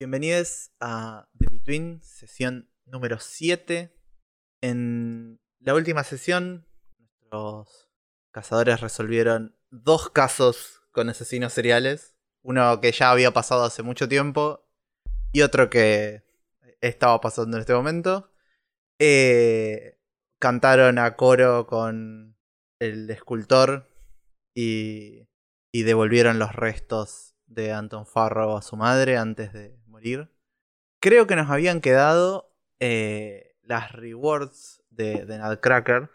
Bienvenidos a The Between, sesión número 7. En la última sesión, nuestros cazadores resolvieron dos casos con asesinos seriales. Uno que ya había pasado hace mucho tiempo y otro que estaba pasando en este momento. Eh, cantaron a coro con el escultor y, y devolvieron los restos de Anton Farrow a su madre antes de morir. Creo que nos habían quedado eh, las rewards de, de Nutcracker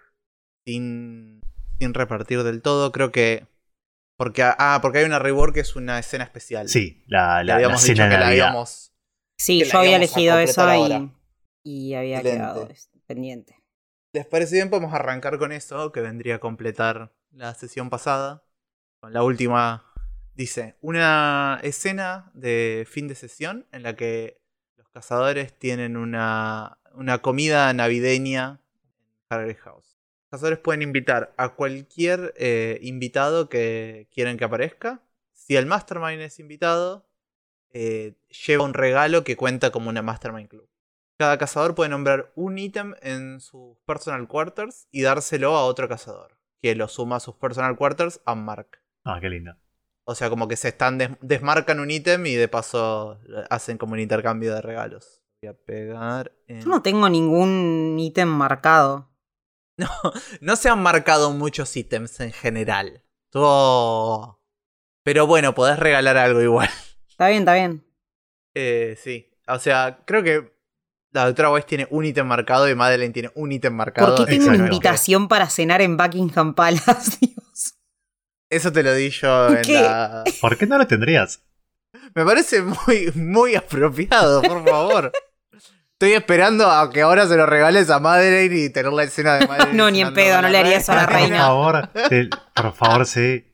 sin, sin repartir del todo. Creo que. Porque, ah, porque hay una reward que es una escena especial. Sí, la, la, la habíamos dicho que la íbamos. Sí, yo había elegido ahora. y, y había quedado pendiente. ¿Les parece bien? Podemos arrancar con eso, que vendría a completar la sesión pasada. Con la última. Dice, una escena de fin de sesión en la que los cazadores tienen una, una comida navideña en Harry House. Los cazadores pueden invitar a cualquier eh, invitado que quieran que aparezca. Si el Mastermind es invitado, eh, lleva un regalo que cuenta como una Mastermind Club. Cada cazador puede nombrar un ítem en sus personal quarters y dárselo a otro cazador, que lo suma a sus personal quarters a Mark. Ah, qué lindo. O sea, como que se están des- desmarcan un ítem y de paso hacen como un intercambio de regalos. Voy a pegar en... Yo no tengo ningún ítem marcado. No se han marcado muchos ítems en general. Todo... Pero bueno, podés regalar algo igual. Está bien, está bien. Eh, sí. O sea, creo que la doctora Weiss tiene un ítem marcado y Madeleine tiene un ítem marcado. ¿Por qué tengo una invitación para cenar en Buckingham Palace? Eso te lo di yo en ¿Qué? la... ¿Por qué no lo tendrías? Me parece muy, muy apropiado, por favor. Estoy esperando a que ahora se lo regales a Madeleine y tener la escena de Madeleine. No, ni en pedo, no le haría eso a la Por reina. favor, te- por favor, sí.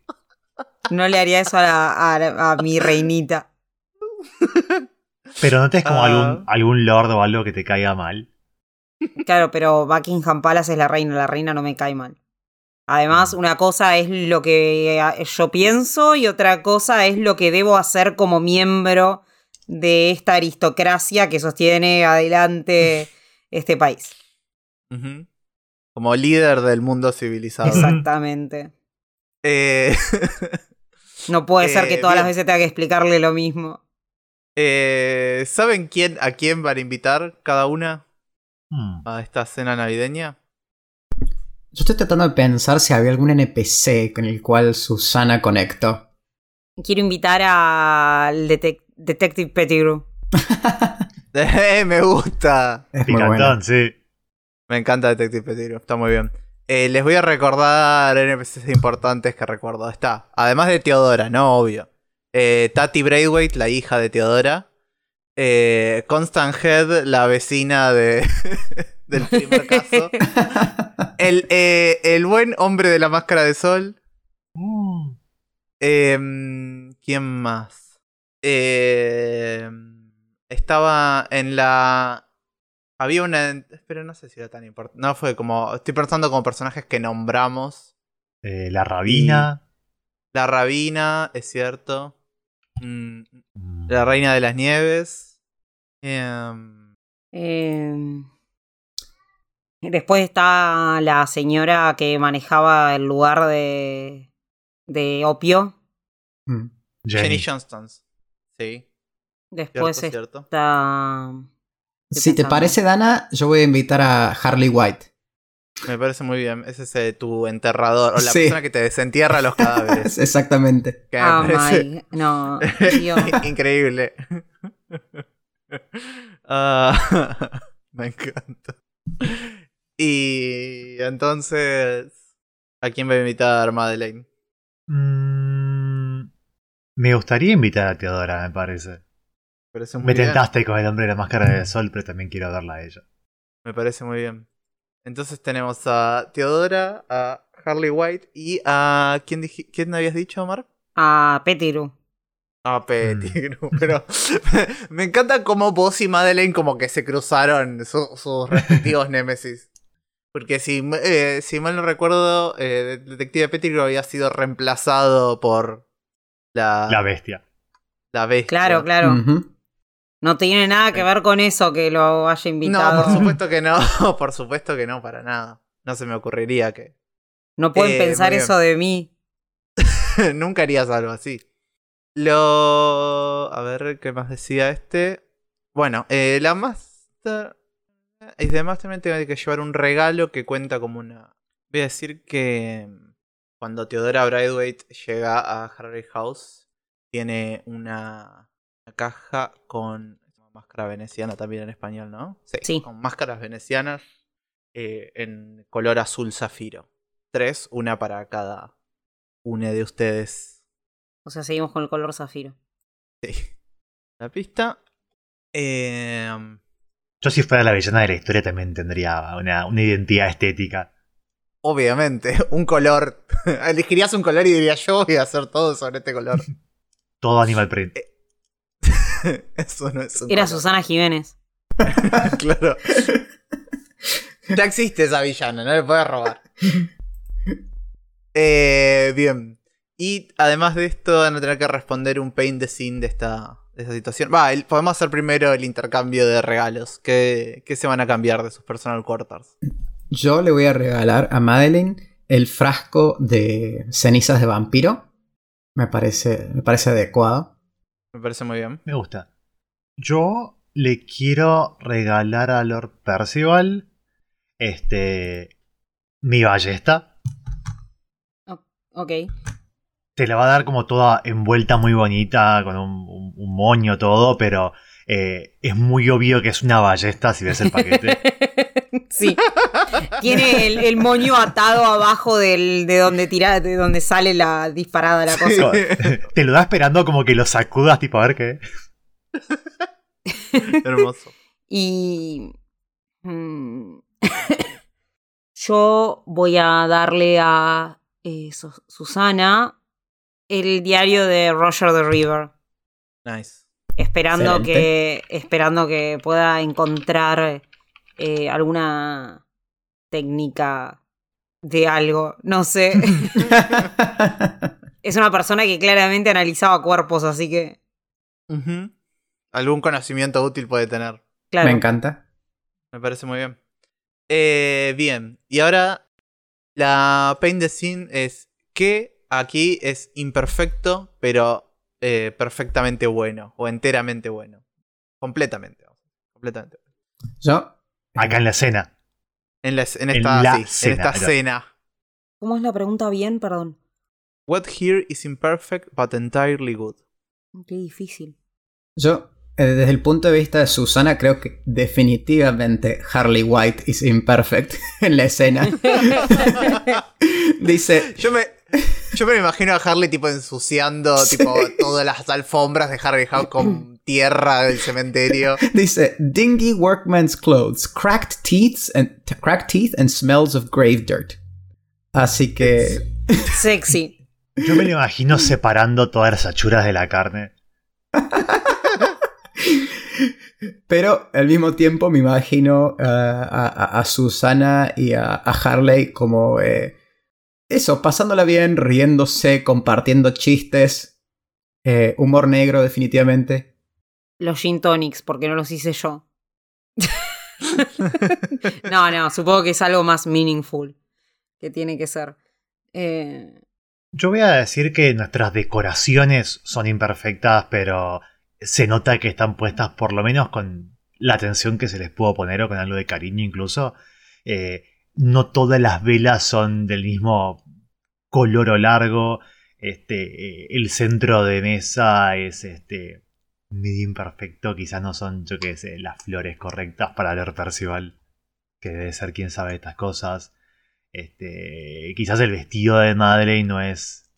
No le haría eso a, la- a- a mi reinita. Pero no tenés como Ah. algún, algún lord o algo que te caiga mal. Claro, pero Buckingham Palace es la reina, la reina no me cae mal. Además, una cosa es lo que eh, yo pienso y otra cosa es lo que debo hacer como miembro de esta aristocracia que sostiene adelante este país. Como líder del mundo civilizado. Exactamente. Eh, No puede ser que Eh, todas las veces tenga que explicarle lo mismo. eh, ¿Saben quién, a quién van a invitar cada una Hmm. a esta cena navideña? Yo estoy tratando de pensar si había algún NPC con el cual Susana conectó. Quiero invitar al detec- Detective Pettigrew. Eh, me gusta. Es muy Picantón, bueno. sí. Me encanta Detective Pettigrew, está muy bien. Eh, les voy a recordar NPCs importantes que recuerdo. Está, además de Teodora, ¿no? Obvio. Eh, Tati Braithwaite, la hija de Teodora. Eh, Constant Head, la vecina de, del primer caso. El, eh, el buen hombre de la máscara de sol. Mm. Em, ¿Quién más? Em, estaba en la. Había una. Pero no sé si era tan importante. No fue como. Estoy pensando como personajes que nombramos. Eh, la rabina. La Rabina, es cierto. Mm, Mm. la Reina de las Nieves. Em, Eh, después está la señora que manejaba el lugar de, de opio. Mm. Jenny Jenny. Johnston. Sí. Después Cierto, está... Si te parece, Dana, yo voy a invitar a Harley White. Me parece muy bien. Ese es eh, tu enterrador. O la Sí. persona que te desentierra los cadáveres. Exactamente. que Ah, my- No, Dios. Increíble. Ah, me encanta. Y entonces, ¿a quién va a invitar Madeleine? Mm, me gustaría invitar a Teodora, me parece. Me parece muy Me bien. tentaste con el hombre de la máscara de sol, pero también quiero verla a ella. Me parece muy bien. Entonces tenemos a Teodora, a Harley White y a. ¿Quién, ¿quién habías dicho, Mark? A Pettigrew. A Pettigrew, pero me encanta cómo vos y Madeleine como que se cruzaron su- sus respectivos némesis. Porque si, eh, si mal no recuerdo, eh, Detective Pettigrew había sido reemplazado por la, La bestia. la bestia. Claro, claro. Ujú. No tiene nada que ver con eso que lo haya invitado. No, por supuesto que no. Por supuesto que no, para nada. No se me ocurriría que. No pueden Eh, pensar eso de mí. Nunca harías algo así. Lo. A ver, ¿qué más decía este? Bueno, eh, la Master. Y además también tengo que llevar un regalo que cuenta como una. Voy a decir que. Cuando Teodora Braithwaite llega a Harry House, tiene una caja con. Máscara veneciana también en español, ¿no? Sí. Con máscaras venecianas eh, en color azul zafiro. Tres, una para cada une de ustedes. O sea, seguimos con el color zafiro. Sí. La pista. Eh, Yo si fuera la villana de la historia también tendría una, una identidad estética. obviamente, un color. Elegirías un color y dirías yo voy a hacer todo sobre este color. Todo animal print. Eso no es un Era color. Susana Jiménez. claro. Ya existe esa villana, no le puedes robar. Eh, bien. Y además de esto, van a tener que responder un paint the scene de esta, de esta situación. Va, el- podemos hacer primero el intercambio de regalos. ¿Qué, qué se van a cambiar de sus personal quarters? Yo le voy a regalar a Madeline el frasco de cenizas de vampiro. Me parece, me parece adecuado. Me parece muy bien. Me gusta. Yo le quiero regalar a Lord Percival este mi ballesta. Ok. Te la va a dar como toda envuelta muy bonita, con un, un- un moño todo, pero eh, es muy obvio que es una ballesta si ves el paquete. sí. Tiene el, el moño atado abajo del, de donde tira, de donde sale la disparada la cosa. Te lo da esperando como que lo sacudas, tipo a ver qué. Hermoso. Y. mm, yo voy a darle a eh, Su- Susana el diario de Roger the River. Nice. Esperando Excelente. que. Esperando que pueda encontrar eh, alguna técnica de algo. No sé. es una persona que claramente analizaba cuerpos, así que. Algún conocimiento útil puede tener. Claro. Me encanta. Me parece muy bien. Eh, bien, y ahora la paint the scene es que aquí es imperfecto, pero eh, perfectamente bueno, o enteramente bueno. Completamente, vamos, completamente. Yo Acá en la escena. En, la, en En esta, la sí, en cena, esta era. escena. ¿Cómo es la pregunta bien? Perdón. What here is imperfect but entirely good. Qué difícil. Yo, eh, desde el punto de vista de Susana, creo que definitivamente Harley White is imperfect en la escena. Dice, Yo me, yo me imagino a Harley tipo ensuciando tipo todas las alfombras de Harry House con tierra del cementerio. dice, dingy workman's clothes, cracked teeth and cracked teeth and smells of grave dirt. Así que Sexy. Yo me lo imagino separando todas las achuras de la carne. Pero al mismo tiempo me imagino uh, a, a- a Susana y a, a Harley como eh, eso, pasándola bien, riéndose, compartiendo chistes, eh, humor negro definitivamente. Los gin tonics, porque no los hice yo. no, no, supongo que es algo más meaningful. Que tiene que ser. Eh, Yo voy a decir que nuestras decoraciones son imperfectas, pero se nota que están puestas por lo menos con la atención que se les pudo poner o con algo de cariño incluso. Eh, no todas las velas son del mismo color o largo. Este, eh, el centro de mesa es este medio imperfecto. Quizás no son, yo qué sé, las flores correctas para leer Percival. Que debe ser quien sabe estas cosas. Este, quizás el vestido de Madeleine no es.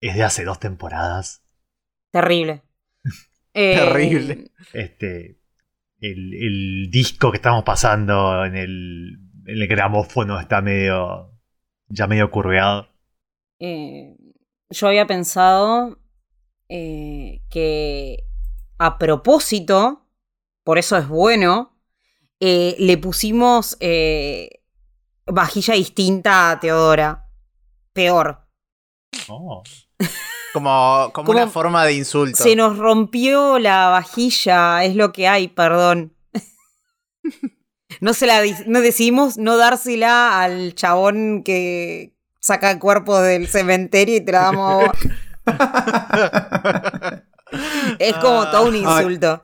Es de hace dos temporadas. terrible. Eh, Terrible. Este. El, el disco que estamos pasando en el, en el gramófono está medio. ya medio curveado. eh, yo había pensado eh, que a propósito, por eso es bueno, eh, le pusimos eh, vajilla distinta a Teodora. Peor. Oh. Como, como, Como- una forma de insulto. Se nos rompió la vajilla, es lo que hay, perdón. No se la no decidimos no dársela al chabón que saca cuerpos del cementerio y te la damos a vos. Es como todo un Ay. insulto.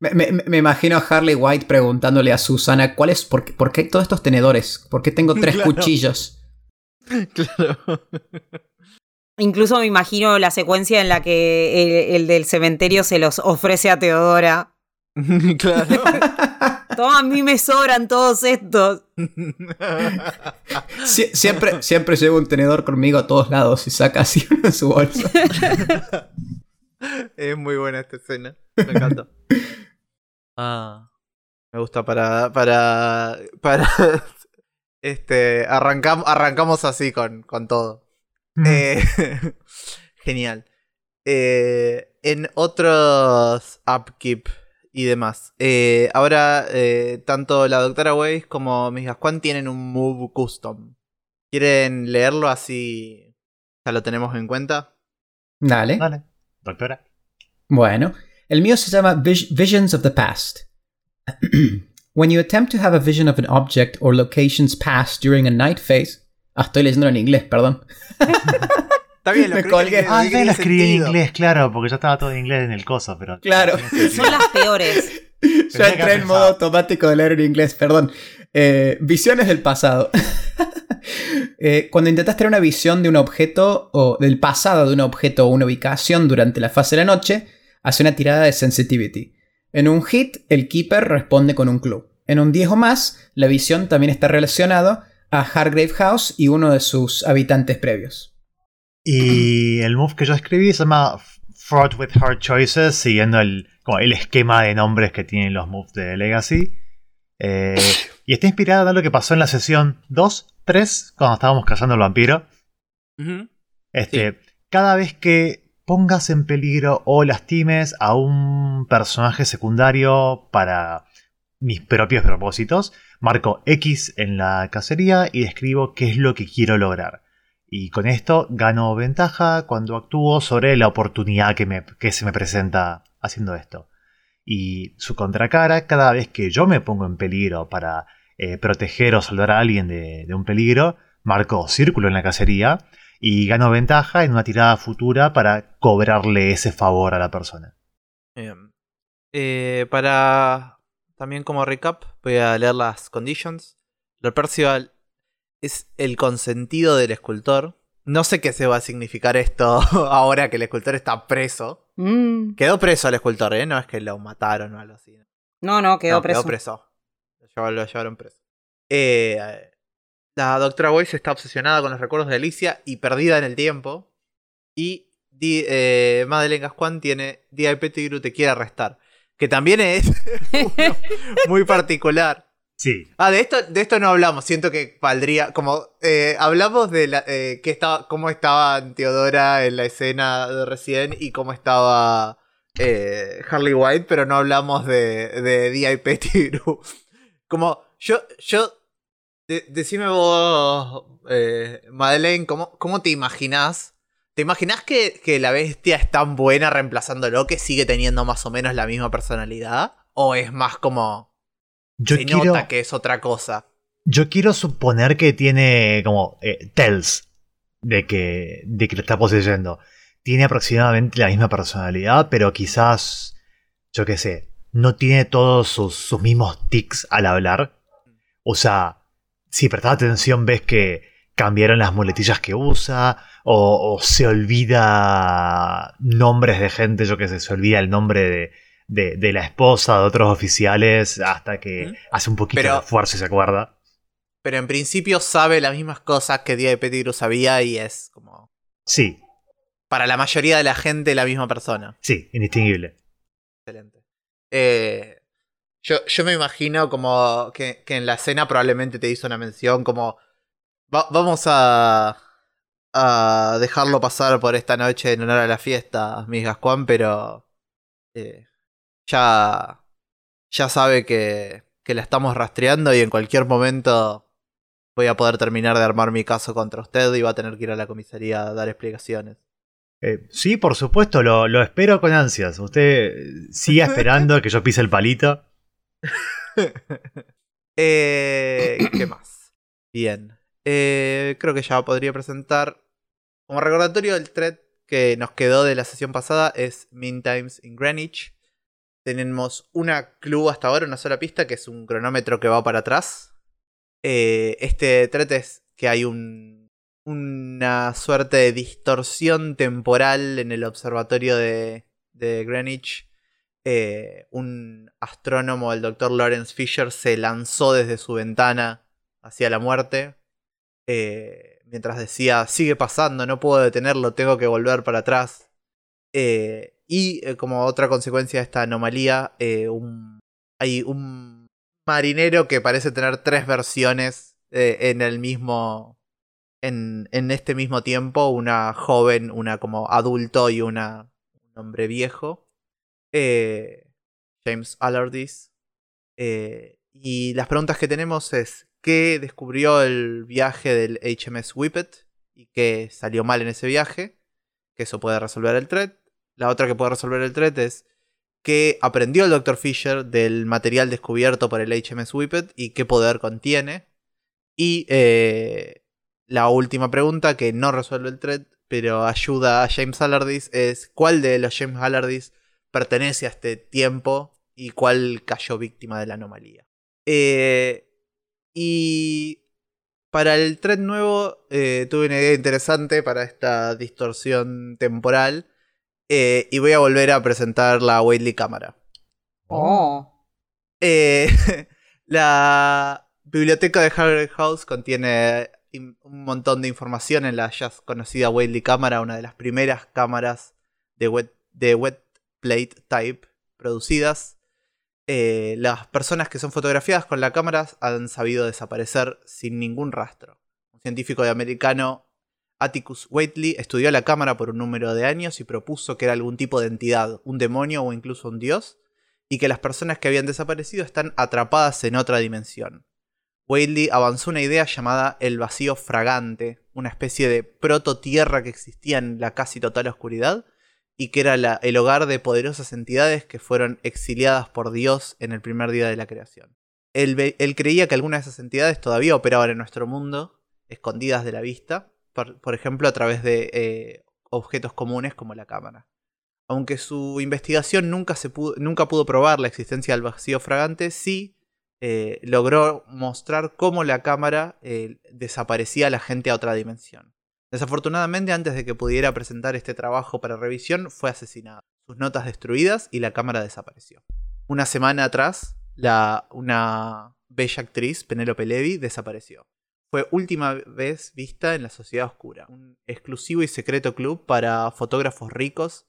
Me, me- me imagino a Harley White preguntándole a Susana, ¿cuál es, por, qué, por qué todos estos tenedores? ¿Por qué tengo tres Claro. cuchillos? Claro. Incluso me imagino la secuencia en la que el, el del cementerio se los ofrece a Teodora. claro. Toma, a mí me sobran todos estos. Sie- siempre, siempre llevo un tenedor conmigo a todos lados y saca así uno en su bolsa. es muy buena esta escena. Me encanta. Ah. Me gusta para. para. para. Este. Arrancam, arrancamos así con, con todo. Mm. Eh, genial. Eh, en otros upkeep y demás. eh, ahora, eh, tanto la doctora Weiss como Miss Gascuan tienen un move custom. ¿Quieren leerlo así? Ya lo tenemos en cuenta. Dale. Dale, doctora. Bueno, el mío se llama Vis- Visions of the Past. When you attempt to have a vision of an object or location's past during a night phase. Ah, estoy leyéndolo en inglés, perdón. Está bien, lo Me colgué. Ah, lo escribí en inglés, claro, porque ya estaba todo en inglés en el coso, pero. Claro. Son las peores. Ya entré en modo automático de leer en inglés, perdón. Eh, visiones del pasado. Eh, cuando intentas tener una visión de un objeto o del pasado de un objeto o una ubicación durante la fase de la noche, hace una tirada de sensitivity. En un hit, el keeper responde con un clue. En un 10 o más, la visión también está relacionado a Hargrave House y uno de sus habitantes previos. Y el move que yo escribí se llama Fraught with Hard Choices, siguiendo el, como el esquema de nombres que tienen los moves de Legacy. Eh, y está inspirado en lo que pasó en la sesión 2, 3, cuando estábamos cazando al vampiro. Este, Cada vez que pongas en peligro o lastimes a un personaje secundario para mis propios propósitos, marco X en la cacería y describo qué es lo que quiero lograr. Y con esto gano ventaja cuando actúo sobre la oportunidad que, me- que se me presenta haciendo esto. Y su contracara, cada vez que yo me pongo en peligro para eh, proteger o salvar a alguien de, de un peligro, marco círculo en la cacería y gano ventaja en una tirada futura para cobrarle ese favor a la persona. Bien. Eh, para también como recap, voy a leer las conditions. Lord Percival es el consentido del escultor. No sé qué se va a significar esto ahora que el escultor está preso. Mm. Quedó preso el escultor, ¿eh? No es que lo mataron o algo así. No, no, quedó No, preso. Quedó preso. Lo llevaron, lo llevaron preso. Eh, la doctora Boyce está obsesionada con los recuerdos de Alicia y perdida en el tiempo. Y Di- eh, Madeleine Gascoigne tiene D.I. Pettigrew te quiere arrestar. Que también es uno muy particular. Sí, Ah, de esto, de esto no hablamos. Siento que valdría. Como eh, hablamos de la, eh, qué estaba, cómo estaba Teodora en la escena de recién y cómo estaba eh, Harley White, pero no hablamos de, de D.I. Pettigrew. Como yo, yo, de- decime vos, eh, Madeleine, ¿cómo, ¿cómo te imaginás? ¿Te imaginás que, que la bestia es tan buena reemplazándolo que sigue teniendo más o menos la misma personalidad? ¿O es más como yo se quiero, nota que es otra cosa? yo quiero suponer que tiene como eh, tells de que, de que lo está poseyendo. Tiene aproximadamente la misma personalidad, pero quizás, yo qué sé, no tiene todos sus, sus mismos tics al hablar. O sea, si prestas atención ves que cambiaron las muletillas que usa, o, o se olvida nombres de gente, yo que sé, se olvida el nombre de, de- de la esposa, de otros oficiales, hasta que hace un poquito Pero- de esfuerzo y se acuerda. Pero en principio sabe las mismas cosas que Día de sabía y es como. Sí, Para la mayoría de la gente, la misma persona. sí, indistinguible. Excelente. Eh, yo, yo me imagino como que, que en la escena probablemente te hizo una mención como. "Va- vamos a. a dejarlo pasar por esta noche en honor a la fiesta, Miss Gascoigne, pero. eh, ya. ya sabe que, que la estamos rastreando y en cualquier momento voy a poder terminar de armar mi caso contra usted y va a tener que ir a la comisaría a dar explicaciones. Eh, sí, por supuesto, lo, lo espero con ansias. Usted siga esperando que yo pise el palito. Eh, ¿Qué más? Bien. Eh, creo que ya podría presentar. Como recordatorio del thread que nos quedó de la sesión pasada es Mean Times in Greenwich. Tenemos una clue hasta ahora, una sola pista, que es un cronómetro que va para atrás. Eh, este thread es que hay un, una suerte de distorsión temporal en el observatorio de, de Greenwich eh, un astrónomo, el doctor Lawrence Fisher, se lanzó desde su ventana hacia la muerte. Eh, mientras decía, sigue pasando, no puedo detenerlo, tengo que volver para atrás. Eh, y como otra consecuencia de esta anomalía, hay un marinero que parece tener tres versiones en el mismo. En, en, este mismo tiempo, una joven, una como adulto y una, un hombre viejo. Eh, James Allardyce. Eh, y las preguntas que tenemos es, ¿qué descubrió el viaje del HMS Whippet? Y qué salió mal en ese viaje, que eso puede resolver el thread. La otra que puede resolver el thread es, ¿qué aprendió el Dr. Fisher del material descubierto por el HMS Whippet y qué poder contiene? Y eh, la última pregunta que no resuelve el thread, pero ayuda a James Allardyce, es ¿cuál de los James Allardyce pertenece a este tiempo y cuál cayó víctima de la anomalía. Eh, y para el tren nuevo eh, tuve una idea interesante para esta distorsión temporal eh, y voy a volver a presentar la Whaley cámara. Oh. la biblioteca de Harvard House contiene un montón de información en la ya conocida Whaley cámara, una de las primeras cámaras de wet, de plate type producidas. Eh, las personas que son fotografiadas con la cámara han sabido desaparecer sin ningún rastro. Un científico de americano, Atticus Waitley, estudió la cámara por un número de años y propuso que era algún tipo de entidad, un demonio o incluso un dios, y que las personas que habían desaparecido están atrapadas en otra dimensión. Waitley avanzó una idea llamada el vacío fragante, una especie de proto-tierra que existía en la casi total oscuridad, y que era el hogar de poderosas entidades que fueron exiliadas por Dios en el primer día de la creación. Él, creía que algunas de esas entidades todavía operaban en nuestro mundo, escondidas de la vista, por, ejemplo a través de eh, objetos comunes como la cámara. Aunque su investigación nunca, pudo, nunca pudo probar la existencia del vacío fragante, sí eh, logró mostrar cómo la cámara eh, desaparecía a la gente a otra dimensión. Desafortunadamente, antes de que pudiera presentar este trabajo para revisión, fue asesinado. Sus notas destruidas y la cámara desapareció. Una semana atrás, la, una bella actriz, Penelope Levy, desapareció. Fue última vez vista en la Sociedad Oscura, un exclusivo y secreto club para fotógrafos ricos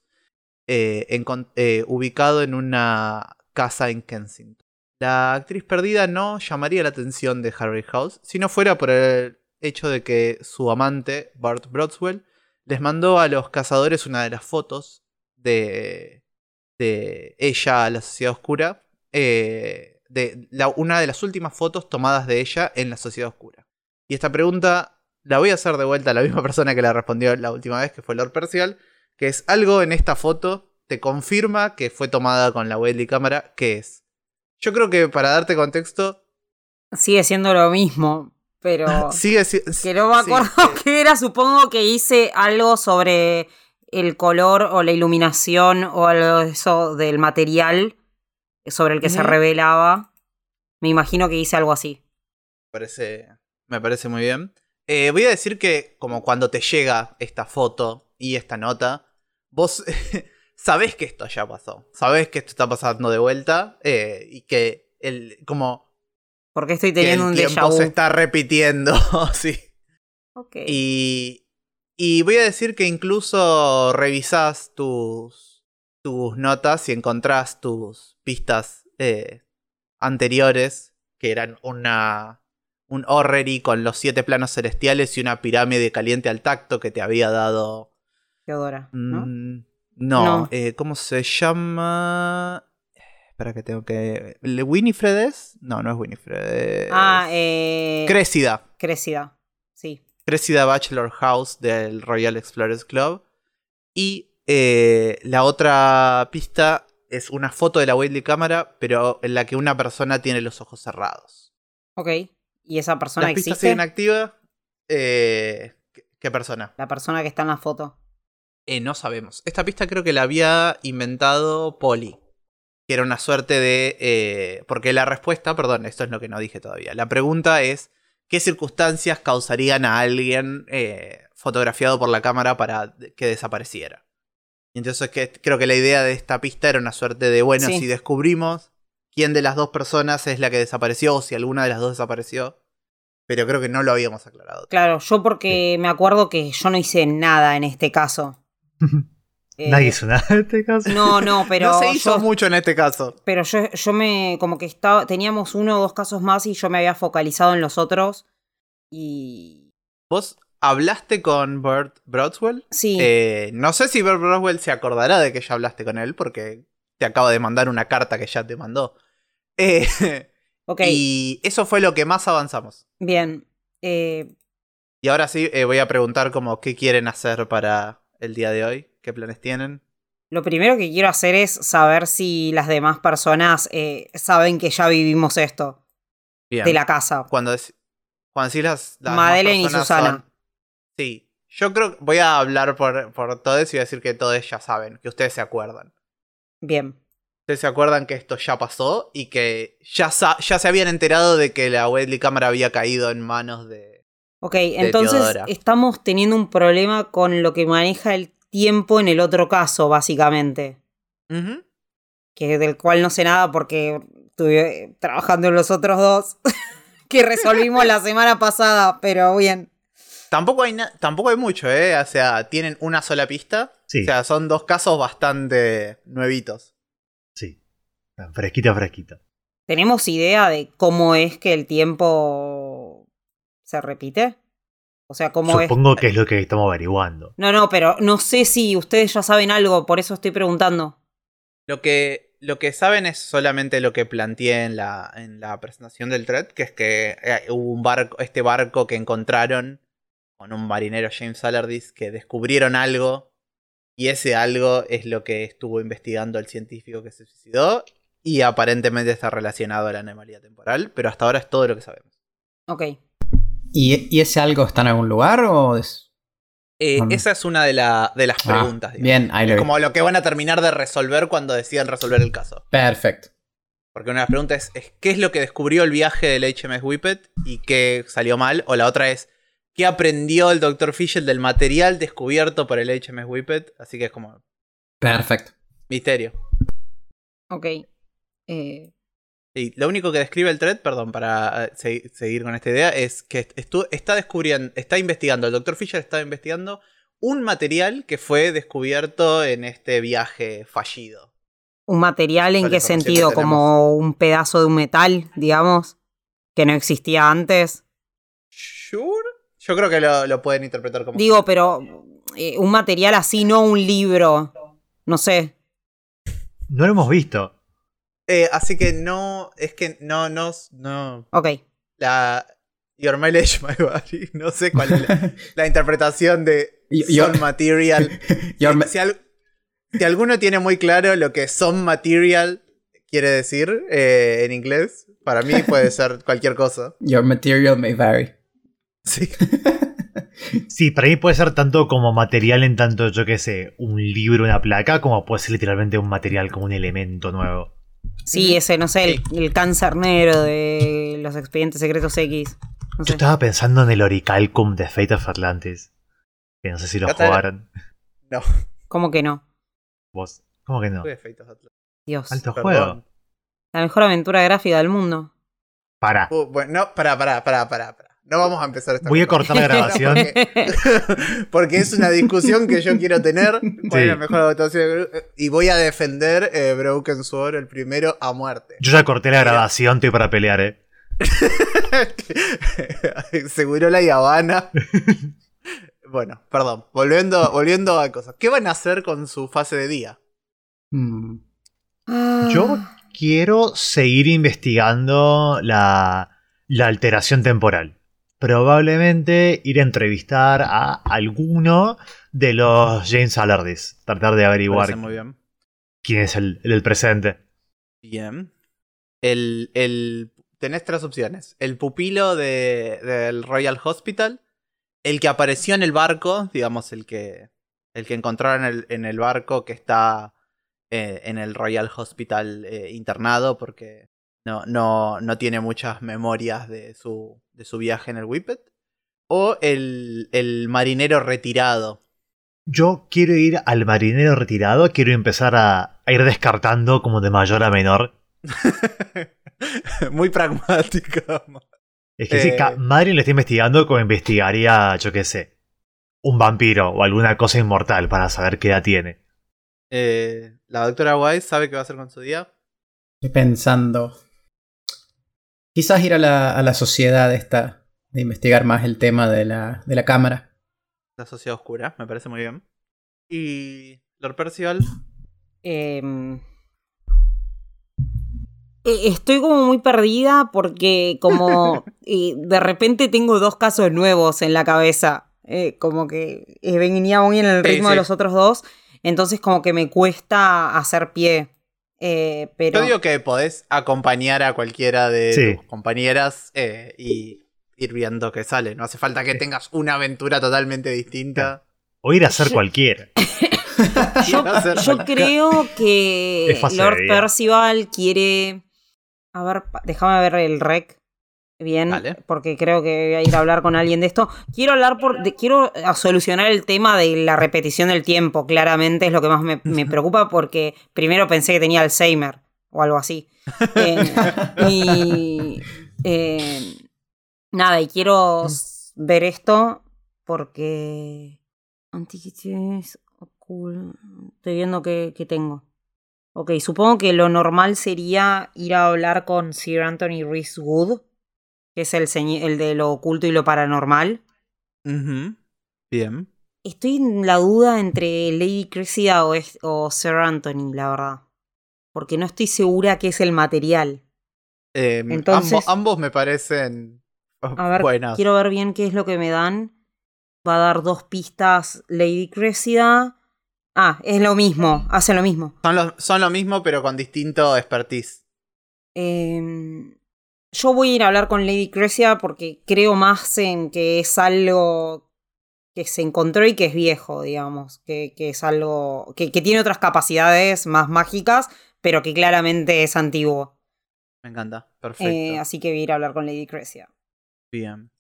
eh, ubicado en una casa en Kensington. La actriz perdida no llamaría la atención de Harry House si no fuera por el hecho de que su amante, Bart Brodswell, les mandó a los cazadores una de las fotos de, de ella a la sociedad oscura. Eh, de una de las últimas fotos tomadas de ella en la sociedad oscura. Y esta pregunta la voy a hacer de vuelta a la misma persona que la respondió la última vez, que fue Lord Percial, que es algo en esta foto te confirma que fue tomada con la y cámara, ¿qué es? Yo creo que para darte contexto... Sigue siendo lo mismo. Pero. Sigue, que no me acuerdo qué era. Supongo que hice algo sobre el color o la iluminación o algo de eso del material sobre el que se revelaba. Me imagino que hice algo así. Me parece, me parece muy bien. Eh, voy a decir que, como cuando te llega esta foto y esta nota, vos sabés que esto ya pasó. Sabés que esto está pasando de vuelta eh, y que el, como porque estoy teniendo un déjà vu. se está repitiendo, sí. Ok. Y, y voy a decir que incluso revisás tus, tus notas y encontrás tus pistas eh, anteriores, que eran una, un orrery con los siete planos celestiales y una pirámide caliente al tacto que te había dado... Teodora, ¿no? Mm, no, Eh, ¿cómo se llama? Espera que tengo que. ¿Winifred es? No, no es Winifred. Ah, eh. Crécida. Crécida, sí. Crécida Bachelor House del Royal Explorers Club. Y eh, la otra pista es una foto de la Whaley cámara, pero en la que una persona tiene los ojos cerrados. Ok. ¿Y esa persona Las pistas existe? siguen activas. Eh, ¿qué, qué persona? La persona que está en la foto. Eh, no sabemos. Esta pista creo que la había inventado Polly. Que era una suerte de. eh, porque la respuesta, perdón, esto es lo que no dije todavía. La pregunta es: ¿qué circunstancias causarían a alguien eh, fotografiado por la cámara para que desapareciera? Entonces que, creo que la idea de esta pista era una suerte de: bueno, Sí. si descubrimos quién de las dos personas es la que desapareció o si alguna de las dos desapareció. Pero creo que no lo habíamos aclarado. Claro, yo porque me acuerdo que yo no hice nada en este caso. Eh, Nadie hizo nada en este caso. No, no, pero no se hizo yo, mucho en este caso. pero yo, yo me como que estaba teníamos uno o dos casos más y yo me había focalizado en los otros y ¿Vos hablaste con Bert Brodswell? sí, Eh, no sé si Bert Brodswell se acordará de que ya hablaste con él, porque te acaba de mandar una carta que ya te mandó. Eh, ok, Y eso fue lo que más avanzamos. bien. Eh, Y ahora sí, eh, voy a preguntar como qué quieren hacer para el día de hoy, qué planes tienen. lo primero que quiero hacer es saber si las demás personas eh, saben que ya vivimos esto Bien. de la casa. Cuando, dec- cuando decís las, las Madeleine y Susana. son- Sí. Yo creo que voy a hablar por, por todos y voy a decir que todos ya saben, que ustedes se acuerdan. Bien. Ustedes se acuerdan que esto ya pasó y que ya, ya se habían enterado de que la Wesley cámara había caído en manos de. Ok, entonces Teodora. estamos teniendo un problema con lo que maneja el tiempo en el otro caso, básicamente. Que del cual no sé nada porque estuve trabajando en los otros dos que resolvimos la semana pasada, pero bien. Tampoco hay, tampoco hay mucho, ¿eh? O sea, tienen una sola pista. Sí. O sea, son dos casos bastante nuevitos. Sí. Fresquito, fresquito. ¿Tenemos idea de cómo es que el tiempo se repite? O sea, cómo es... Supongo que es lo que estamos averiguando. No, no, pero no sé si ustedes ya saben algo, por eso estoy preguntando. Lo que, lo que saben es solamente lo que planteé en la, en la presentación del thread, que es que eh, hubo un barco, este barco que encontraron con un marinero James Allardyce que descubrieron algo y ese algo es lo que estuvo investigando el científico que se suicidó y aparentemente está relacionado a la anomalía temporal, pero hasta ahora es todo lo que sabemos. Ok. ¿Y, y ese algo está en algún lugar o es.? Eh, esa es una de, la- de las Ah, preguntas. digamos. bien, ahí lo Es como lo que van a terminar de resolver cuando decidan resolver el caso. Perfecto. Porque una de las preguntas es, es, ¿qué es lo que descubrió el viaje del HMS Whippet y qué salió mal? O la otra es ¿qué aprendió el Dr. Fischel del material descubierto por el HMS Whippet? Así que es como Perfecto. misterio. Ok. Eh, Y lo único que describe el thread, perdón, para eh, se- seguir con esta idea, es que está descubriendo, está investigando, el Dr. Fisher está investigando un material que fue descubierto en este viaje fallido. ¿Un material en qué sentido? ¿Como un pedazo de un metal, digamos? Que no existía antes. ¿Sure? Yo creo que lo, lo pueden interpretar como... Digo, pero eh, un material así, no un libro. No sé. No lo hemos visto. Eh, así que no, es que no, no, no, Ok. la... Your mileage, my body. No sé cuál es la, la interpretación de Yo- yo- son material. Your, si, al- si alguno tiene muy claro lo que son material quiere decir eh, en inglés, para mí puede ser cualquier cosa. your material may vary. Sí. Sí, para mí puede ser tanto como material en tanto, yo que sé, un libro, una placa, como puede ser literalmente un material como un elemento nuevo. Sí, ese, no sé, el, el cáncer negro de los expedientes secretos X. No Yo sé. estaba pensando en el Oricalcum de Fate of Atlantis. Que no sé si lo jugaron. No. ¿Cómo que no? Vos. ¿Cómo que no? Dios. Alto Perdón. juego. La mejor aventura gráfica del mundo. Para. Uh, bueno, no, pará, pará, pará, pará, pará. No vamos a empezar esta Voy a cortar la grabación. porque, porque es una discusión que yo quiero tener. ¿Cuál es Sí. la mejor votación? Y voy a defender eh, Broken Sword, el primero, a muerte. Yo ya corté la grabación, estoy para pelear, eh. Seguro la Habana. bueno, perdón. Volviendo, volviendo a cosas. ¿Qué van a hacer con su fase de día? Hmm. Yo quiero seguir investigando la, la alteración temporal. Probablemente ir a entrevistar a alguno de los James Alardis. Tratar de averiguar Parece muy bien. quién es el, el presente. Bien. El, el, tenés tres opciones. El pupilo de, del Royal Hospital. El que apareció en el barco, digamos, el que, el que encontraron en el, en el barco que está eh, en el Royal Hospital eh, internado porque no, no, no tiene muchas memorias de su, de su viaje en el Whippet. O el, el marinero retirado. Yo quiero ir al marinero retirado, quiero empezar a, a ir descartando como de mayor a menor. Muy pragmático. Es que si Eh. Ca- Marin lo está investigando, como investigaría, yo qué sé, un vampiro o alguna cosa inmortal para saber qué edad tiene. Eh, la doctora Wise sabe qué va a hacer con su día. Estoy pensando. Quizás ir a la, a la sociedad esta. De investigar más el tema de la, de la cámara. La sociedad oscura, me parece muy bien. Y Lord Percival. Em, eh, Estoy como muy perdida porque como eh, de repente tengo dos casos nuevos en la cabeza. Eh, como que eh, venía muy en el Sí, ritmo sí. de los otros dos. Entonces como que me cuesta hacer pie. Eh, pero Yo digo que podés acompañar a cualquiera de Sí. tus compañeras eh, y ir viendo qué sale. No hace falta que tengas una aventura totalmente distinta. O ir a ser Yo- cualquiera. yo, yo creo que Lord. Percival quiere. A ver, déjame ver el rec. Bien, porque creo que voy a ir a hablar con alguien de esto. Quiero hablar por. de- quiero solucionar el tema de la repetición del tiempo. Claramente es lo que más me, me preocupa porque primero pensé que tenía Alzheimer o algo así. Eh, y. eh, nada, y quiero ver esto porque. Antiquities. Cool. Estoy viendo qué, qué tengo. Ok, supongo que lo normal sería ir a hablar con Sir Anthony Rhys Wood, que es el, el de lo oculto y lo paranormal. Bien. Estoy en la duda entre Lady Cressida o, es- o Sir Anthony, la verdad. Porque no estoy segura qué es el material. Eh, Entonces- ambo- ambos me parecen oh, A ver, buenas. quiero ver bien qué es lo que me dan. Va a dar dos pistas Lady Cressida. Ah, es lo mismo, hace lo mismo. Son, lo, son lo mismo, pero con distinto expertise. Em, yo voy a ir a hablar con Lady Cressida porque creo más en que es algo que se encontró y que es viejo, digamos. Que, que es algo. Que, que tiene otras capacidades más mágicas, pero que claramente es antiguo. Me encanta. Perfecto. Eh, así que voy a ir a hablar con Lady Cressida. Bien.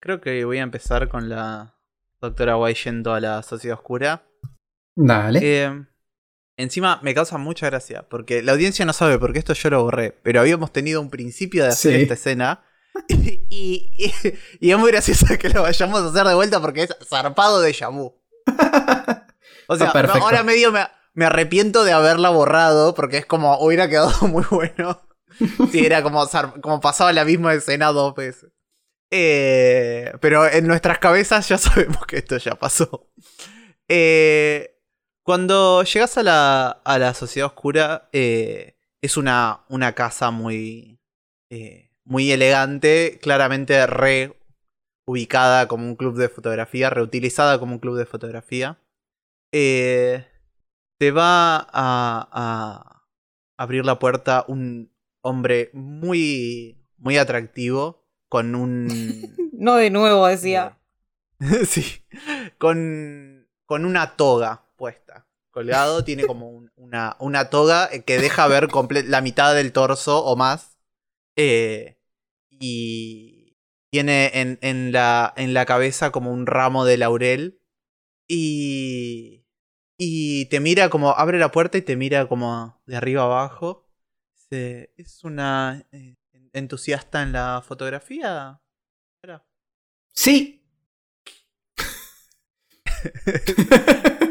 Creo que voy a empezar con la doctora White yendo a la sociedad oscura. Dale. Eh, encima me causa mucha gracia, porque la audiencia no sabe porque esto yo lo borré, pero habíamos tenido un principio de hacer Sí. esta escena. Y, y- y es muy gracioso que lo vayamos a hacer de vuelta porque es zarpado de Yamu. O sea, perfecto. ahora medio me, me arrepiento de haberla borrado porque es como hubiera quedado muy bueno. Si era como, como pasaba la misma escena dos veces. Eh, pero en nuestras cabezas ya sabemos que esto ya pasó. Eh, cuando llegas a la, a la sociedad oscura, eh, es una, una casa muy, eh, muy elegante, claramente re ubicada como un club de fotografía, reutilizada como un club de fotografía. Eh, te va a, a abrir la puerta un hombre muy, muy atractivo, con un... No de nuevo, decía. sí, con, con una toga puesta. Colgado, tiene como un- una, una toga eh, que deja ver la mitad del torso o más. Eh, y tiene en, en, la, en la cabeza como un ramo de laurel. Y, y te mira como, abre la puerta y te mira como de arriba abajo. Dice, ¿Es una eh, entusiasta en la fotografía? Sí.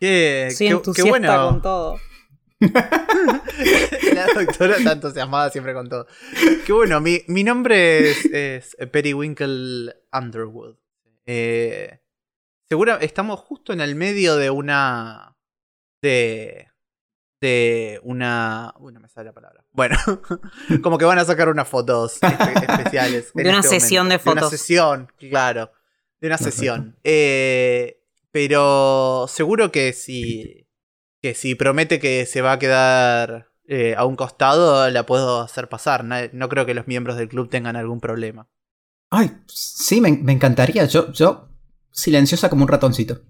Qué, Soy qué- qué entusiasta bueno. con todo. La doctora está entusiasmada siempre con todo. Qué bueno, mi, mi nombre es, es Periwinkle Underwood. Eh, segura, estamos justo en el medio de una. de de una. Uy, no me sale la palabra. Bueno, como que van a sacar unas fotos espe- especiales. De una este sesión de momento. De fotos. una sesión, claro. De una sesión. Eh, pero seguro que si. Que si promete que se va a quedar eh, a un costado, la puedo hacer pasar. No, no creo que los miembros del club tengan algún problema. Ay, sí, me, me encantaría. Yo, yo, silenciosa como un ratoncito.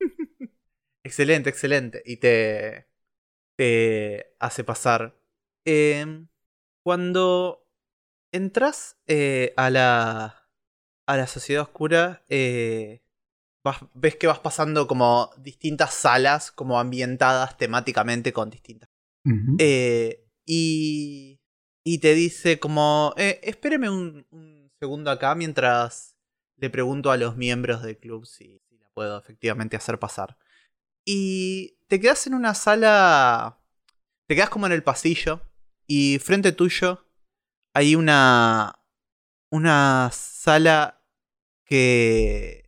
Excelente, excelente. Y te, te hace pasar. Eh, cuando entras eh, a la a la sociedad oscura, eh, vas- ves que vas pasando como distintas salas, como ambientadas temáticamente con distintas. Eh, y, y te dice como, eh, espéreme un, un segundo acá mientras le pregunto a los miembros del club si, si la puedo efectivamente hacer pasar. Y te quedas en una sala, te quedas como en el pasillo y frente tuyo hay una, una sala que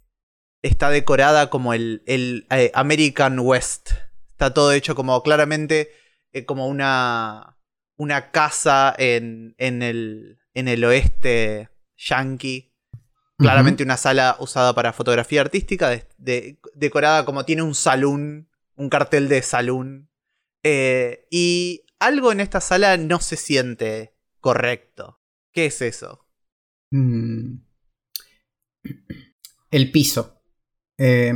está decorada como el, el eh, American West. Está todo hecho como claramente eh, como una, una casa en, en, el, en el oeste yankee. Claramente una sala usada para fotografía artística, de- de- decorada como tiene un salón, un cartel de salón. Eh, y algo en esta sala no se siente correcto. ¿Qué es eso? Mm. El piso. Eh,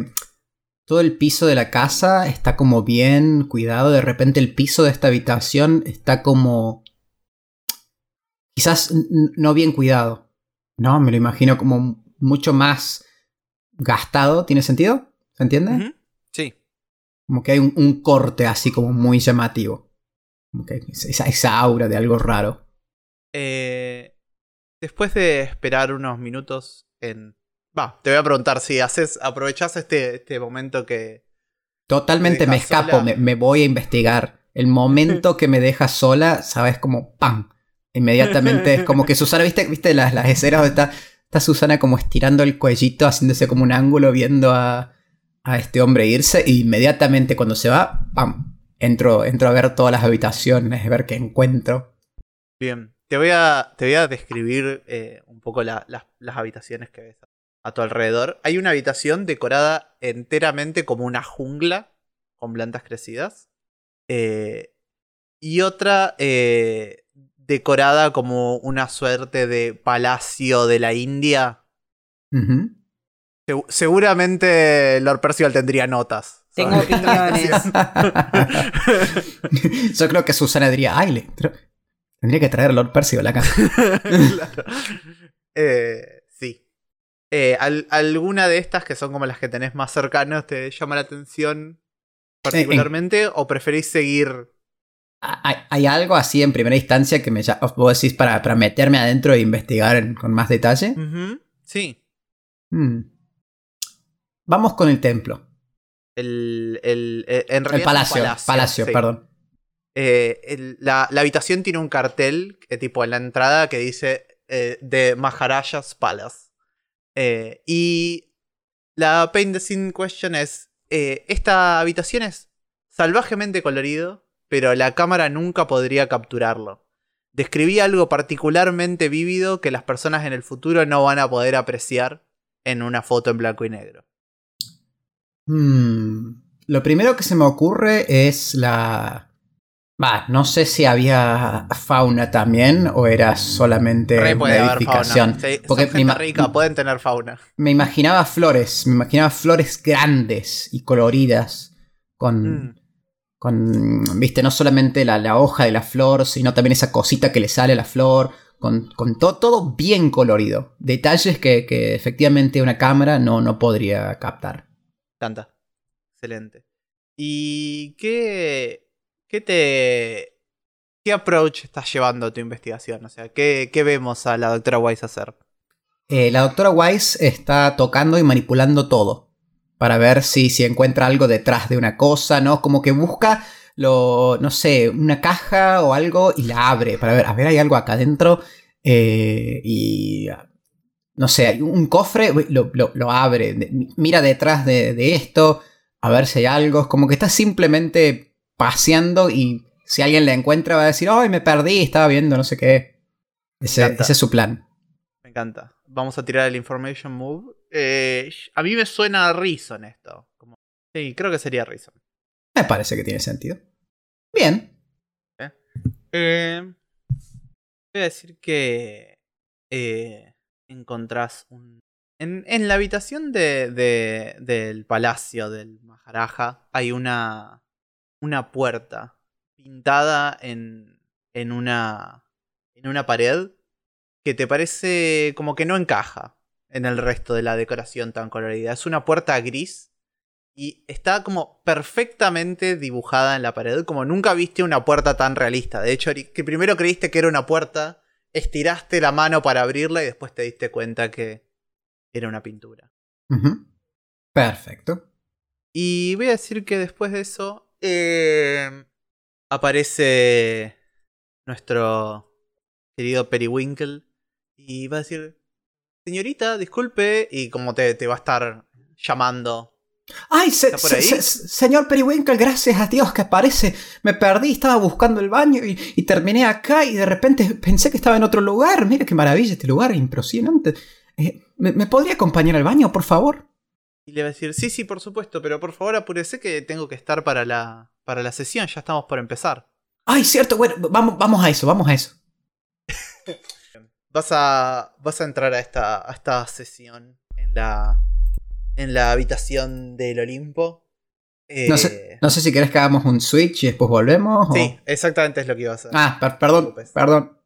todo el piso de la casa está como bien cuidado. De repente el piso de esta habitación está como... Quizás no bien cuidado. No, me lo imagino como mucho más gastado. ¿Tiene sentido? ¿Se entiende? Sí. Como que hay un, un corte así como muy llamativo. Como que esa, esa aura de algo raro. Eh, después de esperar unos minutos en... Va, te voy a preguntar si haces, aprovechás este, este momento que... Totalmente ¿Te me escapo, me, me voy a investigar. El momento que me deja sola, sabes, como ¡pam! Inmediatamente es como que Susana, ¿viste, viste las, las escenas donde está, está Susana como estirando el cuellito, haciéndose como un ángulo, viendo a, a este hombre irse, y inmediatamente cuando se va, ¡pam! Entro, entro a ver todas las habitaciones, a ver qué encuentro. Bien, te voy a, te voy a describir eh, un poco la- las, las habitaciones que ves a tu alrededor. Hay una habitación decorada enteramente como una jungla con plantas crecidas. eh, y otra eh, decorada como una suerte de palacio de la India. Seguramente Lord Percival tendría notas. Tengo opiniones. Yo creo que Susana diría, ay, le- tendría que traer a Lord Percival acá. Claro. Eh. Eh, al- ¿Alguna de estas que son como las que tenés más cercanas te llama la atención particularmente? ¿O preferís seguir? ¿Hay, hay algo así en primera instancia que me vos decís para, para meterme adentro e investigar en- con más detalle? Sí. Hmm. Vamos con el templo. El, el, eh, en El realidad palacio. Palacio, sí. perdón. Eh, el- la, la habitación tiene un cartel, que tipo en la entrada, que dice eh, The Maharaja's Palace. Eh, y la Paint the Scene question es: eh, Esta habitación es salvajemente colorido, pero la cámara nunca podría capturarlo. Describí algo particularmente vívido que las personas en el futuro no van a poder apreciar en una foto en blanco y negro. Hmm. Lo primero que se me ocurre es la... Va, no sé si había fauna también o era solamente Re puede una haber edificación. fauna. Sí, Porque gente rica, pueden tener fauna. Me imaginaba flores, me imaginaba flores grandes y coloridas con... Mm. con, viste, no solamente la, la hoja de la flor, sino también esa cosita que le sale a la flor, con, con to- todo bien colorido. Detalles que, que efectivamente una cámara no, no podría captar. Canta. Excelente. ¿Y qué, qué te... ¿Qué approach estás llevando a tu investigación? O sea, ¿qué, qué vemos a la doctora Weiss hacer? Eh, la doctora Weiss está tocando y manipulando todo para ver si, si encuentra algo detrás de una cosa, ¿no? Como que busca lo, no sé, una caja o algo y la abre para ver, a ver, hay algo acá adentro eh, y, no sé, un cofre, lo, lo- lo abre, mira detrás de, de esto, a ver si hay algo, como que está simplemente paseando y si alguien la encuentra va a decir, ¡ay, me perdí! Estaba viendo no sé qué. Ese, es su plan. Me encanta. Vamos a tirar el Information Move. Eh, a mí me suena a Reason esto. Como- sí, creo que sería Reason. Me parece que tiene sentido. Bien. Eh, voy a decir que eh, encontrás un... En, en la habitación de, de- del palacio del Maharaja hay una, una puerta pintada en, en, una, en una pared que te parece como que no encaja en el resto de la decoración tan colorida. Es una puerta gris y está como perfectamente dibujada en la pared, como nunca viste una puerta tan realista. De hecho, que primero creíste que era una puerta, estiraste la mano para abrirla y después te diste cuenta que era una pintura. Perfecto. Y voy a decir que después de eso eh, aparece nuestro querido Periwinkle y va a decir, señorita, disculpe, y como te, te va a estar llamando. ¡Ay, señor Periwinkle, gracias a Dios que aparece! Me perdí, estaba buscando el baño y, y terminé acá y de repente pensé que estaba en otro lugar. Mira qué maravilla este lugar, impresionante. Eh, ¿me, me podría acompañar al baño, por favor? Y le va a decir, sí, sí, por supuesto, pero por favor apúrese que tengo que estar para la, para la sesión, ya estamos por empezar. ¡Ay, cierto! Bueno, vamos, vamos a eso, vamos a eso. Vas a, vas a entrar a esta, a esta sesión en la, en la habitación del Olimpo. Eh, No sé, no sé si querés que hagamos un switch y después volvemos. o- Sí, exactamente es lo que iba a hacer. Ah, per- perdón, preocupes. perdón.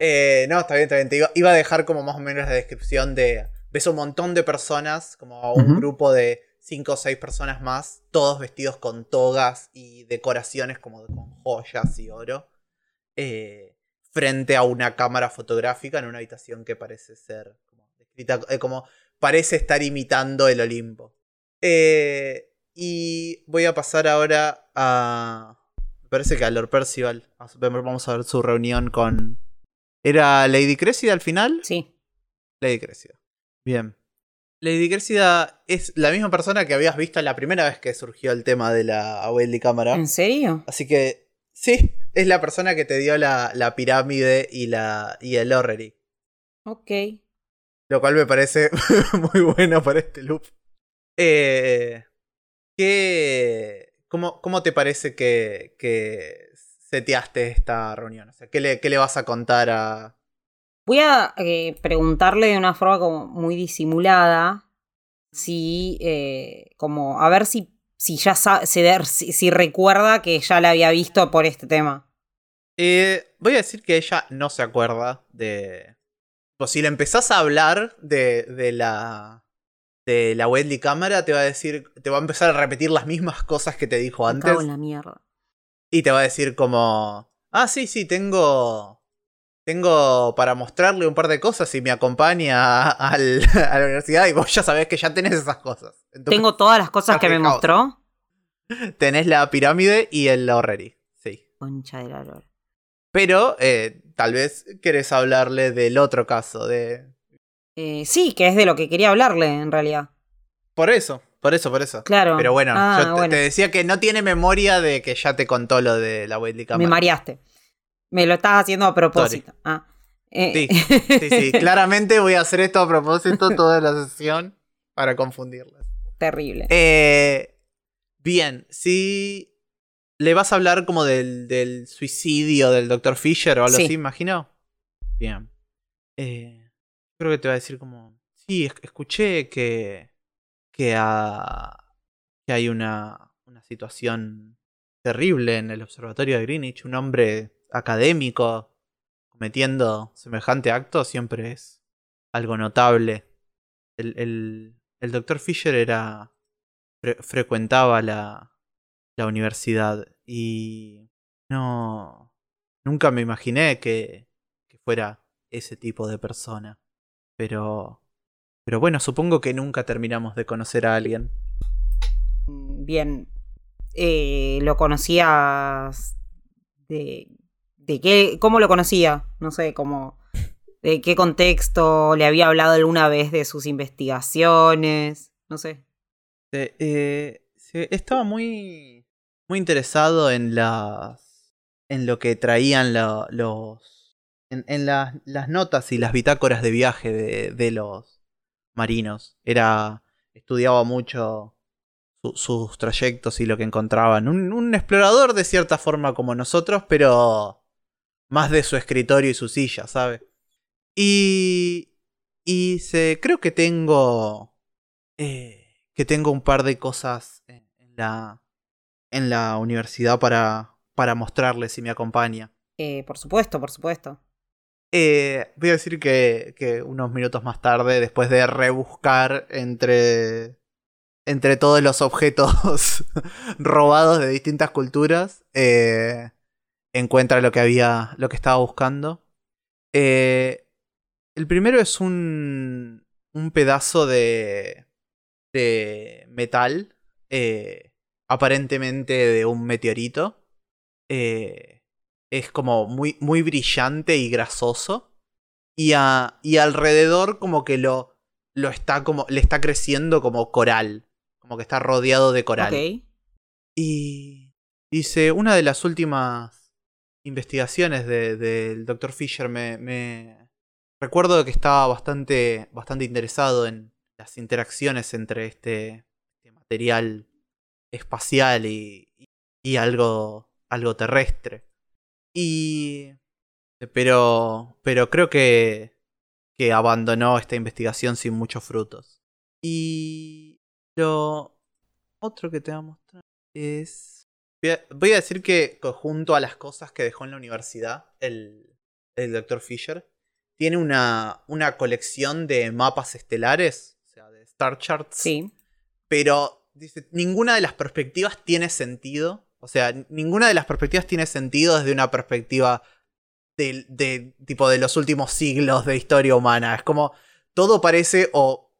Eh, no, está bien, está bien. Te iba, iba a dejar como más o menos la descripción de. Ves un montón de personas, como un grupo de 5 o 6 personas más, todos vestidos con togas y decoraciones como con joyas y oro, eh, frente a una cámara fotográfica en una habitación que parece ser como, descrita- eh, como parece estar imitando el Olimpo. Eh, y voy a pasar ahora a. Me parece que a Lord Percival. Vamos a ver su reunión con. ¿Era Lady Cressida al final? Sí. Lady Cressida. Bien. Lady Cressida es la misma persona que habías visto la primera vez que surgió el tema de la Abueli Cámara. ¿En serio? Así que, sí, es la persona que te dio la, la pirámide y, la, y el orrery. Ok. Lo cual me parece muy bueno para este loop. Eh, ¿qué, cómo, ¿Cómo te parece que, que seteaste esta reunión? O sea, ¿qué le, qué le vas a contar a... Voy a eh, preguntarle de una forma como muy disimulada si, eh, como, a ver si, si ya sa- se der- si, si recuerda que ya la había visto por este tema. Eh, voy a decir que ella no se acuerda de... Pues si le empezás a hablar de, de la... De la Wedley cámara, te va a decir. Te va a empezar a repetir las mismas cosas que te dijo Me antes. cago en la mierda. Y te va a decir como, ah, sí, sí, tengo, tengo para mostrarle un par de cosas y me acompaña al- a la universidad y vos ya sabés que ya tenés esas cosas. Entonces, Tengo todas las cosas que me mostró. Tenés la pirámide y el orrery, sí. Concha de la lora. Pero eh, tal vez querés hablarle del otro caso, de... Eh, sí, que es de lo que quería hablarle, en realidad. Por eso, por eso, por eso. Claro. Pero bueno, Ah, yo te, bueno. te decía que no tiene memoria de que ya te contó lo de la Wesley Me mareaste. Me lo estás haciendo a propósito. Ah. Eh, Sí, Sí, sí, claramente voy a hacer esto a propósito toda la sesión para confundirlas. Terrible. Eh, bien, si le vas a hablar como del, del suicidio del Dr. Fisher o algo Sí. así, imagino. Bien. Eh, creo que te va a decir como, sí, es- escuché que, que, que hay una, una situación terrible en el observatorio de Greenwich. Un hombre académico cometiendo semejante acto siempre es algo notable. El, el, el doctor Fisher era. fre- frecuentaba la, la universidad y no. Nunca me imaginé que, que fuera ese tipo de persona. Pero. Pero bueno, supongo que nunca terminamos de conocer a alguien. Bien. Eh, ¿Lo conocías de, de qué? ¿Cómo lo conocía? No sé, como de qué contexto le había hablado alguna vez de sus investigaciones. No sé. Eh, estaba muy. muy interesado en las. en lo que traían lo- los. en, las, las notas y las bitácoras de viaje de, los marinos. Era. estudiaba mucho su- sus trayectos y lo que encontraban. Un explorador de cierta forma como nosotros, pero. Más de su escritorio y su silla, ¿sabe? Y. y se, creo que tengo. eh, que tengo un par de cosas en, en la. en la universidad para. para mostrarle si me acompaña. Eh, por supuesto, por supuesto. Eh, voy a decir que, que unos minutos más tarde, después de rebuscar entre, entre todos los objetos robados de distintas culturas, eh, encuentra lo que había, lo que estaba buscando. Eh, el primero es un, un pedazo de, de metal, eh, aparentemente de un meteorito. Eh, es como muy, muy brillante y grasoso. Y, a- y alrededor como que lo, lo está como. le está creciendo como coral. Como que está rodeado de coral. Y dice, una de las últimas investigaciones de- del Dr. Fisher me, me- Recuerdo que estaba bastante, bastante interesado en las interacciones entre este, este material espacial y, y algo, algo terrestre. Y... Pero, pero creo que, que abandonó esta investigación sin muchos frutos. Y lo otro que te voy a mostrar es... Voy a, decir que junto a las cosas que dejó en la universidad el, el Dr. Fisher, tiene una, una colección de mapas estelares, o sea, de star charts Sí. pero dice, ninguna de las perspectivas tiene sentido. O sea, ninguna de las perspectivas tiene sentido desde una perspectiva de, de tipo de los últimos siglos de historia humana. Es como todo parece o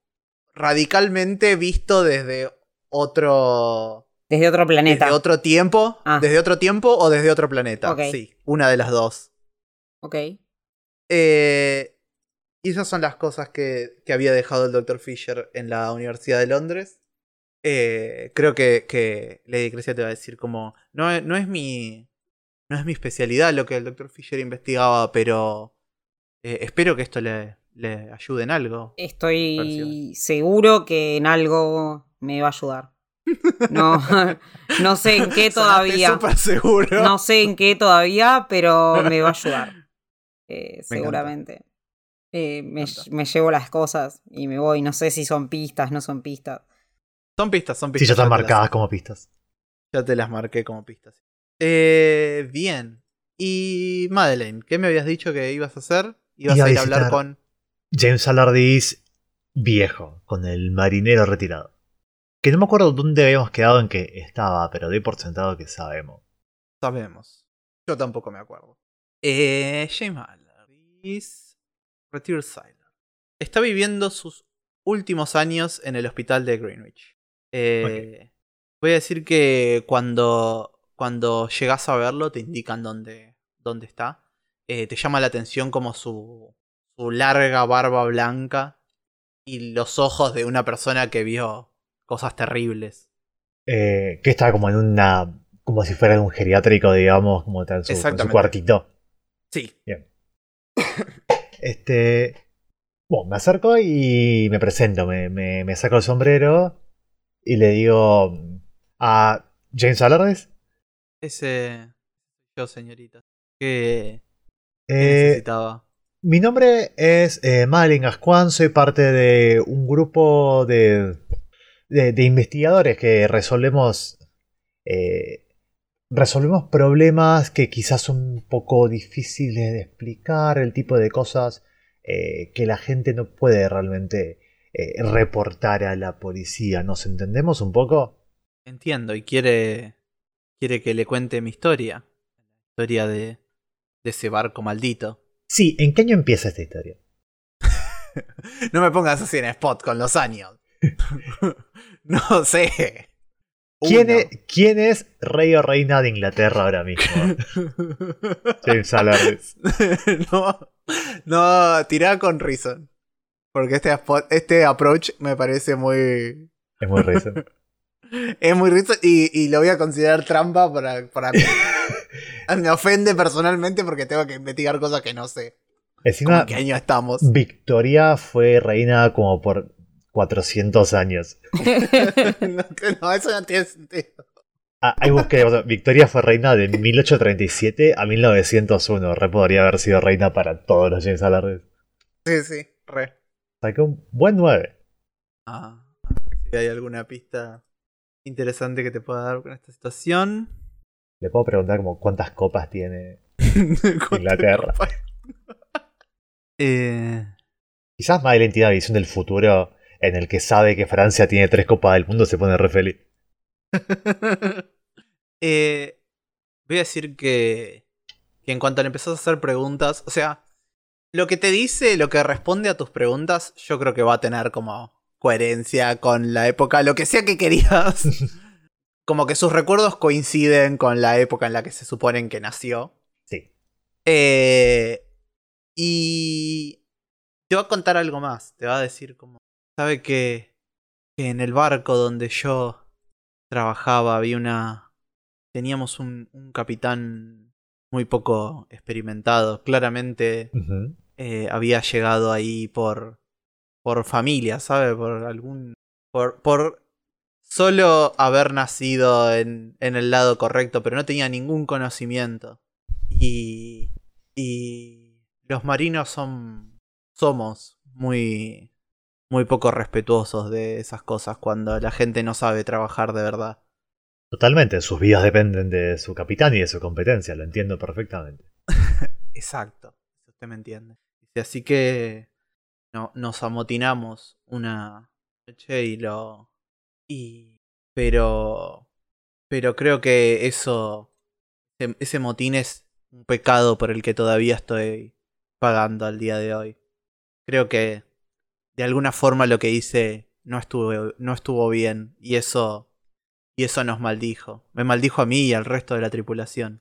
radicalmente visto desde otro Desde otro planeta. desde otro tiempo, Ah. desde otro tiempo o desde otro planeta. Ok. Sí, una de las dos. Ok. Eh, y esas son las cosas que, que había dejado el Dr. Fisher en la Universidad de Londres. Eh, creo que, que Lady Crecia te va a decir como, no, es- no es mi no es mi especialidad lo que el Dr. Fisher investigaba, pero eh, espero que esto le, le ayude en algo. Estoy seguro que en algo me va a ayudar. No, no sé en qué todavía. Sonaste súper seguro. No sé en qué todavía, pero me va a ayudar. Eh, seguramente. Eh, me, llevo las cosas y me voy. No sé si son pistas, no son pistas. Son pistas, son Sí, pistas. ya están las- marcadas como pistas. Ya te las marqué como pistas. Eh, bien. Y Madeleine, ¿qué me habías dicho que ibas a hacer? Ibas Iba a ir a hablar con... James Allardyce viejo, con el marinero retirado. Que no me acuerdo dónde habíamos quedado en que estaba, pero doy por sentado que sabemos. Sabemos. Yo tampoco me acuerdo. Eh, James Allardyce. Retire Silent. Está viviendo sus últimos años en el hospital de Greenwich. Eh, Voy a decir que cuando, cuando llegas a verlo te indican dónde, dónde está. Eh, te llama la atención como su, su larga barba blanca y los ojos de una persona que vio cosas terribles. Eh, que está como en una. como si fuera un geriátrico, digamos, como está en su, en su Exactamente. cuartito. Sí, Este. Bueno, me acerco y me presento, me, me, me saco el sombrero y le digo a James Allardyce. ese yo, señorita. ¿Qué, qué Eh, necesitaba? mi nombre es eh, Madeline Gascuan, soy parte de un grupo de, de, de investigadores que resolvemos. eh, resolvemos problemas que quizás son un poco difíciles de explicar, el tipo de cosas eh, que la gente no puede realmente eh, reportar a la policía. ¿Nos entendemos un poco? Entiendo, y quiere. quiere que le cuente mi historia. La historia de. de ese barco maldito. Sí, ¿en qué año empieza esta historia? No me pongas así en spot con los años. no sé. ¿Quién Uno. es, quién es rey o reina de Inglaterra ahora mismo? James Allardyce. no, no, tirá con Reason. Porque este, este approach me parece muy. Es muy risa. Es muy rico y, y lo voy a considerar trampa para, para mí. Me ofende personalmente porque tengo que investigar cosas que no sé. ¿Cómo Encima, ¿En qué año estamos? Victoria fue reina como por 400 años. no, no, eso no tiene sentido. Ah, ahí busqué, o sea, Victoria fue reina de 1837 a 1901. Re podría haber sido reina para todos los James Alardes. Sí, sí, re. Saqué un buen 9. Ah, a ver si hay alguna pista interesante que te pueda dar con esta situación. Le puedo preguntar como cuántas copas tiene. ¿Cuánto Inglaterra. eh, Quizás Miley tiene una visión del futuro en el que sabe que Francia tiene tres copas del mundo, se pone re feliz. eh, voy a decir que, que en cuanto le empezás a hacer preguntas, o sea, lo que te dice, lo que responde a tus preguntas, yo creo que va a tener como coherencia con la época, lo que sea que querías. como que sus recuerdos coinciden con la época en la que se suponen que nació. Sí. Eh, y te va a contar algo más. Te va a decir como... Sabe que, que en el barco donde yo trabajaba había una... Teníamos un, un capitán muy poco experimentado. Claramente eh, había llegado ahí por... Por familia, ¿sabe? Por algún... Por... por solo haber nacido en, en el lado correcto, pero no tenía ningún conocimiento. Y, y los marinos son, somos muy, muy poco respetuosos de esas cosas cuando la gente no sabe trabajar de verdad. Totalmente, sus vidas dependen de su capitán y de su competencia, lo entiendo perfectamente. Exacto, usted me entiende. Así que no, nos amotinamos una noche y lo... Y... Pero... Pero creo que eso... Ese motín es un pecado por el que todavía estoy pagando al día de hoy. Creo que de alguna forma lo que hice no estuvo, no estuvo bien y eso y eso nos maldijo. Me maldijo a mí y al resto de la tripulación.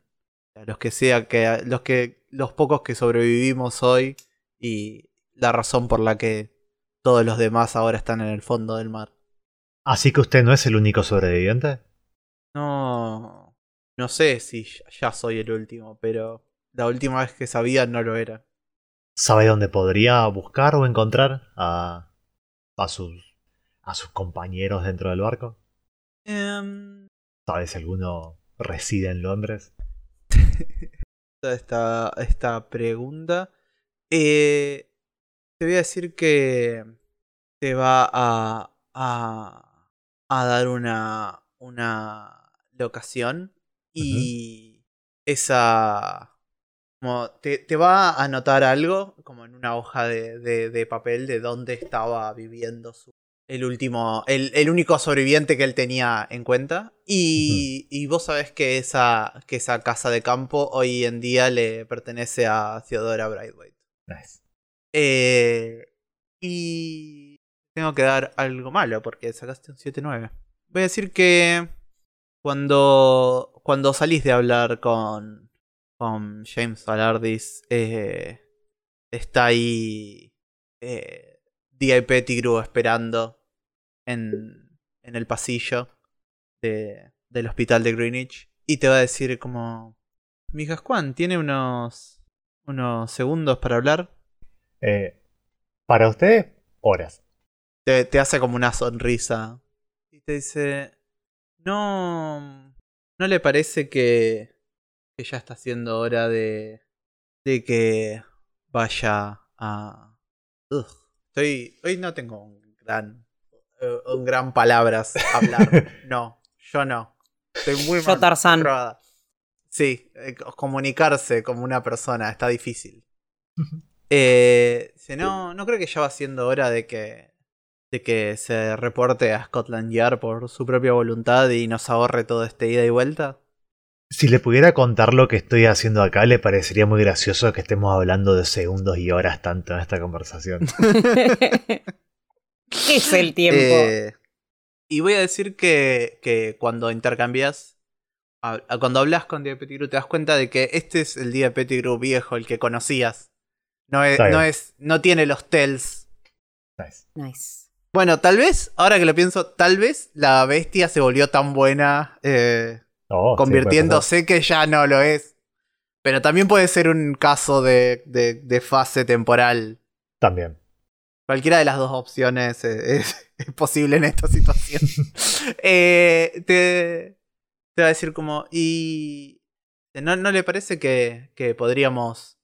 A los que sea que los que los pocos que sobrevivimos hoy y la razón por la que todos los demás ahora están en el fondo del mar. Así que usted no es el único sobreviviente. No no sé si ya soy el último, pero la última vez que sabía no lo era. ¿Sabe dónde podría buscar o encontrar a, a sus a sus compañeros dentro del barco? Em, ¿Sabe si alguno reside en Londres? esta, esta pregunta. Eh, te voy a decir que te va a, a, a dar una, una locación y esa... Como te, te va a anotar algo, como en una hoja de, de, de papel, de dónde estaba viviendo su, el último, el, el único sobreviviente que él tenía en cuenta. Y, y vos sabés que esa, que esa casa de campo hoy en día le pertenece a Theodora Brightwaite. Nice. Eh, y tengo que dar algo malo porque sacaste un 7-9. Voy a decir que cuando, cuando salís de hablar con, con James Alardis, eh, está ahí eh, D.I. Pettigrew esperando en, en el pasillo de, del hospital de Greenwich y te va a decir como... Mijas Juan, ¿tiene unos, unos segundos para hablar? Eh, para usted, horas. te, te hace como una sonrisa y te dice, no, ¿no le parece que, que ya está siendo hora de, de que vaya a... Ugh, estoy, hoy no tengo un gran, eh, un gran palabras a hablar. no, yo no. Estoy muy Yo, Tarzán. Sí, eh, comunicarse como una persona está difícil. Eh, no, no creo que ya va siendo hora de que, de que se reporte a Scotland Yard por su propia voluntad y nos ahorre todo este ida y vuelta. Si le pudiera contar lo que estoy haciendo acá, le parecería muy gracioso que estemos hablando de segundos y horas tanto en esta conversación. ¿Qué es el tiempo? Eh, y voy a decir que, que cuando intercambias, a- a- cuando hablas con Día Pettigrew, te das cuenta de que este es el Día Pettigrew viejo, el que conocías. No, es, no, es, no tiene los tells. Nice. Nice. Bueno, tal vez, ahora que lo pienso, tal vez la bestia se volvió tan buena eh, Oh, sí, convirtiéndose que ya no lo es. Pero también puede ser un caso de, de- de fase temporal. También. Cualquiera de las dos opciones es, es posible en esta situación. Eh, te, te va a decir como, ¿y no, no le parece que, que podríamos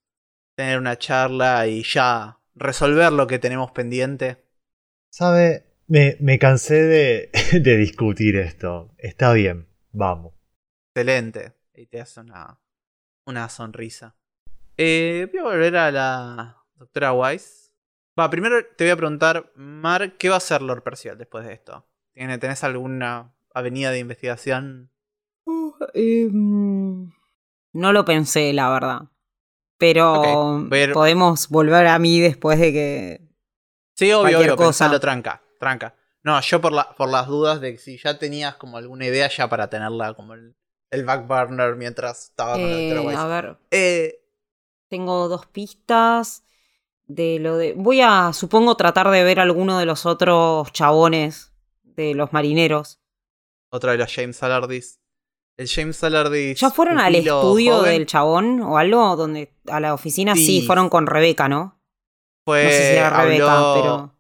tener una charla y ya resolver lo que tenemos pendiente? ¿Sabe? Me, me cansé de, de discutir esto. Está bien, vamos. Excelente. Y te hace una, una sonrisa. Eh, voy a volver a la doctora Wise. Va, primero te voy a preguntar, Mar, ¿qué va a hacer Lord Percival después de esto? ¿Tiene- ¿Tenés alguna avenida de investigación? Uh, em, no lo pensé, la verdad. Pero a podemos volver a mí después de que. Sí, obvio, obvio, cosa. pensalo tranca, tranca. No, yo por, la, por las dudas de que si ya tenías como alguna idea ya para tenerla como el, el back burner mientras estaba con eh, Wise. a ver, Eh, tengo dos pistas de lo de. Voy a, supongo, tratar de ver alguno de los otros chabones de los marineros. otra de los James Alardis. El James Alardis. ¿Ya fueron al estudio joven, del chabón o algo? donde A la oficina sí, Sí. fueron con Rebeca, ¿no? Fue, no sé si era Rebeca, habló- pero.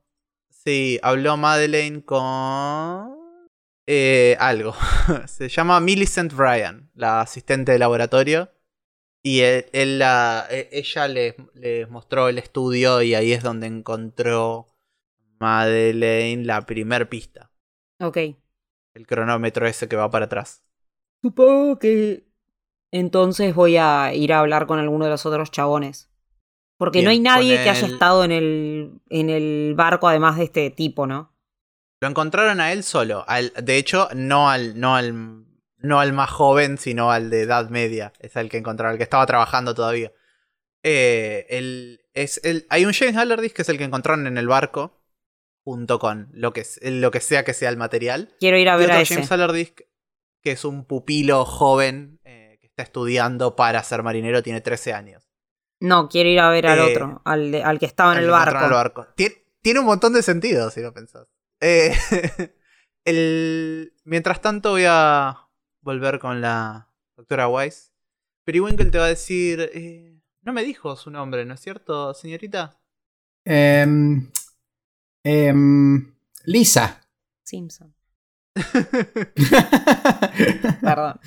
Sí, habló Madeleine con. Eh, algo. Se llama Millicent Bryan, la asistente de laboratorio. Y él, él la- e- ella les, les mostró el estudio y ahí es donde encontró Madeleine la primer pista. Ok. El cronómetro ese que va para atrás. Supongo que. Entonces voy a ir a hablar con alguno de los otros chabones. Porque no hay nadie que haya el- estado en el, en el barco además de este tipo, ¿no? Lo encontraron a él solo. Al- de hecho, no al, no al. No al más joven, sino al de edad media. Es el que encontraron, el que estaba trabajando todavía. Eh, el, es el, hay un James Allardyce que es el que encontraron en el barco. Junto con lo que, lo que sea que sea el material. Quiero ir a Y ver otro a ese. James Allardyce que- es un pupilo joven eh, que está estudiando para ser marinero, tiene 13 años. No, quiero ir a ver al Eh, otro, al, de- al que estaba en el barco. en el barco. Tien- Tiene, un montón de sentido, si lo pensás. Eh, el, mientras tanto, voy a volver con la doctora Wise. Periwinkle te va a decir. eh, no me dijo su nombre, ¿no es cierto, señorita? Em, em, Lisa. Simpson. Perdón.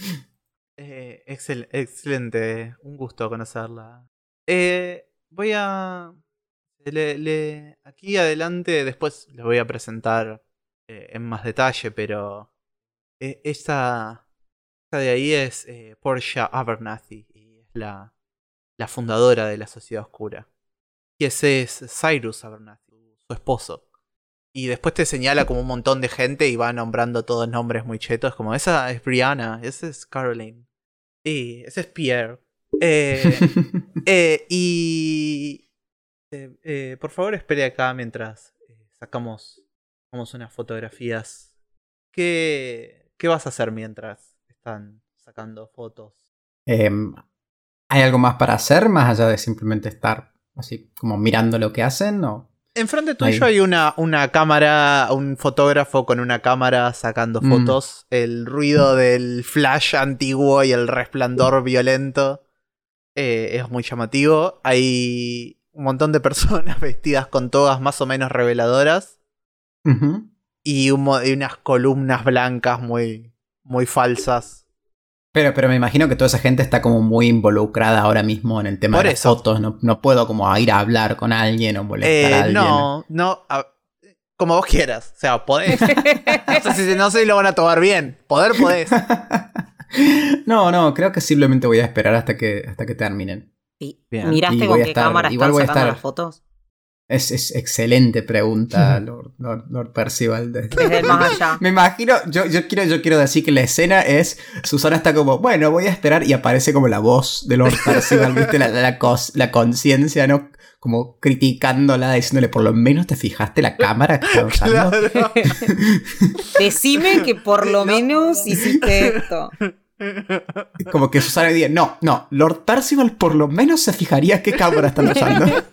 Eh, excel- excelente, un gusto conocerla. Eh, voy a. le- le- aquí adelante, después les voy a presentar eh, en más detalle, pero. eh, esta, esta de ahí es eh, Portia Abernathy y es la, la fundadora de la Sociedad Oscura. Y ese es Cyrus Abernathy, su esposo. Y después te señala como un montón de gente y va nombrando todos nombres muy chetos, como esa es Brianna, esa es Caroline. Y ese es Pierre. Eh, y... eh, eh, por favor espere acá mientras eh, sacamos, sacamos unas fotografías. ¿Qué, ¿Qué vas a hacer mientras están sacando fotos? Em, ¿Hay algo más para hacer más allá de simplemente estar así como mirando lo que hacen? O... Enfrente Ahí. tuyo hay una, una cámara, un fotógrafo con una cámara sacando Mm. fotos. El ruido del flash antiguo y el resplandor violento eh, es muy llamativo. Hay un montón de personas vestidas con togas más o menos reveladoras y, un y unas columnas blancas muy, muy falsas. Pero, pero me imagino que toda esa gente está como muy involucrada ahora mismo en el tema Por de las fotos. No, no puedo como ir a hablar con alguien o molestar Eh, a alguien. no, no, a- como vos quieras. O sea, podés. no, sé si, no sé si lo van a tomar bien. Poder podés. no, no, creo que simplemente voy a esperar hasta que, hasta que terminen. Bien. ¿Miraste Y con qué estar- cámara están sacando estar- las fotos? Es, es excelente pregunta, Lord, Lord- Lord Percival. desde- el más allá. Me imagino, yo, yo, quiero, yo quiero decir que la escena es, Susana está como, bueno, voy a esperar y aparece como la voz de Lord Percival, ¿viste? La, la, cos- la conciencia, ¿no? Como criticándola, diciéndole, por lo menos te fijaste la cámara que está usando. Claro. Decime que por lo No. menos hiciste esto. Como que Susana dice, no, no, Lord Percival por lo menos se fijaría qué cámara están usando.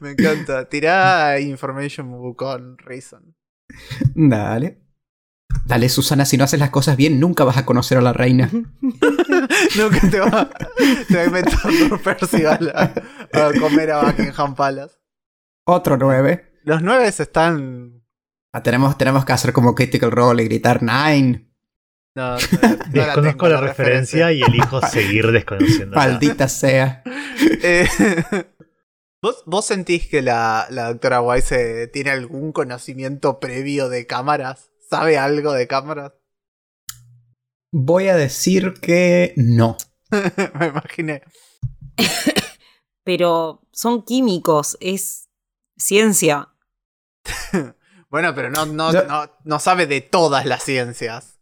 Me encanta. Tirá Information con Reason. Dale. Dale, Susana, si no haces las cosas bien, nunca vas a conocer a la reina. Nunca te va, te va a inventar por Percival a, a comer a Buckingham Palace. Otro 9. Los nueve están. Ah, tenemos, tenemos que hacer como Critical Role y gritar Nine. No, no, no Desconozco tengo la, referencia, y elijo seguir desconociendo. Maldita sea. Eh, ¿Vos, ¿Vos sentís que la, la doctora Wise tiene algún conocimiento previo de cámaras? ¿Sabe algo de cámaras? Voy a decir que no. Me imaginé. Pero son químicos, es ciencia. Bueno, pero no, no, No. no, no sabe de todas las ciencias.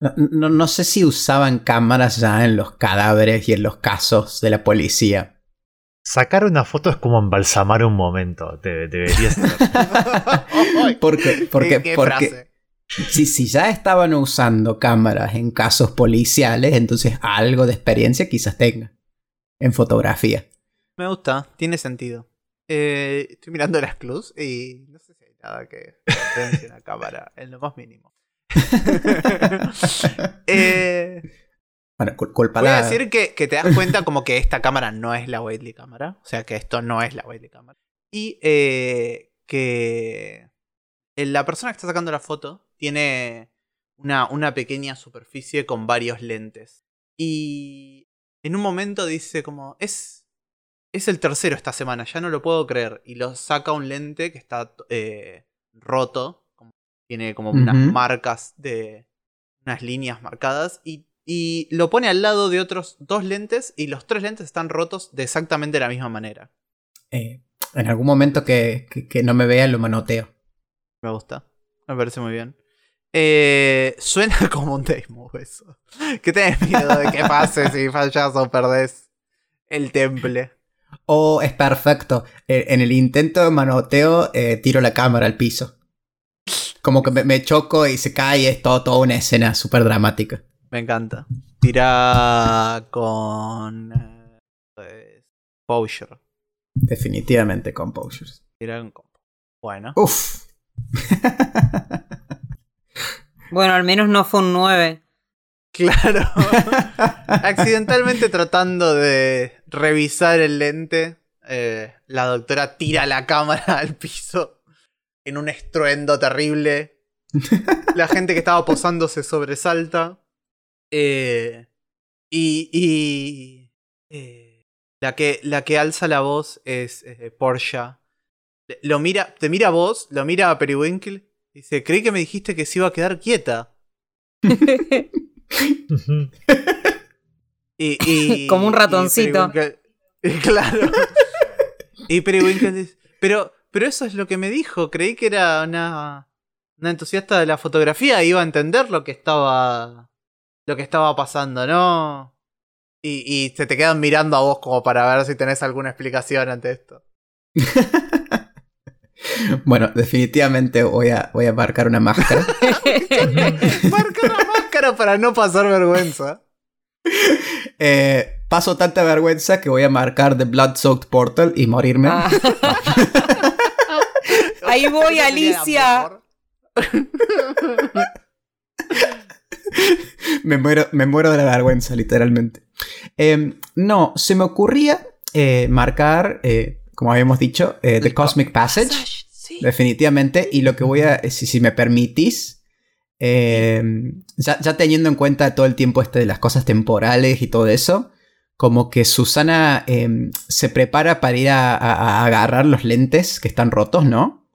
No, no- no sé si usaban cámaras ya en los cadáveres y en los casos de la policía. Sacar una foto es como embalsamar un momento. Te, deberías Ay, Porque, porque, ¿Qué, qué porque frase? si, si ya estaban usando cámaras en casos policiales, entonces algo de experiencia quizás tenga en fotografía. Me gusta, tiene sentido. Eh, estoy mirando las clues y nada que referencie una cámara, en lo más mínimo. eh, Bueno, cul- culpa voy a decir que, que te das cuenta como que esta cámara no es la Waitley cámara. O sea que esto no es la Waitley cámara. Y eh, que la persona que está sacando la foto tiene una, una pequeña superficie con varios lentes. Y en un momento dice como, es, es el tercero esta semana, ya no lo puedo creer. Y lo saca un lente que está eh, roto, como- tiene como unas marcas de... unas líneas marcadas. Y, y lo pone al lado de otros dos lentes y los tres lentes están rotos de exactamente la misma manera. eh, en algún momento que, que- que no me vean lo manoteo. Me gusta. Me parece muy bien. Eh, suena como un move eso. Que tenés miedo de que pase si fallas o perdés el temple. O es perfecto. eh, en el intento de manoteo eh, tiro la cámara al piso. Como que me, me choco y se cae y es todo, toda una escena súper dramática. Me encanta. Tira con. eh, pues, Posture. Definitivamente. Tira con. Bueno. Uf. Bueno, al menos no fue un 9. Claro. Accidentalmente tratando de revisar el lente, eh, la doctora tira la cámara al piso en un estruendo terrible. La gente que estaba posando se sobresalta. Eh, y y eh, la, que, la que alza la voz es. Le- Lo mira, te mira a vos, lo mira a Periwinkle. Dice, creí que me dijiste que se iba a quedar quieta. Ujú. Y, y- Como un ratoncito. Claro. y Periwinkle dice, pero, pero eso es lo que me dijo. Creí que era una, una entusiasta de la fotografía. Iba a entender lo que estaba. Lo que estaba pasando, ¿no? Y, y se te quedan mirando a vos como para ver si tenés alguna explicación ante esto. Bueno, definitivamente voy a, voy a marcar una máscara. Marca la máscara para no pasar vergüenza. Eh, paso tanta vergüenza que voy a marcar The Blood Soaked Portal y morirme. Ah. Ahí voy, Alicia. me, muero, me muero de la vergüenza, literalmente. Eh, no, se me ocurría eh, marcar, eh, como habíamos dicho, eh, The Cosmic Passage. Sí. Definitivamente. Y lo que voy a, si, si me permitís, eh, ya, ya teniendo en cuenta todo el tiempo este de las cosas temporales y todo eso, como que Susana eh, se prepara para ir a, a- a agarrar los lentes que están rotos, ¿no?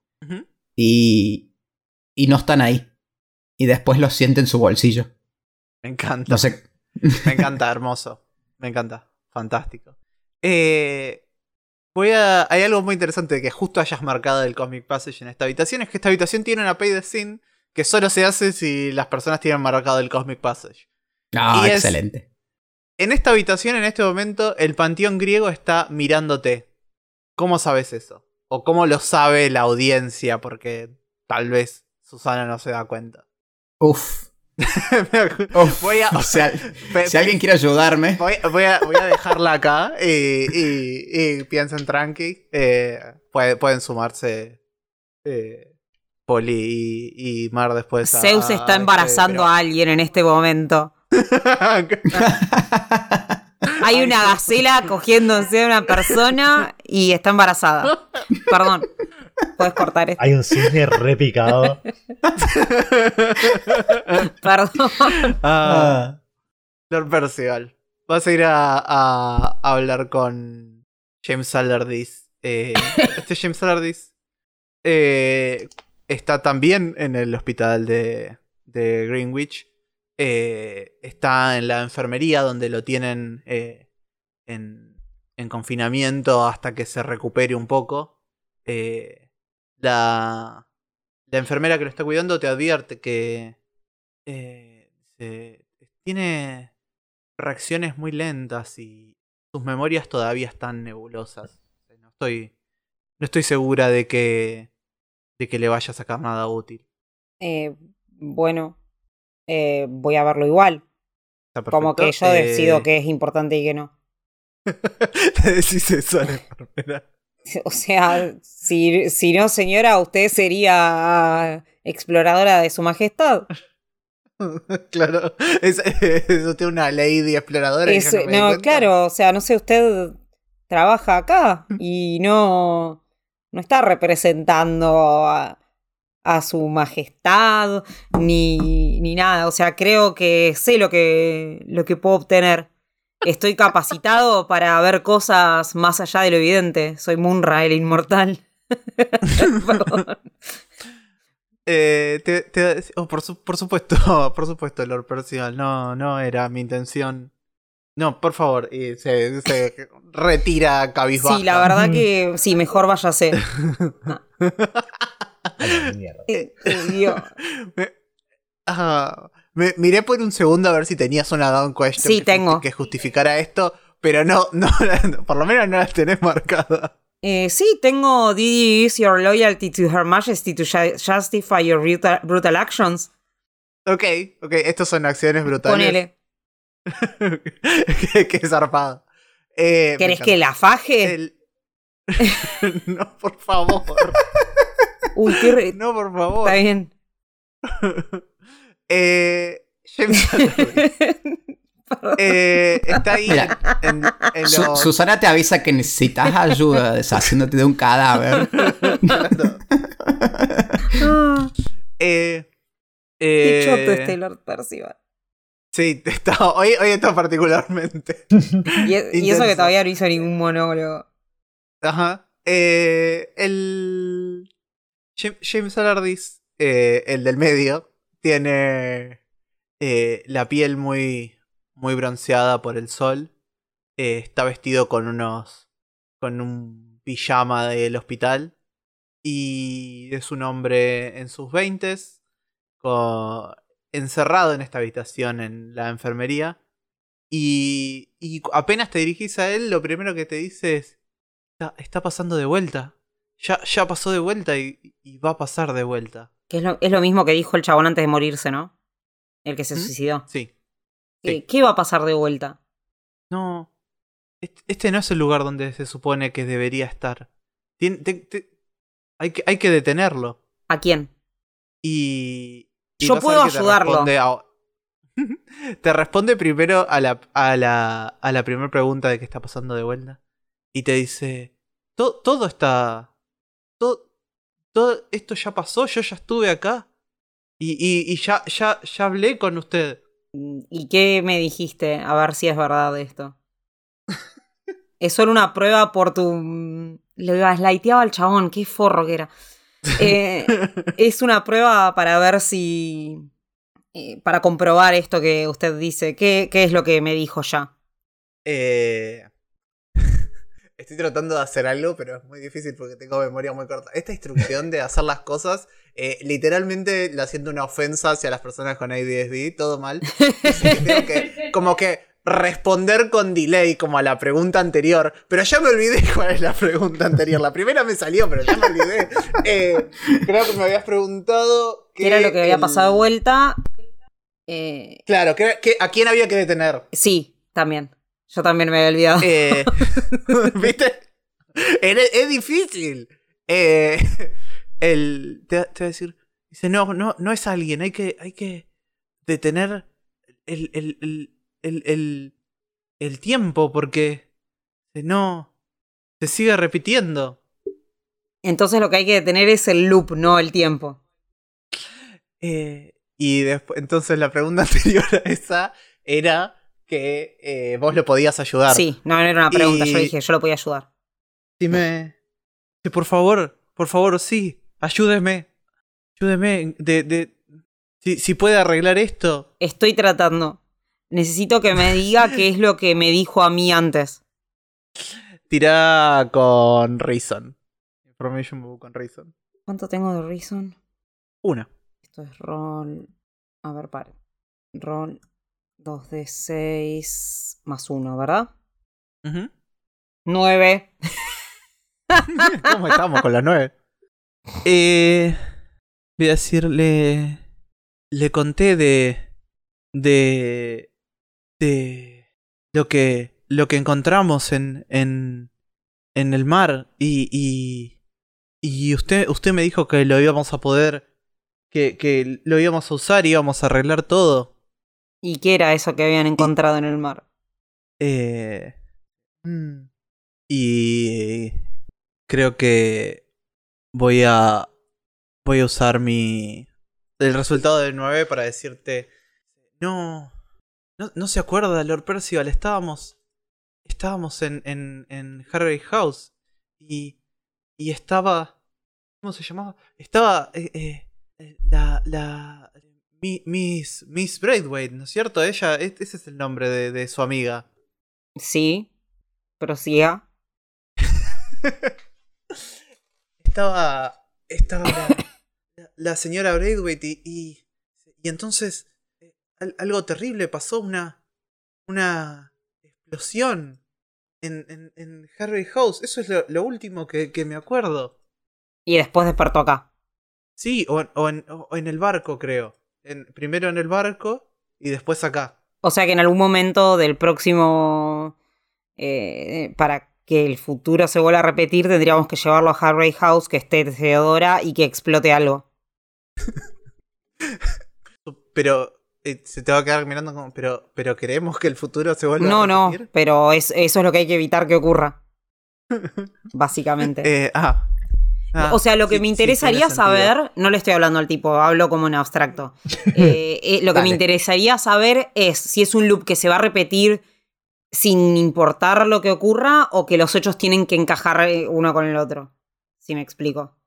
Y, y no están ahí. Y después los siente en su bolsillo. Me encanta. No sé. Me encanta, hermoso. Me encanta. Fantástico. Eh, voy a. Hay algo muy interesante que justo hayas marcado el Cosmic Passage en esta habitación. Es que esta habitación tiene una pay de scene que solo se hace si las personas tienen marcado el Cosmic Passage. Ah, es- excelente. En esta habitación, en este momento, el panteón griego está mirándote. ¿Cómo sabes eso? O cómo lo sabe la audiencia, porque tal vez Susana no se da cuenta. Uf. Uf, voy a, o sea, si alguien quiere ayudarme. voy, voy a, voy a dejarla acá y, y- y piensen tranqui. Eh, puede- pueden sumarse eh, Poli y, y Mar después. a- Zeus está este, embarazando pero- a alguien en este momento. Hay una gacela cogiéndose a una persona y está embarazada. Perdón. Puedes cortar esto. Hay un cisne repicado. Perdón. Ah, Ah. Lord Percival. Vas a ir a, a- a hablar con James Allardyce. Eh, este James Allardyce eh, está también en el hospital de, de Greenwich. Eh, está en la enfermería donde lo tienen eh, en, en confinamiento hasta que se recupere un poco. Eh, la, la enfermera que lo está cuidando te advierte que se- tiene reacciones muy lentas y sus memorias todavía están nebulosas. No estoy, no estoy segura de que, de que le vaya a sacar nada útil. Eh, bueno, eh, voy a verlo igual. Como que yo Eh, decido que es importante y que no. Le decís eso a la enfermera. O sea, si, si no, señora, usted sería exploradora de su majestad. claro, es- eso tiene una lady exploradora. y yo Es- no, no, claro, o sea, no sé, usted trabaja acá y no, no está representando a, a su majestad ni, ni nada. O sea, creo que sé lo que, lo que puedo obtener. Estoy capacitado para ver cosas más allá de lo evidente. Soy Munra, el inmortal. Eh, oh, por, por supuesto, por supuesto, Lord Percival. No, no era mi intención. No, por favor. Se, se retira cabizbaja. Sí, la verdad que sí, mejor váyase. Mierda. Eh, eh, Dios. Me, ah, me- miré por un segundo a ver si tenías una down question Sí, que, tengo. que justificara esto, pero no, no, por lo menos no las tenés marcadas. Eh, sí, tengo Did you use your loyalty to Her Majesty to ju- justify your brutal, brutal actions? Ok, ok, estos son acciones brutales. Ponele. qué, qué zarpado. Eh, ¿Querés que la faje? El- no, por favor. Uy, qué re- No, por favor. Está bien. Eh, James eh, está ahí Mira. en, en Su- los- Susana te avisa que necesitas ayuda deshaciéndote de un cadáver. Ah, Eh, qué eh, choto este Lord Percival. Sí, está, hoy, hoy está particularmente. Y, e- y eso que todavía no hizo ningún monólogo. Ajá. Eh, el. Jam- James Allardyce, eh, el del medio, tiene eh, la piel muy, muy bronceada por el sol. Está vestido con unos. con un pijama del hospital. Y es un hombre en sus veintes. con- encerrado en esta habitación en la enfermería. Y, y apenas te dirigís a él, lo primero que te dice es: Está, está pasando de vuelta. Ya, ya pasó de vuelta y, y va a pasar de vuelta. Que es lo, es lo mismo que dijo el chabón antes de morirse, ¿no? El que se ¿Mm? suicidó. Sí. ¿Qué, Sí. qué va a pasar de vuelta? No. Este, este no es el lugar donde se supone que debería estar. Tien- te- te- hay, que, hay que detenerlo. ¿A quién? Y. y Yo a puedo te ayudarlo. responde a- te responde primero a la, a la, a la primera pregunta de qué está pasando de vuelta. Y te dice: "To- Todo está. Todo, todo esto ya pasó, yo ya estuve acá. Y, y, y ya, ya, ya hablé con usted. ¿Y qué me dijiste? A ver si es verdad esto. es solo una prueba por tu. Le gaslaiteaba al chabón, qué forro que era. Eh, es una prueba para ver si. eh, para comprobar esto que usted dice. ¿Qué, qué es lo que me dijo ya? Eh, Estoy tratando de hacer algo, pero es muy difícil porque tengo memoria muy corta. Esta instrucción de hacer las cosas, eh, literalmente la siento una ofensa hacia las personas con ADSD, todo mal. Así que tengo que, como que responder con delay, como a la pregunta anterior. Pero ya me olvidé cuál es la pregunta anterior. La primera me salió, pero ya me olvidé. Eh, creo que me habías preguntado ¿Qué era lo que había el- pasado de vuelta? Eh, Claro, ¿qué- qué- ¿a quién había que detener? sí, también. Yo también me había olvidado. Eh, ¿Viste? Es difícil. El, te, te va a decir, dice, no, no, no es alguien, hay que, hay que detener el, el, el, el, el, el tiempo porque no se sigue repitiendo. Entonces lo que hay que detener es el loop, no el tiempo. Eh, y después, entonces la pregunta anterior a esa era que eh, vos lo podías ayudar. Sí, no, no era una pregunta, yo dije, yo lo podía ayudar. Dime, sí, por favor, por favor, sí, ayúdeme, ayúdeme, de, de, si, si puede arreglar esto. Estoy tratando. Necesito que me diga qué es lo que me dijo a mí antes. Tira con Reason. Information Book con Reason. ¿Cuánto tengo de Reason? Una. Esto es roll. A ver, pare. Roll 2 de 6 más 1, ¿verdad? Ujú. 9. ¿Cómo estamos con las nueve? Eh, voy a decirle. Le conté de. de. De. lo que. lo que encontramos en. en. en el mar. Y. y. y usted. usted me dijo que lo íbamos a poder. que, que lo íbamos a usar y íbamos a arreglar todo. ¿Y qué era eso que habían encontrado en el mar? Eh, mm, y creo que voy a voy a usar mi el resultado del 9 para decirte no no, no se acuerda Lord Percival estábamos estábamos en en en Harry House y y estaba cómo se llamaba estaba eh, eh, eh, la la mi- Miss Miss Braithwaite ¿no es cierto? ella ese es el nombre de, de su amiga Sí. Prosiga. estaba estaba la, la- señora Braithwaite y, y y entonces al- algo terrible pasó una una explosión en, en, en Harry House eso es lo, lo último que, que me acuerdo Y después despertó acá. sí o en, o en, o en el barco creo en, primero en el barco y después acá O sea que en algún momento del próximo. eh, para que el futuro se vuelva a repetir, tendríamos que llevarlo a Harry House, que esté Theodora y que explote algo. pero se te va a quedar mirando como pero pero queremos que el futuro se vuelva No, a no, pero es, eso es lo que hay que evitar que ocurra. Básicamente. Eh, ah. Ah, o sea, lo que sí, me interesaría saber, no le estoy hablando al tipo, hablo como en abstracto. Eh, eh, lo que me interesaría saber es si es un loop que se va a repetir sin importar lo que ocurra o que los hechos tienen que encajar uno con el otro. Si me explico.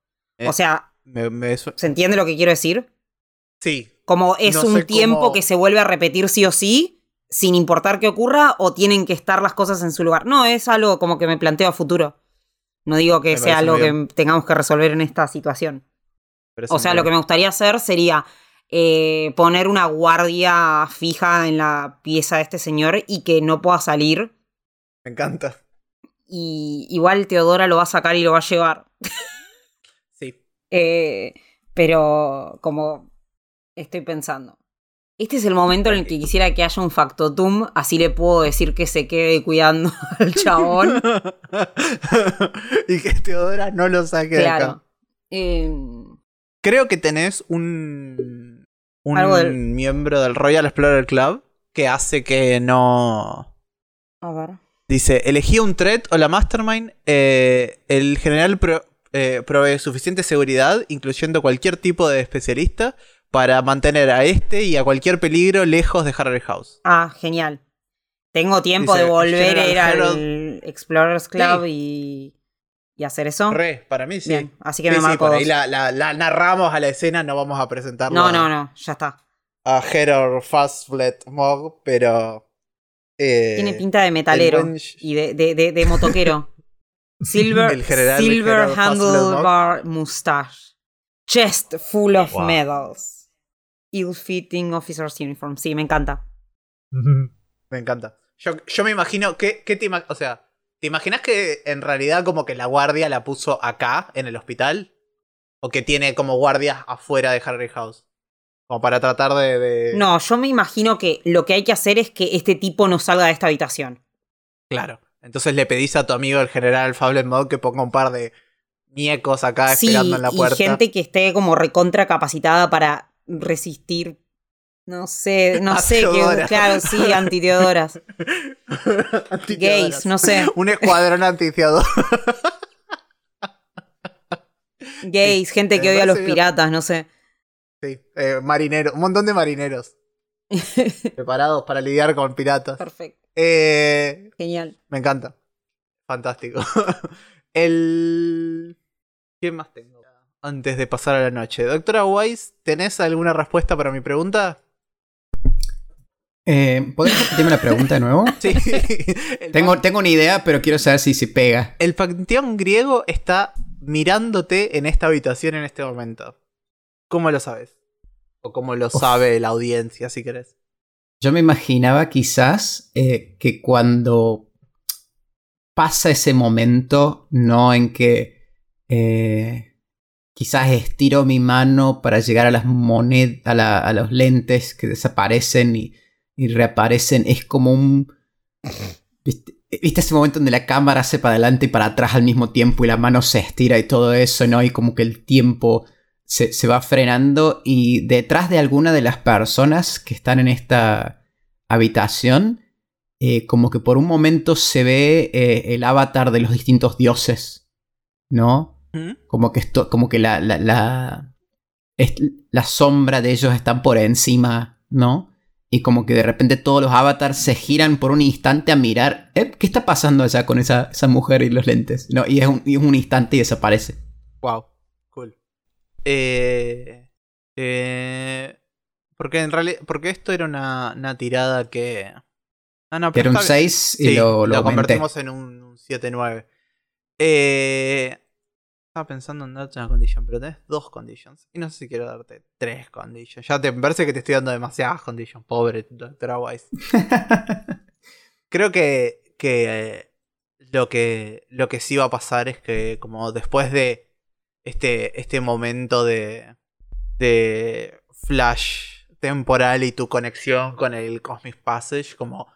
O sea, Me- me su- ¿se entiende lo que quiero decir? sí, Como es No un tiempo cómo- que se vuelve a repetir sí o sí, sin importar qué ocurra, o tienen que estar las cosas en su lugar. No, es algo como que me planteo a futuro. No digo que Me sea algo que tengamos que resolver en esta situación. O sea, lo que me gustaría hacer sería eh, poner una guardia fija en la pieza de este señor y que no pueda salir. Me encanta. Y igual Teodora lo va a sacar y lo va a llevar. Sí. Eh, pero como estoy pensando. Este es el momento en el que quisiera que haya un factotum, así le puedo decir que se quede cuidando al chabón. y que Teodora no lo saque de claro. acá. Eh, Creo que tenés un. Un Algo del- miembro del Royal Explorer Club que hace que no. a ver. Dice: elegí un threat o la mastermind. eh, el general pro- eh, provee suficiente seguridad, incluyendo cualquier tipo de especialista, para mantener a este y a cualquier peligro lejos de Harry House. Ah, genial. Tengo tiempo Dice, de volver a ir al Explorers Club y, y hacer eso. Re, para mí sí. Bien, así que Sí, me sí, marco por ahí la, la- la narramos a la escena, no vamos a presentarla No, no, no, ya está. a Heror Fastflet Mog, pero. eh, Tiene pinta de metalero buen- y de, de, de, de motoquero. Silver, El general silver Gerard Hasselhoff. handlebar mustache. Chest full of Wow. medals. Ill-fitting officer's uniform. Sí, me encanta. Me encanta. Yo, yo me imagino que, que te ima- o sea, ¿te imaginas que en realidad como que la guardia la puso acá, en el hospital? ¿O que tiene como guardias afuera de Harry House? Como para tratar de. de- No, yo me imagino que lo que hay que hacer es que este tipo no salga de esta habitación. Claro. Entonces le pedís a tu amigo el general Fablemod que ponga un par de miecos acá Sí, esperando en la y puerta. gente que esté como recontra capacitada para resistir. No sé, no sé qué. Claro, sí, antiteodoras. Gays, no sé. Un escuadrón antiteodoro. Gays, gente que odia a los piratas, no sé. Sí, eh, marineros, un montón de marineros preparados para lidiar con piratas. Perfecto, Eh, genial. me encanta. Fantástico. El. ¿Qué más tengo? Antes de pasar a la noche. Doctora Wise, ¿tenés alguna respuesta para mi pregunta? Eh, ¿Podés repetirme la pregunta de nuevo? Sí. Tengo, tengo una idea, pero quiero saber si se pega. el panteón griego está mirándote en esta habitación en este momento. ¿Cómo lo sabes? O cómo lo sabe la audiencia, si querés. Yo me imaginaba quizás eh, que cuando pasa ese momento, no en que eh, quizás estiro mi mano para llegar a las monedas, a, los lentes que desaparecen y, reaparecen, es como un... ¿Viste? ¿Viste ese momento donde la cámara hace para adelante y para atrás al mismo tiempo y la mano se estira y todo eso, ¿no? Y como que el tiempo se, se va frenando y detrás de alguna de las personas que están en esta habitación, eh, como que por un momento se ve eh, el avatar de los distintos dioses, ¿no? ¿Mm? Como que esto, como que la, la, la, es- la sombra de ellos están por encima, ¿no? Y como que de repente todos los avatars se giran por un instante a mirar, "Eh, ¿qué está pasando allá con esa, esa mujer y los lentes? ¿No? Y es un, y es un instante y desaparece. Wow, cool. Eh, eh, porque en realidad, porque esto era una, una tirada que... Ah, no, Que era pero un está bien. 6 y Sí, lo, lo aumenté. convertimos en un, un 7-9. Eh, estaba pensando en darte una condition, pero tenés dos conditions. Y no sé si quiero darte tres conditions. Ya te parece que te estoy dando demasiadas conditions. Pobre doctora Wise. Creo que, que eh, lo que lo que sí va a pasar es que como después de este, este momento de, de flash temporal y tu conexión con el Cosmic Passage, como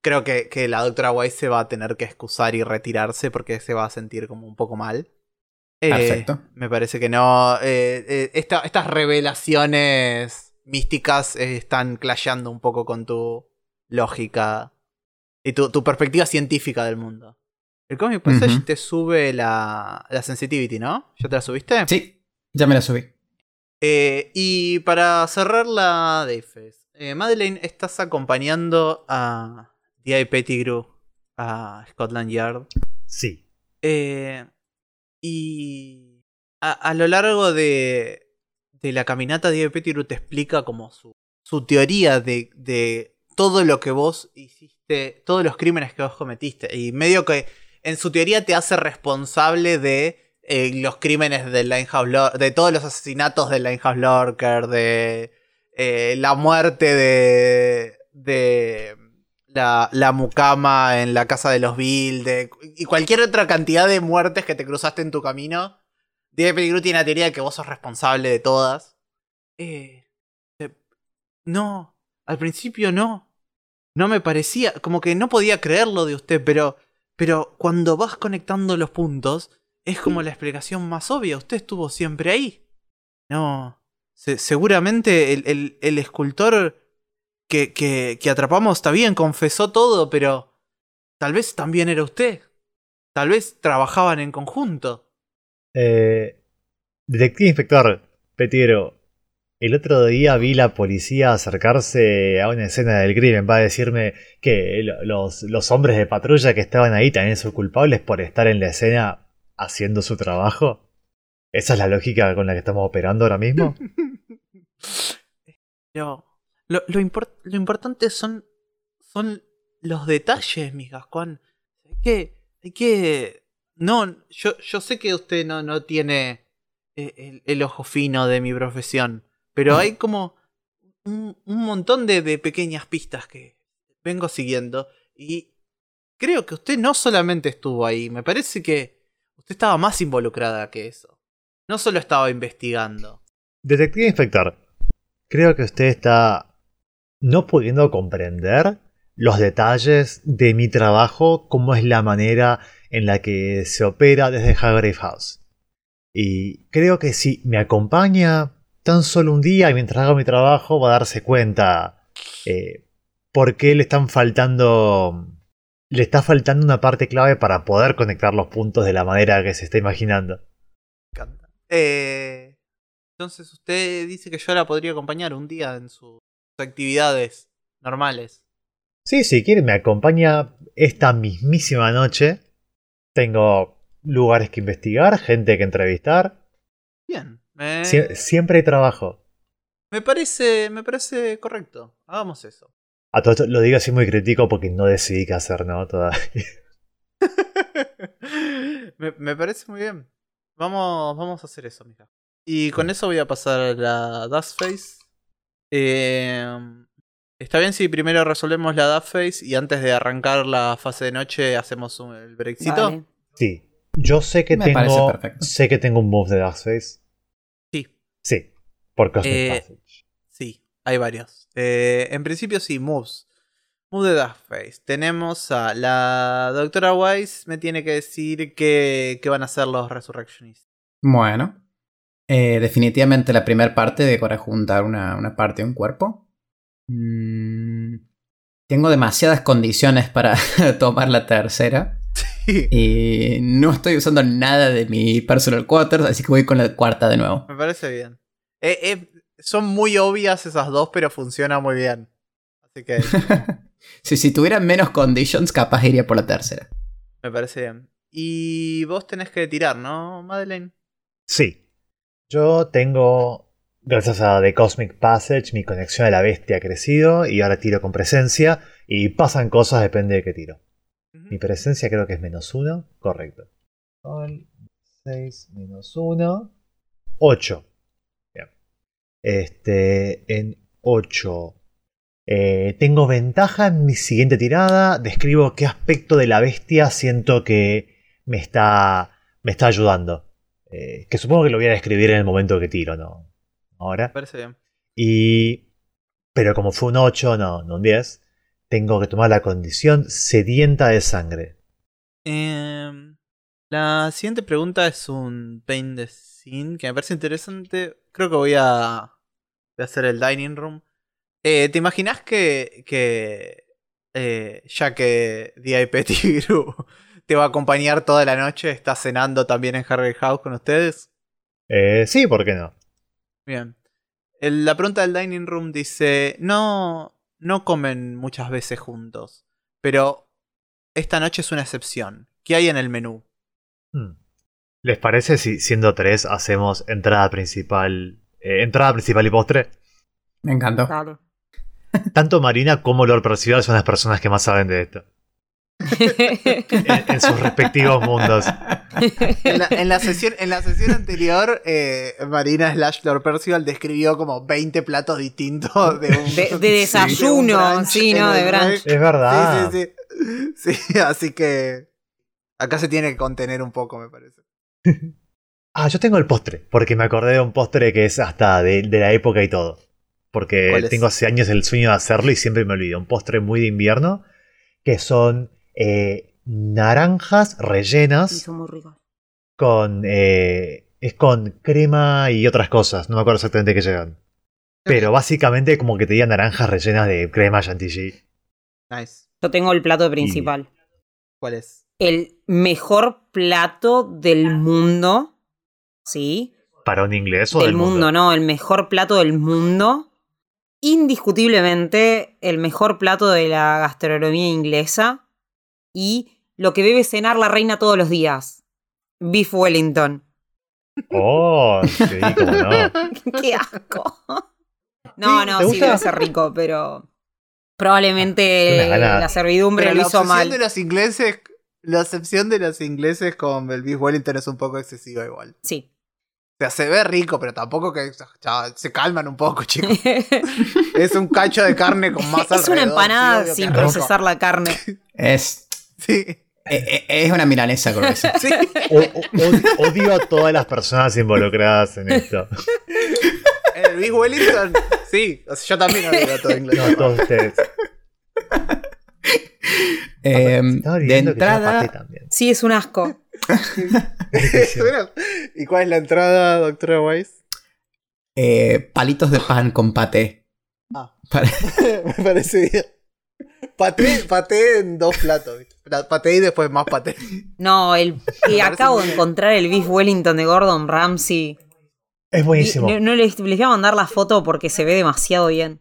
creo que, que la doctora Wise se va a tener que excusar y retirarse porque se va a sentir como un poco mal. Eh, Perfecto. me parece que no. eh, eh, esta- estas revelaciones místicas eh, están clasheando un poco con tu lógica y tu, tu perspectiva científica del mundo. El Cosmic Passage te sube la, la sensitivity, ¿no? ¿Ya te la subiste? Sí, ya me la subí. Eh, y para cerrar la Dayfest, eh, Madeleine, estás acompañando a D.I. Pettigrew a Scotland Yard. Sí. Eh, y a, a lo largo de, de la caminata, D.I. Pettigrew te explica como su, su teoría de, de todo lo que vos hiciste, todos los crímenes que vos cometiste. Y medio que en su teoría te hace responsable de eh, los crímenes del Linehouse Lor- de todos los asesinatos del Linehouse Lorker, de eh, la muerte de, de la, la mucama en la casa de los Bill, y cualquier otra cantidad de muertes que te cruzaste en tu camino. D.I. Pettigrew tiene teoría de que vos sos responsable de todas. Eh, eh, no, al principio no. No me parecía, como que no podía creerlo de usted, pero, pero cuando vas conectando los puntos, es como la explicación más obvia. Usted estuvo siempre ahí. No, se- seguramente el, el- el escultor que, que, que atrapamos está bien, confesó todo, pero tal vez también era usted. Tal vez trabajaban en conjunto. Eh, detective inspector, Petiero. El otro día vi la policía acercarse a una escena del crimen. Va a decirme que lo- los, los hombres de patrulla que estaban ahí también son culpables por estar en la escena haciendo su trabajo. ¿Esa es la lógica con la que estamos operando ahora mismo? Pero lo, lo, lo importante son, son los detalles, mi Gascuán. Hay que, hay que... No, yo, yo sé que usted no, no tiene eh, el, el ojo fino de mi profesión, pero hay como un, un montón de, de pequeñas pistas que vengo siguiendo y creo que usted no solamente estuvo ahí, me parece que usted estaba más involucrada que eso. No solo estaba investigando. Detective inspector, creo que usted está no pudiendo comprender los detalles de mi trabajo, cómo es la manera en la que se opera desde Hargrave House. Y creo que si me acompaña tan solo un día y mientras hago mi trabajo va a darse cuenta eh, por qué le están faltando... Le está faltando una parte clave para poder conectar los puntos de la manera que se está imaginando. Eh, entonces usted dice que yo la podría acompañar un día en sus actividades normales. Sí, si quiere, me acompaña esta mismísima noche. Tengo lugares que investigar, gente que entrevistar. Bien. Me, Sie- siempre hay trabajo. me parece. Me parece correcto. Hagamos eso. A todo esto lo digo así muy crítico porque no decidí qué hacer, ¿no? Todavía. me, me parece muy bien. Vamos, vamos a hacer eso, mira. Y con eso voy a pasar a la Dust Face. Eh, Está bien si primero resolvemos la Dust Face y antes de arrancar la fase de noche hacemos un- el breakcito. Vale. Sí. Yo sé que Me tengo. Sé que tengo un move de Darkface. Sí. Sí. Por Cosmic Eh, Passage. Sí, hay varios. Eh, en principio sí, moves. Move de Duckface. Tenemos a la doctora Wise. Me tiene que decir qué, qué van a hacer los Resurrectionists. Bueno. Eh, definitivamente la primera parte de para juntar una, una parte de un cuerpo. Mm, tengo demasiadas condiciones para tomar la tercera. Y no estoy usando nada de mi personal quarters, así que voy con la cuarta de nuevo. Me parece bien. Eh, eh, son muy obvias esas dos, pero funciona muy bien. Así que si, si tuviera menos conditions, capaz iría por la tercera. me parece bien. Y vos tenés que tirar, ¿no, Madeleine? Sí. Yo tengo. Gracias a The Cosmic Passage, mi conexión a la bestia ha crecido y ahora tiro con presencia. Y pasan cosas, depende de qué tiro. Mi presencia creo que es menos uno. Correcto. Son 6 menos 1. 8. Bien. Este. En 8. tengo ventaja en mi siguiente tirada. Describo qué aspecto de la bestia siento que me está. me está ayudando. Eh, que supongo que lo voy a describir en el momento que tiro, ¿no? Ahora. Me parece bien. Y. Pero como fue un 8, no, no un 10. Tengo que tomar la condición sedienta de sangre. Em, la siguiente pregunta es un Pain the Scene que me parece interesante. Creo que voy a, voy a hacer el Dining Room. Eh, ¿Te imaginas que, que eh, ya que D.I.P. Tigru te va a acompañar toda la noche, está cenando también en Harry House con ustedes? Eh, sí, ¿por qué no? Bien. El- la pregunta del Dining Room dice, no, no comen muchas veces juntos, pero esta noche es una excepción. ¿Qué hay en el menú? Hmm. ¿Les parece si siendo tres hacemos entrada principal, eh, entrada principal y postre? Me encantó. Tanto Marina como Lord Percival son las personas que más saben de esto. En, en sus respectivos mundos. En la, en la sesión, en la sesión anterior, eh, Marina Slash Lord Percival describió como 20 platos distintos de un De, de de un desayuno, brunch sí, ¿no? De brunch. Es verdad. Sí, sí, sí. Sí, así que acá se tiene que contener un poco, me parece. Ah, yo tengo el postre, porque me acordé de un postre que es hasta de, de la época y todo. Porque tengo hace años el sueño de hacerlo y siempre me olvido. Un postre muy de invierno, que son eh, naranjas rellenas son muy ricos. con... eh, es con crema y otras cosas, no me acuerdo exactamente qué llegan. Pero básicamente como que te digan naranjas rellenas de crema chantilly. Nice. Yo tengo el plato principal. ¿Cuál es? El mejor plato del mundo. ¿Sí? ¿Para un inglés o del del mundo? mundo, no, el mejor plato del mundo. Indiscutiblemente el mejor plato de la gastronomía inglesa. Y lo que debe cenar la reina todos los días. Beef Wellington. Oh, sí, cómo no. ¡Qué asco! No, no, ¿te sí debe ser rico, pero probablemente gana. la servidumbre Pero lo la hizo mal. de los ingleses, la excepción de los ingleses con el Beef Wellington es un poco excesiva igual. Sí. O sea, se ve rico, pero tampoco que ya, se calman un poco, chicos. Es un cacho de carne con más es una empanada sin procesar la carne. Es, Sí, e- e- es una milanesa gruesa. sí. O- o- od- odio a todas las personas involucradas en esto. El Beef Wellington Sí, o sea, yo también hablo todo inglés. No, todos ustedes. Estaba de olvidando que yo entrada, paté también. Sí, es un asco. ¿Y cuál es la entrada, doctora Weiss? eh, palitos de pan con paté. Ah. Para- Me parece bien. Paté, paté en dos platos. ¿viste? La- Paté y después más paté. No, el que parece acabo de encontrar el beef Wellington de Gordon Ramsay. Es buenísimo. No, no les, les voy a mandar la foto porque se ve demasiado bien.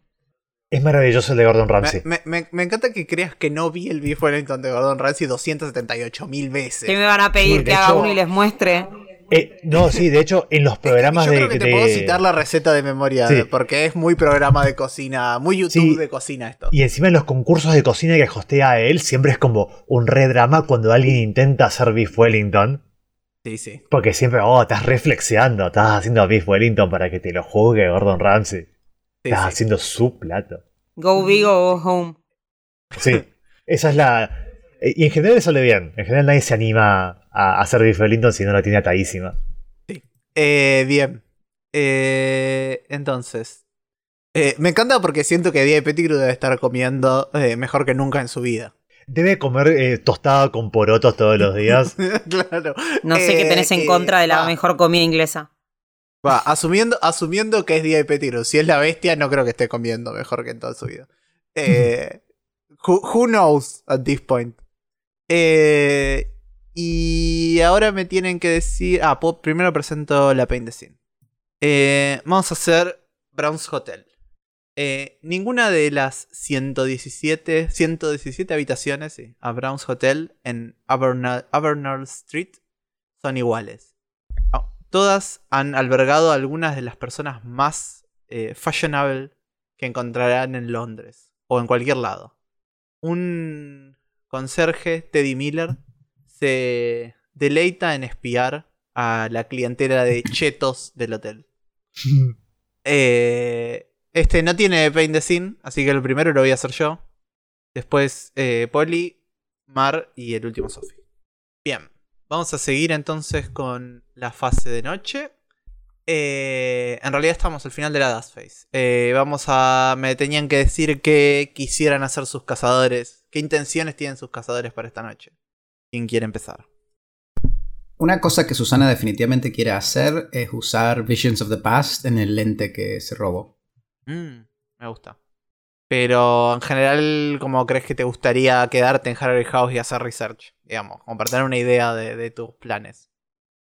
Es maravilloso el de Gordon Ramsay. Me, me- me- encanta que creas que no vi el Beef Wellington de Gordon Ramsay 278 mil veces. ¿Qué me van a pedir que haga uno y les muestre? Eh, no, sí, de hecho, en los programas Yo de. creo que te de- puedo citar la receta de memoria, Sí. porque es muy programa de cocina, muy YouTube Sí. de cocina esto. Y encima en los concursos de cocina que hostea él, siempre es como un re drama cuando alguien intenta hacer Beef Wellington. Sí, sí. Porque siempre, oh, estás reflexionando, estás haciendo Beef Wellington para que te lo juzgue Gordon Ramsay. sí, estás sí. haciendo su plato. Go big o go home. Sí, esa es la. eh, Y en general le sale bien. En general nadie se anima a hacer Beef Wellington si no la tiene atadísima. Eh, bien. Eh, entonces. eh, me encanta porque siento que Die Pettigrew debe estar comiendo eh, mejor que nunca en su vida. Debe comer eh, tostada con porotos todos los días. claro. No sé qué tenés en eh, contra de la va. mejor comida inglesa. Va, asumiendo, asumiendo que es Die Pettigrew. Si es la bestia, no creo que esté comiendo mejor que en toda su vida. Eh, who, who knows at this point? Eh, y ahora me tienen que decir. Ah, primero presento la Paint the Scene. Eh, vamos a hacer Brown's Hotel. Eh, ninguna de las 117, 117 habitaciones sí, a Brown's Hotel en Abernal Street son iguales. Ah, Todas han albergado a algunas de las personas más eh, fashionable que encontrarán en Londres o en cualquier lado. Un conserje, Teddy Miller, se deleita en espiar a la clientela de chetos del hotel. Eh, este no tiene Paint the Scene, así que el primero lo voy a hacer yo. Después eh, Polly, Mar y el último Sophie. Bien, vamos a seguir entonces con la fase de noche. Eh, en realidad estamos al final de la Dust Phase. Eh, vamos a. Me tenían que decir qué quisieran hacer sus cazadores. ¿Qué intenciones tienen sus cazadores para esta noche? ¿Quién quiere empezar? Una cosa que Susana definitivamente quiere hacer es usar Visions of the Past en el lente que se robó. Mm, me gusta. Pero en general, ¿cómo crees que te gustaría quedarte en Harry House y hacer research? Digamos, tener una idea de, de tus planes.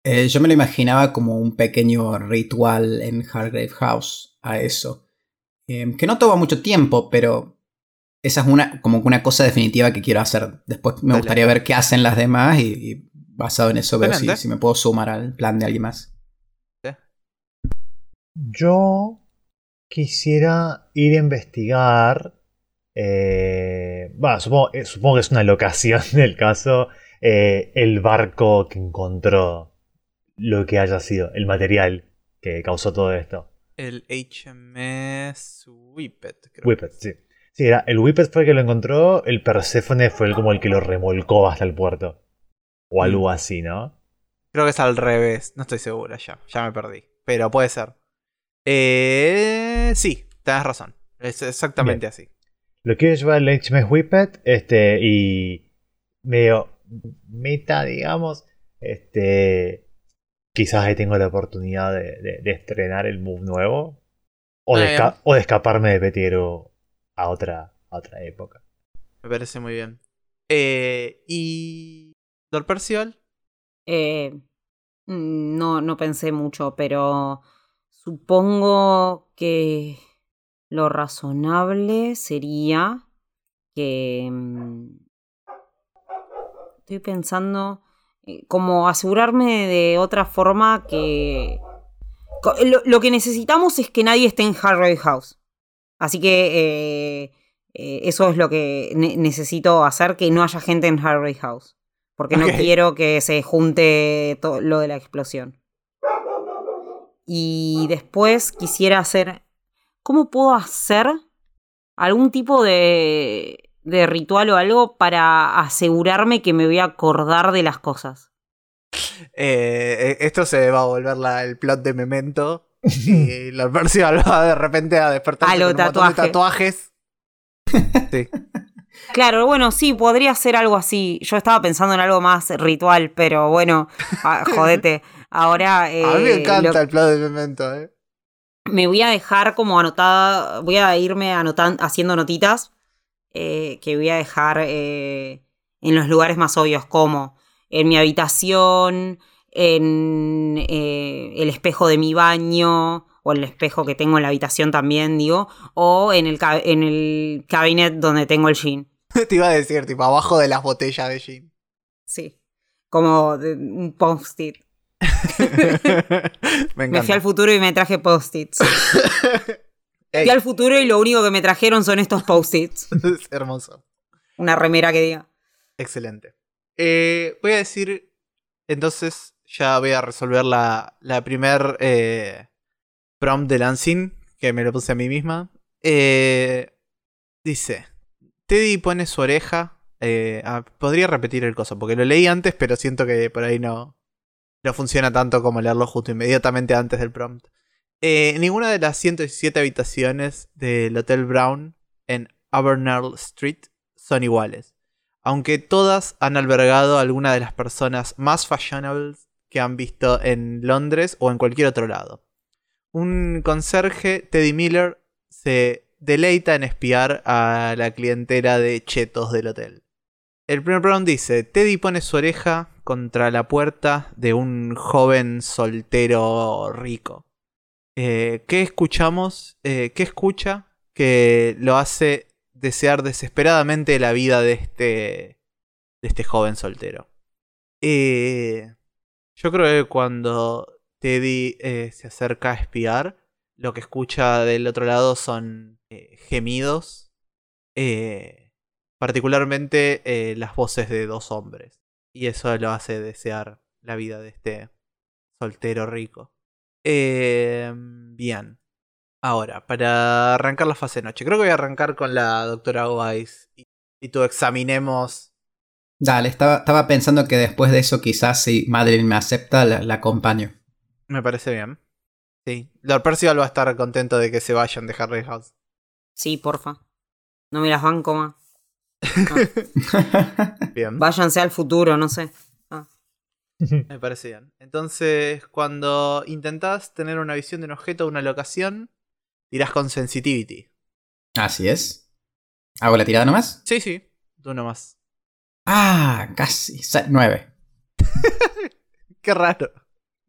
Eh, yo me lo imaginaba como un pequeño ritual en Hargrave House a eso. Eh, que no toma mucho tiempo, pero esa es una, como una cosa definitiva que quiero hacer. Después me Dale. gustaría ver qué hacen las demás y, y basado en eso veo si me puedo sumar al plan de alguien más. Yo quisiera ir a investigar. eh, bueno, supongo, eh, supongo que es una locación del caso. eh, el barco que encontró lo que haya sido, el material que causó todo esto. El HMS Whippet, creo. Whippet, sí. Sí, era, el Whippet fue el que lo encontró, el Perséfone fue el, como el que lo remolcó hasta el puerto. O algo así, ¿no? Creo que es al revés, no estoy segura ya, ya me perdí. Pero puede ser. Eh, sí, tenés razón. Es exactamente así. Lo quiero llevar al HMS Whippet, este, y medio meta, digamos, este, quizás ahí tengo la oportunidad de, de- de estrenar el move nuevo, o de, o de escaparme de Petiero a otra, a otra época. Me parece muy bien. Eh, y. Lord Percival. Eh, no, no pensé mucho, pero supongo que lo razonable sería que... mm, Estoy pensando eh, como asegurarme de otra forma que... Lo, lo que necesitamos es que nadie esté en Harrow House. Así que eh, eh, eso es lo que ne- necesito hacer, que no haya gente en Harrow House. Porque no quiero que se junte todo lo de la explosión. Y después quisiera hacer... ¿Cómo puedo hacer algún tipo de, de ritual o algo para asegurarme que me voy a acordar de las cosas? Eh, esto se va a volver la- el plot de Memento. Y Lord Percival va de repente a despertar A lo con un montón de tatuaje. tatuajes. Sí. Claro, bueno, sí, podría ser algo así. Yo estaba pensando en algo más ritual, pero bueno, ah, jodete. Ahora. a mí me eh, encanta lo- el plot de Memento, ¿eh? me voy a dejar como anotada. Voy a irme anotando, haciendo notitas eh, que voy a dejar eh, en los lugares más obvios, como en mi habitación, en eh, el espejo de mi baño, o el espejo que tengo en la habitación también, digo, o en el, en el cabinet donde tengo el jean. Te iba a decir, tipo, abajo de las botellas de gin. Sí. Como de- un post-it. me Me fui al futuro y me traje post-its. Fui al futuro y lo único que me trajeron son estos post-its. es hermoso. Una remera que diga. Excelente. Eh, voy a decir, entonces, ya voy a resolver la, la primer eh, prompt de Lansing, que me lo puse a mí misma. Eh, dice, Teddy pone su oreja. eh, ah, podría repetir el coso, porque lo leí antes, pero siento que por ahí no, no funciona tanto como leerlo justo inmediatamente antes del prompt. Eh, ninguna de las 117 habitaciones del Hotel Brown en Abernell Street son iguales aunque todas han albergado a alguna de las personas más fashionables que han visto en Londres o en cualquier otro lado. Un conserje, Teddy Miller, se deleita en espiar a la clientela de chetos del hotel. El primer Brown dice, Teddy pone su oreja contra la puerta de un joven soltero rico. Eh, ¿Qué escuchamos? Eh, ¿Qué escucha? Que lo hace desear desesperadamente la vida de este, de este joven soltero. Eh, yo creo que cuando Teddy eh, se acerca a espiar, lo que escucha del otro lado son eh, gemidos, eh, particularmente eh, las voces de dos hombres. Y eso lo hace desear la vida de este soltero rico. Eh, bien. Ahora, para arrancar la fase noche, creo que voy a arrancar con la doctora Weiss y, y tú examinemos. Dale, estaba, estaba pensando que después de eso quizás si Madeline me acepta, la, la acompaño. Me parece bien. Sí, Lord Percival va a estar contento de que se vayan de Harry House. Sí, porfa. No me las banco más. Bien, Váyanse al futuro, no sé. me parece bien. Entonces, cuando intentás tener una visión de un objeto o una locación, tirás con sensitivity. Así es. ¿Hago la tirada nomás? Sí, sí, tú nomás. Ah, casi. Nueve. Qué raro.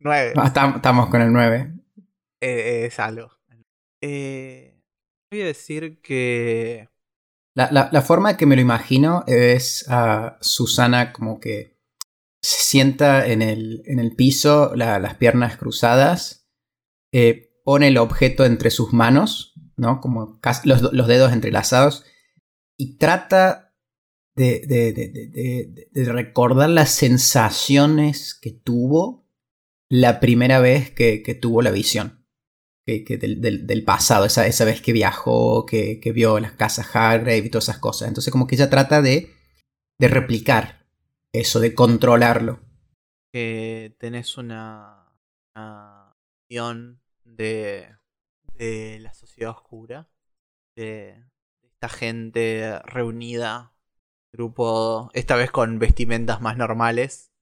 9. Tam- Estamos con el nueve. Eh, es algo. Eh, voy a decir que. La, la- la forma que me lo imagino es a Susana como que se sienta en el, en el piso, la- las piernas cruzadas, eh, pone el objeto entre sus manos, ¿no? Como los, los dedos entrelazados, y trata de, de- de- de- recordar las sensaciones que tuvo la primera vez que, que tuvo la visión que, que del, del- pasado, esa, esa vez que viajó, que, que vio las casas Hargrave y todas esas cosas. Entonces como que ella trata de, de replicar eso, de controlarlo. que tenés una, una visión de, de la sociedad oscura, de esta gente reunida, grupo, esta vez con vestimentas más normales.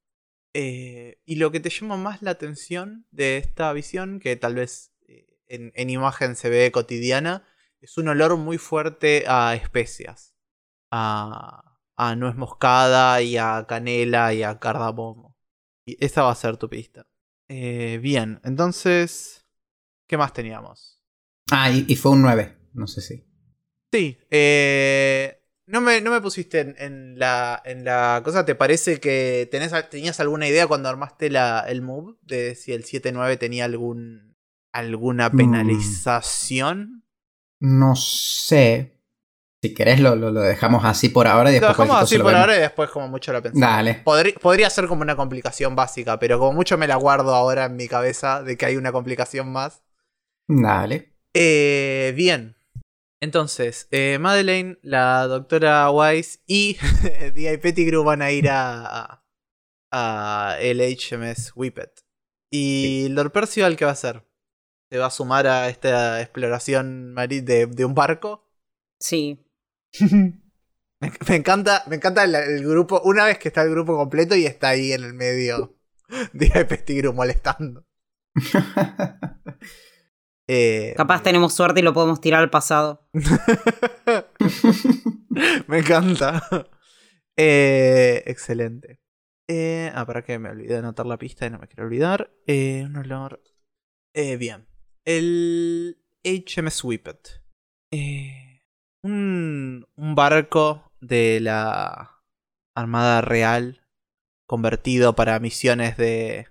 Eh, y lo que te llama más la atención de esta visión, que tal vez eh, en, en imagen se ve cotidiana, es un olor muy fuerte a especias, a, a nuez moscada y a canela y a cardamomo. Y esa va a ser tu pista. Eh, bien, entonces, ¿qué más teníamos? Ah, y, y fue un 9, no sé si. Sí, eh, no, me, no me pusiste en, en la, en la cosa. ¿Te parece que tenés, tenías alguna idea cuando armaste la, el move de si el 7-9 tenía algún, alguna Mm. penalización? No sé. Si querés lo, lo, lo dejamos así por ahora y Lo después dejamos cualquier así lo por vemos. ahora y después como mucho lo pensamos. Dale. Podrí- podría ser como una complicación básica, pero como mucho me la guardo ahora en mi cabeza de que hay una complicación más. Dale. Eh, bien. Entonces, eh, Madeleine, la doctora Wise y D.I. Pettigrew van a ir a, a el HMS Whippet. ¿Y Lord Percival qué va a hacer? se va a sumar a esta exploración de, de un barco. Sí. Me, me encanta, me encanta el, el grupo, una vez que está el grupo completo y está ahí en el medio de Pestigru molestando. Eh, Capaz tenemos suerte y lo podemos tirar al pasado. me encanta. Eh, excelente. Eh, ah, para que me olvidé de anotar la pista y no me quiero olvidar. Eh, un olor. Eh, bien. El HMS Whippet. Eh, un, un barco de la Armada Real convertido para misiones de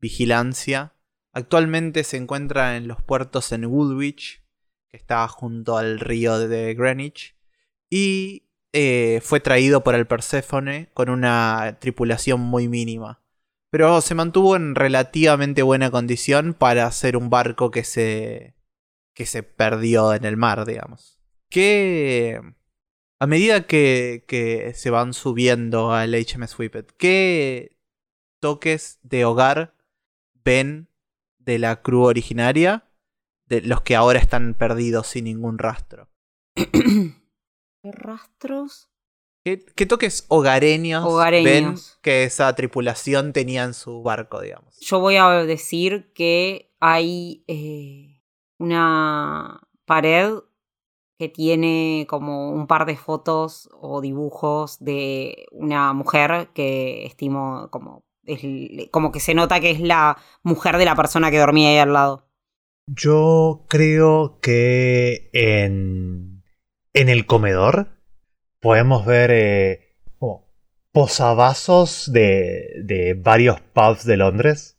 vigilancia. Actualmente se encuentra en los puertos en Woolwich, que está junto al río de Greenwich. Y eh, fue traído por el Perséfone con una tripulación muy mínima. Pero se mantuvo en relativamente buena condición para ser un barco que se. que se perdió en el mar, digamos. Que. A medida que, que se van subiendo al HMS Whippet, ¿qué toques de hogar ven de la crew originaria? De los que ahora están perdidos sin ningún rastro. ¿Qué rastros? ¿Qué, qué toques hogareños, Hogareños. ven que esa tripulación tenía en su barco, digamos? Yo voy a decir que hay eh, una pared que tiene como un par de fotos o dibujos de una mujer que estimo como es- como que se nota que es la mujer de la persona que dormía ahí al lado. Yo creo que en, en el comedor podemos ver eh, posavasos de, de varios pubs de Londres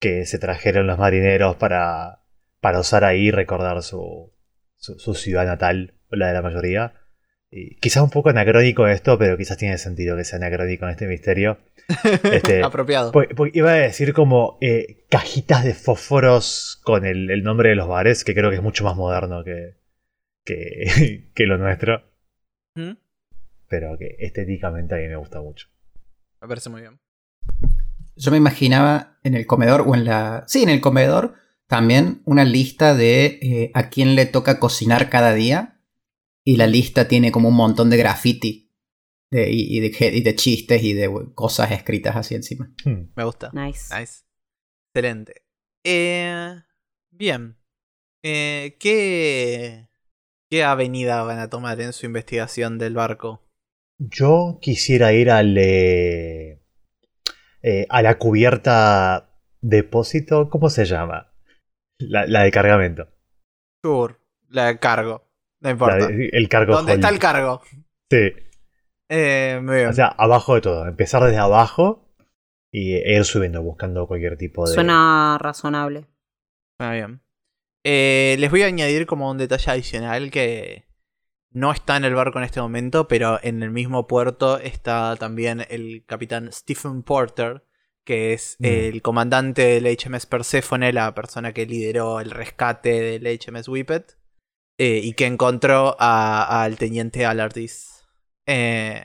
que se trajeron los marineros para, para usar ahí y recordar su, su, su ciudad natal, o la de la mayoría. Y quizás un poco anacrónico esto, pero quizás tiene sentido que sea anacrónico en este misterio. Este, Apropiado. Porque, porque iba a decir como eh, cajitas de fósforos con el, el nombre de los bares, que creo que es mucho más moderno que, que, que lo nuestro, ¿Mm? pero que estéticamente a mí me gusta mucho. Me parece muy bien. Yo me imaginaba en el comedor o en la... Sí, en el comedor también una lista de eh, a quién le toca cocinar cada día. Y la lista tiene como un montón de graffiti. de- y, y de, ge- y de chistes y de cosas escritas así encima. Hmm. Me gusta. Nice. Nice. Excelente. Eh, bien. Eh, ¿qué, ¿Qué avenida van a tomar en su investigación del barco? Yo quisiera ir al, eh, eh, a la cubierta depósito, ¿cómo se llama? La, la de cargamento. Sure. La de cargo. No importa. el cargo ¿Dónde está el cargo? Sí. Eh, muy bien. O sea, abajo de todo. Empezar desde abajo y ir subiendo buscando cualquier tipo de... Suena razonable. Muy bien. Eh, les voy a añadir como un detalle adicional que no está en el barco en este momento, pero en el mismo puerto está también el capitán Stephen Porter, que es Mm. el comandante del HMS Persephone, la persona que lideró el rescate del HMS Whippet, eh, y que encontró a- al teniente Alardis. Eh,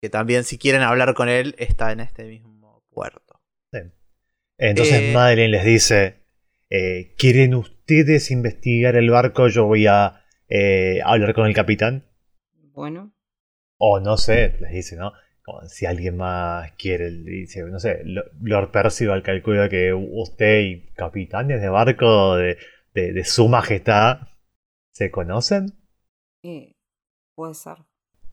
que también si quieren hablar con él está en este mismo puerto. Entonces Eh, Madeleine les dice, eh, ¿quieren ustedes investigar el barco? Yo voy a eh, hablar con el capitán. Bueno. O no sé, les dice, ¿no? Como si alguien más quiere, dice, no sé, Lo- Lord Percival calcula que usted y capitanes de barco de, de- de su majestad se conocen. eh, puede ser.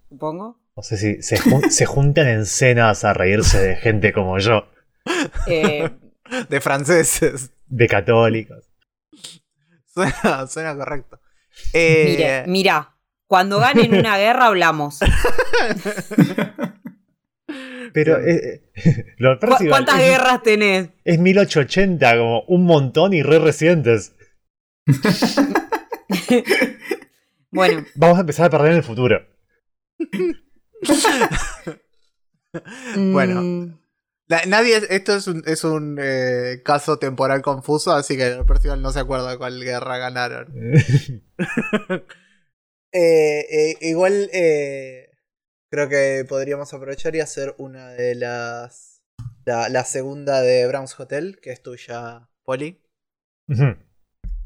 Supongo. No sé si se, jun- se juntan en cenas a reírse de gente como yo, Eh, De franceses. de católicos. Suena, suena correcto. Eh, mire, mira, cuando ganen una guerra hablamos. Pero eh, eh, Lord ¿Cu- Percival ¿Cuántas es- guerras tenés? Es 1880, como un montón y re recientes. Bueno, Vamos a empezar a perder en el futuro. Bueno. mm, la- nadie, esto es un, es un eh, caso temporal confuso, así que el Percival no se acuerda cuál guerra ganaron. Eh, eh, igual eh, creo que podríamos aprovechar y hacer una de las. La, la segunda de Brown's Hotel, que es tuya, Polly.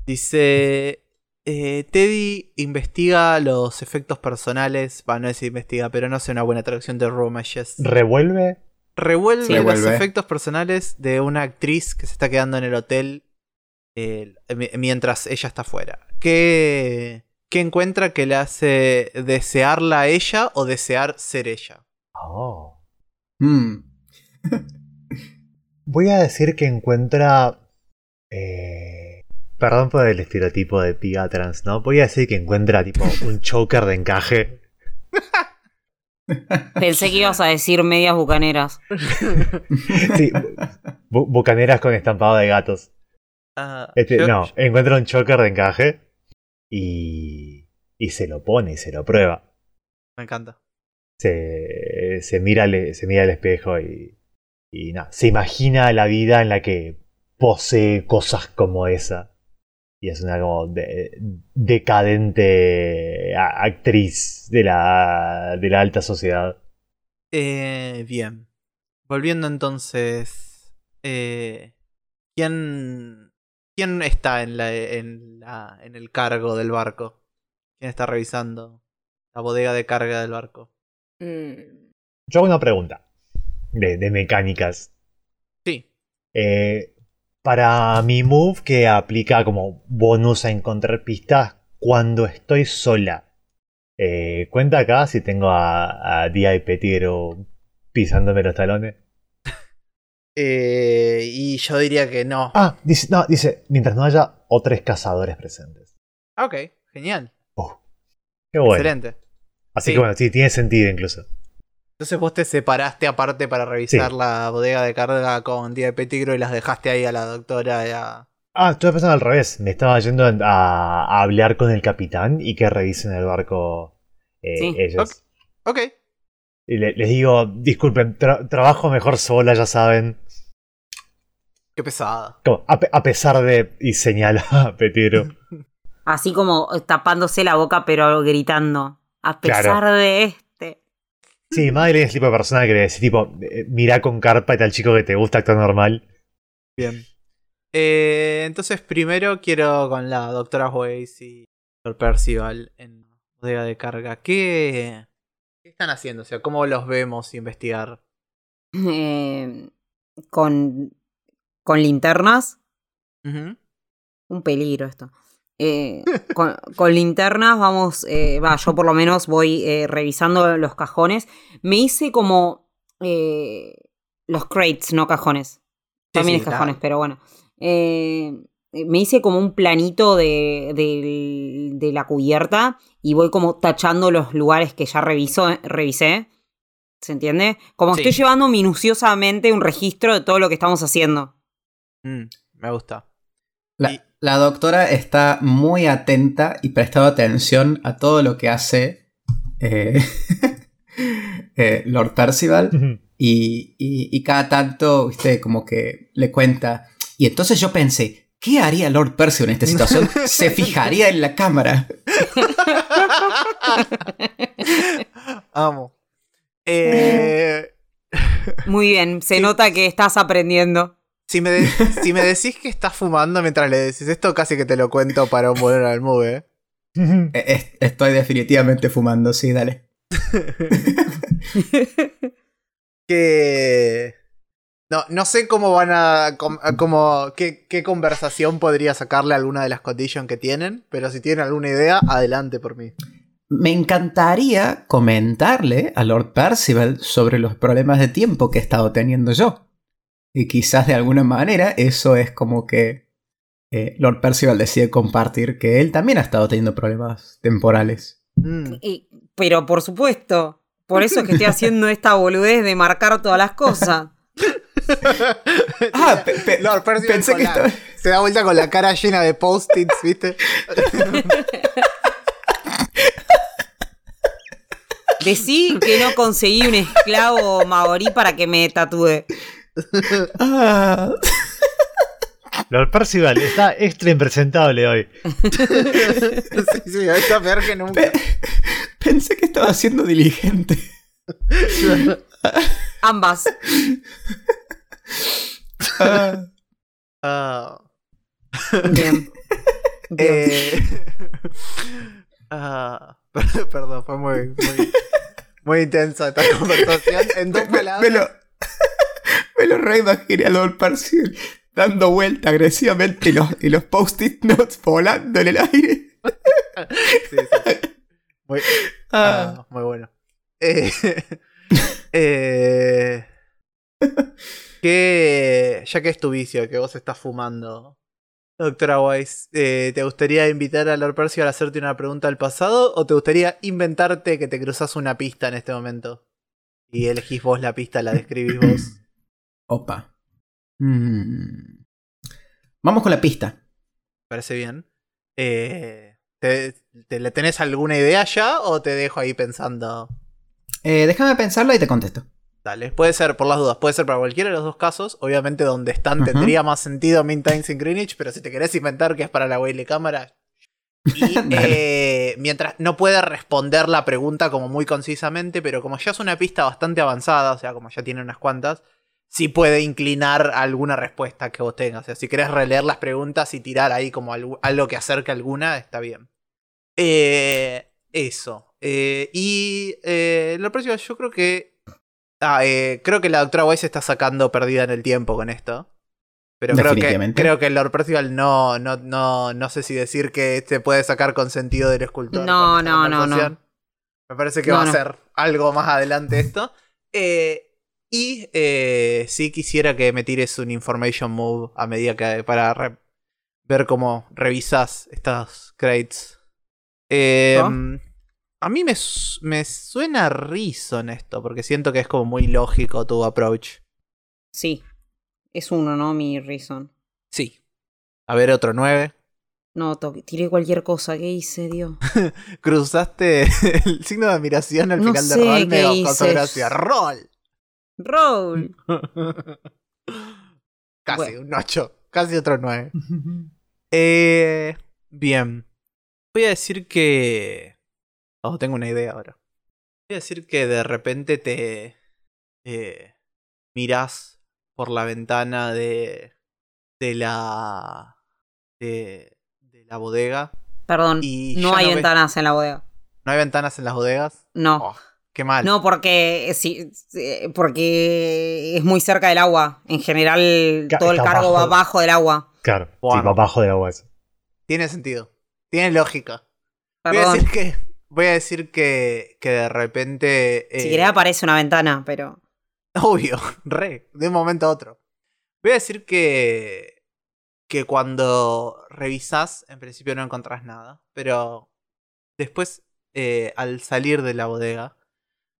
Dice. Eh, Teddy investiga los efectos personales. Va, no es investiga, pero no sé una buena traducción de Romages. ¿Revuelve? Revuelve Sí. los Revuelve. efectos personales de una actriz que se está quedando en el hotel eh, mi- mientras ella está fuera. ¿Qué, ¿Qué encuentra que le hace desearla a ella o desear ser ella? Oh. Mm. Voy a decir que encuentra. eh, perdón por el estereotipo de piga trans, ¿no? Voy a decir que encuentra tipo un choker de encaje. Pensé que ibas a decir medias bucaneras. Sí, bu- bucaneras con estampado de gatos. Ah, Este, yo- no, encuentra un choker de encaje y, y se lo pone y se lo prueba. Me encanta. Se, se, mira, al- se mira al espejo y, y nada, se imagina la vida en la que posee cosas como esa. Y es una como de- decadente actriz de la, de la alta sociedad. Eh, bien. Volviendo entonces. eh, ¿quién, ¿Quién está en, la, en, la, en el cargo del barco? ¿Quién está revisando la bodega de carga del barco? Yo hago una pregunta de, de mecánicas. Sí. Eh, para mi move que aplica como bonus a encontrar pistas cuando estoy sola. Eh, ¿Cuenta acá si tengo a, a y Petiro pisándome los talones? Eh, y yo diría que no. Ah, dice, no, dice, mientras no haya otros cazadores presentes. Ah, ok, genial. Oh, qué bueno. Excelente. Así Sí. que bueno, sí, tiene sentido incluso. Entonces vos te separaste aparte para revisar Sí. la bodega de carga con Día de Petigro y las dejaste ahí a la doctora y a... Ah, estoy pensando al revés. Me estaba yendo a, a hablar con el capitán y que revisen el barco eh, Sí. ellos. Ok. Y le- les digo, disculpen, tra- trabajo mejor sola, ya saben. Qué pesada. Como, a, pe- a pesar de. Y señala a Petiro. Así como tapándose la boca, pero gritando. A pesar Claro. de este. Sí, Madeline es el tipo de persona que le decís, tipo, eh, mira con carpa y tal chico que te gusta actuar normal. Bien. Eh, entonces primero quiero con la doctora Weiss y Lord Percival en la bodega de carga. ¿Qué, ¿Qué están haciendo? O sea, ¿cómo los vemos investigar? Eh, con, con linternas. Un peligro esto. Eh, con, con linternas vamos, eh, va, yo por lo menos voy eh, revisando los cajones. Me hice como eh, los crates, no cajones. También sí, es cajones, pero bueno. Eh, me hice como un planito de, la cubierta y voy como tachando los lugares que ya reviso, revisé. ¿Se entiende? Como Sí. estoy llevando minuciosamente un registro de todo lo que estamos haciendo. Mm, me gusta. La, Y- la doctora está muy atenta y prestando atención a todo lo que hace eh, eh, Lord Percival. Y, y- y cada tanto, viste, como que le cuenta. Y entonces yo pensé, ¿qué haría Lord Percival en esta situación? Se fijaría en la cámara. Amo. Eh, Muy bien, se nota que estás aprendiendo. Si, me de- si me decís que estás fumando mientras le decís esto, casi que te lo cuento para un volver al move. es- Estoy definitivamente fumando, sí, dale. que no, no sé cómo van a cómo, qué, qué conversación podría sacarle a alguna de las conditions que tienen, pero si tienen alguna idea, adelante por mí. Me encantaría comentarle a Lord Percival sobre los problemas de tiempo que he estado teniendo yo. Y quizás de alguna manera eso es como que eh, Lord Percival decide compartir que él también ha estado teniendo problemas temporales. Mm. Y- pero por supuesto, por eso es que estoy haciendo esta boludez de marcar todas las cosas. Ah, pe- pe- Lord Percival pensé que la- estaba- se da vuelta con la cara llena de post-its, ¿viste? Decí que no conseguí un esclavo maorí para que me tatúe. Ah, Lord Percival está extra impresentable hoy. sí, sí, está peor que nunca. pe- pensé que estaba siendo diligente. Ambas. Ah, Ah, Bien. Eh, ah, per- perdón, fue muy, muy, muy intensa esta conversación. En dos Me, palabras. me lo, me lo reimaginé a Lord Percy dando vuelta agresivamente y los, y los post-it notes volando en el aire. Sí, sí. Muy, Ah, ah, muy bueno. Eh, eh, que ya que es tu vicio, que vos estás fumando, doctora Weiss, eh, ¿te gustaría invitar a Lord Percy a hacerte una pregunta del pasado o te gustaría inventarte que te cruzas una pista en este momento? Y elegís vos la pista, la describís vos. Opa. Mm. Vamos con la pista. ¿Parece bien? Eh, ¿te, te- ¿Le tenés alguna idea ya o te dejo ahí pensando? Eh, déjame pensarla y te contesto. Dale, puede ser, por las dudas, puede ser para cualquiera de los dos casos. Obviamente, donde están tendría más sentido Mean Times in Greenwich, pero si te querés inventar que es para la Whaley cámara. Y eh, mientras no puede responder la pregunta como muy concisamente, pero como ya es una pista bastante avanzada, o sea, como ya tiene unas cuantas, sí puede inclinar a alguna respuesta que vos tengas. O sea, si querés releer las preguntas y tirar ahí como algo, algo que acerque alguna, está bien. Eh, eso. Eh, y eh, lo próximo, yo creo que. Ah, eh, creo que la doctora Weiss está sacando perdida en el tiempo con esto. Pero creo que, creo que el Lord Percival no, no, no, no sé si decir que se puede sacar con sentido del escultor. No, no, no, conversación. Me parece que No, va a no. ser algo más adelante esto. Eh, y eh, sí quisiera que me tires un information move a medida que para ver cómo revisas estos crates. Eh, ¿No? A mí me, me suena Reason esto, porque siento que es como muy lógico tu approach. Sí. Es uno, ¿no? Mi reason. Sí. A ver, otro 9. No, tiré cualquier cosa. ¿Qué hice, Dios? Cruzaste el signo de admiración al No final de rol. qué Me causó hice. gracia. ¡Roll! Roll. Casi, Bueno. un 8. Casi otro 9. Eh, bien. Voy a decir que. Oh, tengo una idea ahora. Voy a decir que de repente te. Eh, mirás por la ventana de. de la. de. de la bodega. Perdón. Y no hay no ves- ventanas en la bodega. ¿No hay ventanas en las bodegas? No. Oh, qué mal. No, porque sí, sí, porque es muy cerca del agua. En general, Ca- todo el cargo va bajo. abajo del agua. Claro, sí, Bueno. va abajo del agua eso. Tiene sentido. Tiene lógica. Voy a Perdón. decir que. Voy a decir que. que de repente. Si eh, querés aparece una ventana, pero. Obvio, re, de un momento a otro. Voy a decir que. que cuando revisás, en principio no encontrás nada. Pero después, eh, al salir de la bodega,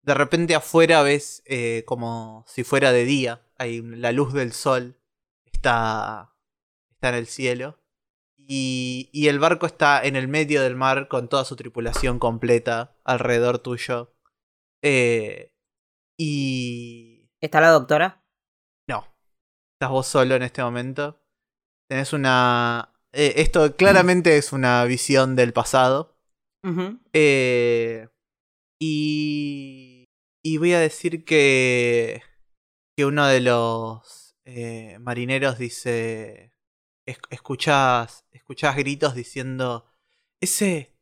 de repente afuera ves eh, como si fuera de día. Hay la luz del sol está. está en el cielo. Y, y el barco está en el medio del mar con toda su tripulación completa alrededor tuyo. Eh, y. ¿Está la doctora? No. Estás vos solo en este momento. Tenés una. eh, esto claramente es una visión del pasado. Eh, y. Y voy a decir que. Que uno de los eh, marineros dice. es- escuchás. Escuchás gritos diciendo. Ese.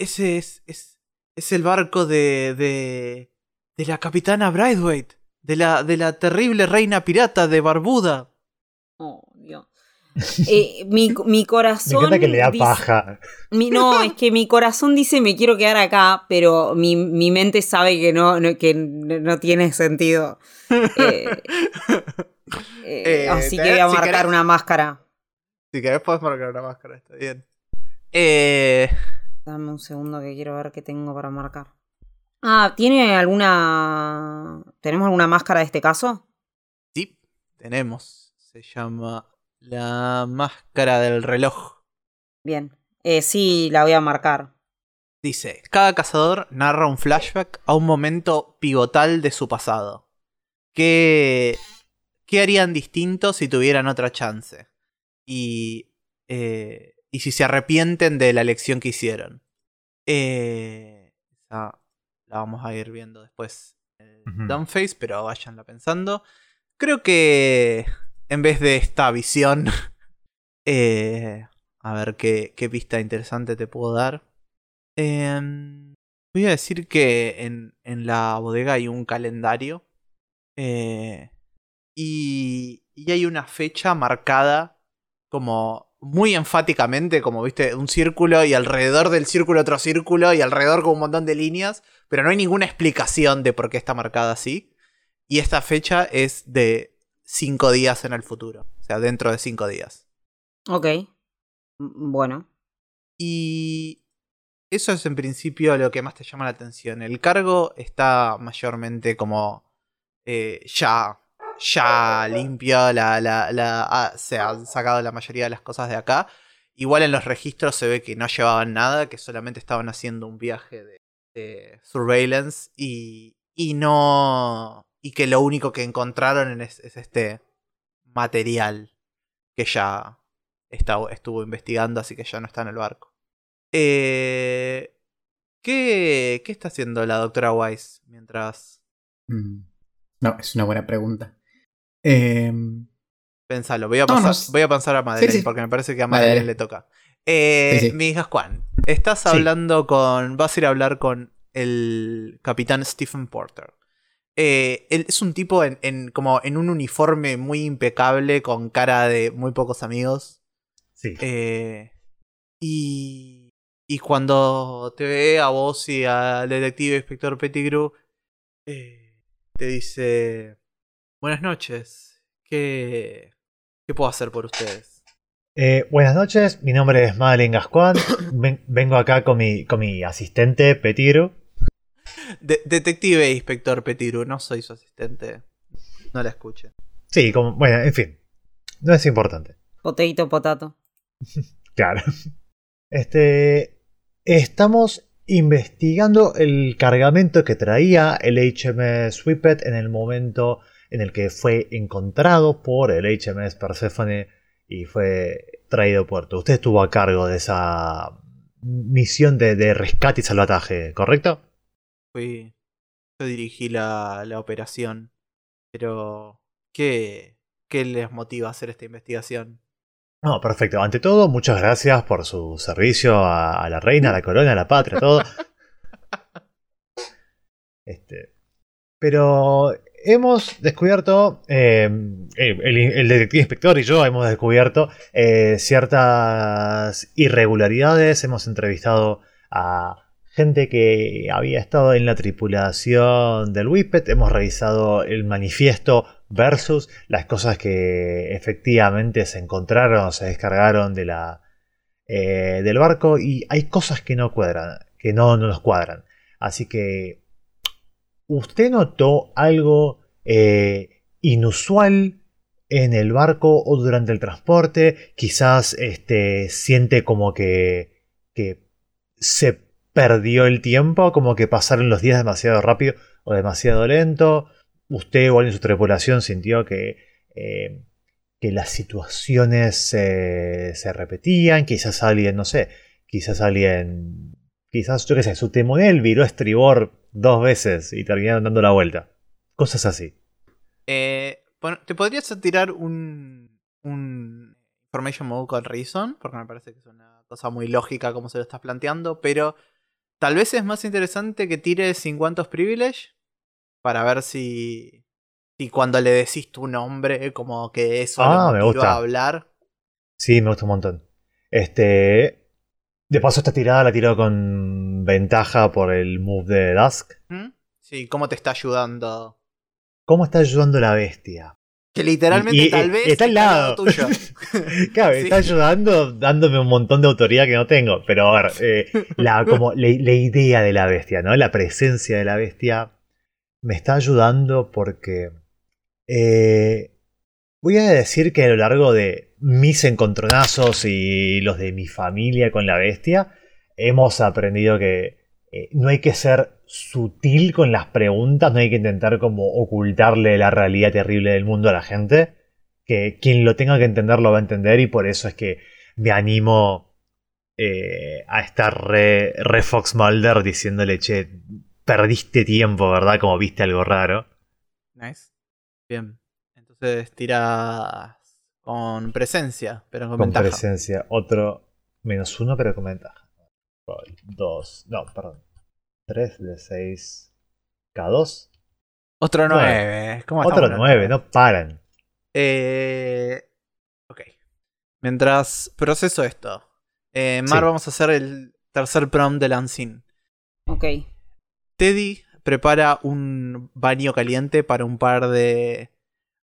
Ese es. es, es el barco de. de. de la capitana Brightwaite. De la, de la terrible reina pirata de Barbuda. Oh, Dios. Eh, mi, mi Me corazón. encanta que le da dice- paja. mi- no, es que mi corazón dice me quiero quedar acá, pero mi, mi mente sabe que no, no- que no tiene sentido. Eh, eh, así que voy a si marcar querés- una máscara. Si querés podés marcar una máscara, está bien. Dame un segundo que quiero ver qué tengo para marcar. Ah, ¿tiene alguna. ¿Tenemos alguna máscara de este caso? sí, tenemos. Se llama la máscara del reloj. Bien. Eh, sí, la voy a marcar. Dice, cada cazador narra un flashback a un momento pivotal de su pasado. ¿Qué, qué harían distinto si tuvieran otra chance? Y, eh, y si se arrepienten de la elección que hicieron. Eh, esa la vamos a ir viendo después en Ujú. Dumbface, pero váyanla pensando. Creo que en vez de esta visión, eh, A ver qué, qué pista interesante te puedo dar. Em, voy a decir que en, la bodega hay un calendario. Eh, y, y hay una fecha marcada como muy enfáticamente, como viste, un círculo y alrededor del círculo otro círculo y alrededor con un montón de líneas, pero no hay ninguna explicación de por qué está marcada así. Y esta fecha es de cinco días en el futuro, o sea, dentro de cinco días. Ok. Bueno. Y eso es en principio lo que más te llama la atención. El cargo está mayormente como eh, ya ya limpio, la, la, la, ah, se han sacado la mayoría de las cosas de acá. Igual en los registros se ve que no llevaban nada, que solamente estaban haciendo un viaje de, surveillance y, y no... y que lo único que encontraron es, este material que ya estuvo investigando, así que ya no está en el barco. Eh, ¿qué, ¿Qué está haciendo la doctora Weiss mientras... Mm. No, es una buena pregunta. Eh, Pensalo, voy a, pasar, voy a pasar a Madeleine porque me parece que a Madeleine, le toca. Eh, mi hija Juan, estás hablando con. Vas a ir a hablar con el capitán Stephen Porter. Eh, él es un tipo en, como en un uniforme muy impecable, con cara de muy pocos amigos. Sí. Eh, y, y cuando te ve a vos y al detective inspector Pettigrew, te dice: Buenas noches. ¿Qué, qué puedo hacer por ustedes? Eh, buenas noches, mi nombre es Madeleine Gascuan. vengo acá con mi, con mi asistente Detective e inspector Petiru, no soy su asistente. No la escuche. Sí, como, bueno, en fin. No es importante. Potato, potato. claro. Este. Estamos investigando el cargamento que traía el HMS Whippet en el momento en el que fue encontrado por el HMS Persephone y fue traído a puerto. Usted estuvo a cargo de esa misión de, rescate y salvataje, ¿correcto? Fui. Yo dirigí la, operación. Pero. ¿qué, ¿Qué les motiva a hacer esta investigación? No, perfecto. Ante todo, muchas gracias por su servicio a, a la reina, a la corona, a la patria, todo. este. Pero hemos descubierto, eh, el, detective inspector y yo hemos descubierto eh, ciertas irregularidades, hemos entrevistado a gente que había estado en la tripulación del Whippet, hemos revisado el manifiesto versus las cosas que efectivamente se encontraron o se descargaron de la, eh, del barco y hay cosas que no cuadran, que no nos cuadran. Así que ¿Usted notó algo eh, inusual en el barco o durante el transporte? Quizás este, siente como que, que se perdió el tiempo, como que pasaron los días demasiado rápido o demasiado lento. Usted o en su tripulación sintió que, eh, que las situaciones se repetían, quizás alguien, no sé, quizás alguien, quizás yo qué sé, su temonel viró estribor dos veces y terminaron dando la vuelta. Cosas así. Eh, ¿Te podrías tirar un, un Information Mode con Reason? Porque me parece que es una cosa muy lógica como se lo estás planteando, pero tal vez es más interesante que tires 50 Privilege para ver si, si cuando le decís tu nombre, como que eso ah, me gusta. a hablar. Sí, me gusta un montón. Este. De paso, esta tirada la tiró con ventaja por el move de Dusk. ¿Mm? Sí, ¿cómo te está ayudando? ¿Cómo está ayudando la bestia? Que literalmente tal vez está al lado, tuyo. claro, está ayudando dándome un montón de autoridad que no tengo. Pero a ver, eh, la, como, la, idea de la bestia, ¿no? La presencia de la bestia me está ayudando porque eh, voy a decir que a lo largo de mis encontronazos y los de mi familia con la bestia, hemos aprendido que eh, no hay que ser sutil con las preguntas, no hay que intentar como ocultarle la realidad terrible del mundo a la gente, que quien lo tenga que entender lo va a entender y por eso es que me animo eh, a estar re, re Fox Mulder diciéndole, che, perdiste tiempo, ¿verdad? Como viste algo raro. Nice. Bien. Entonces tira con presencia, pero con, con presencia. Otro, Menos uno, pero con ventaja. Dos. No, perdón. 3 de 6. K2. Otro Nueve. 9. ¿Cómo Otro estamos? 9, no paran. Eh, ok. Mientras proceso esto, eh, Mar, Sí. vamos a hacer el tercer prom del Unseen. Ok. Teddy prepara un baño caliente para un par de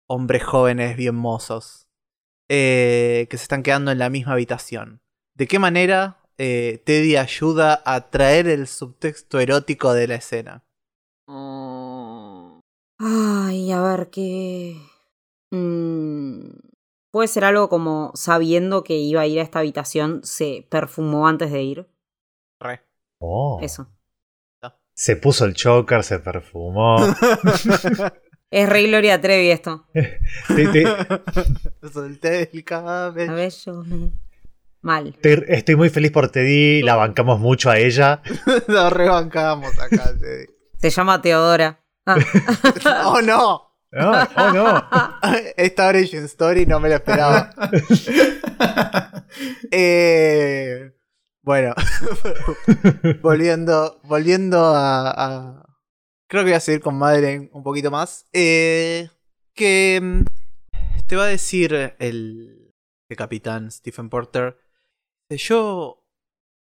hombres jóvenes bien mozos eh, que se están quedando en la misma habitación. ¿De qué manera eh, Teddy ayuda a traer el subtexto erótico de la escena? Mm. Ay, a ver qué. Mm, Puede ser algo como sabiendo que iba a ir a esta habitación, se perfumó antes de ir. Re. Oh. Eso. Se puso el choker, se perfumó. Es Rey Gloria Trevi esto. Solté el A cabello. Mal. estoy muy feliz por Teddy, la bancamos mucho a ella. Nos rebancamos acá, Teddy. Se llama Teodora. Ah. ¡Oh, no! No, oh no. Esta Origin Story no me la esperaba. Eh, bueno, volviendo, volviendo a, a- Creo que voy a seguir con Madeleine un poquito más. Eh, que mm, te va a decir el, el capitán Stephen Porter. Que Yo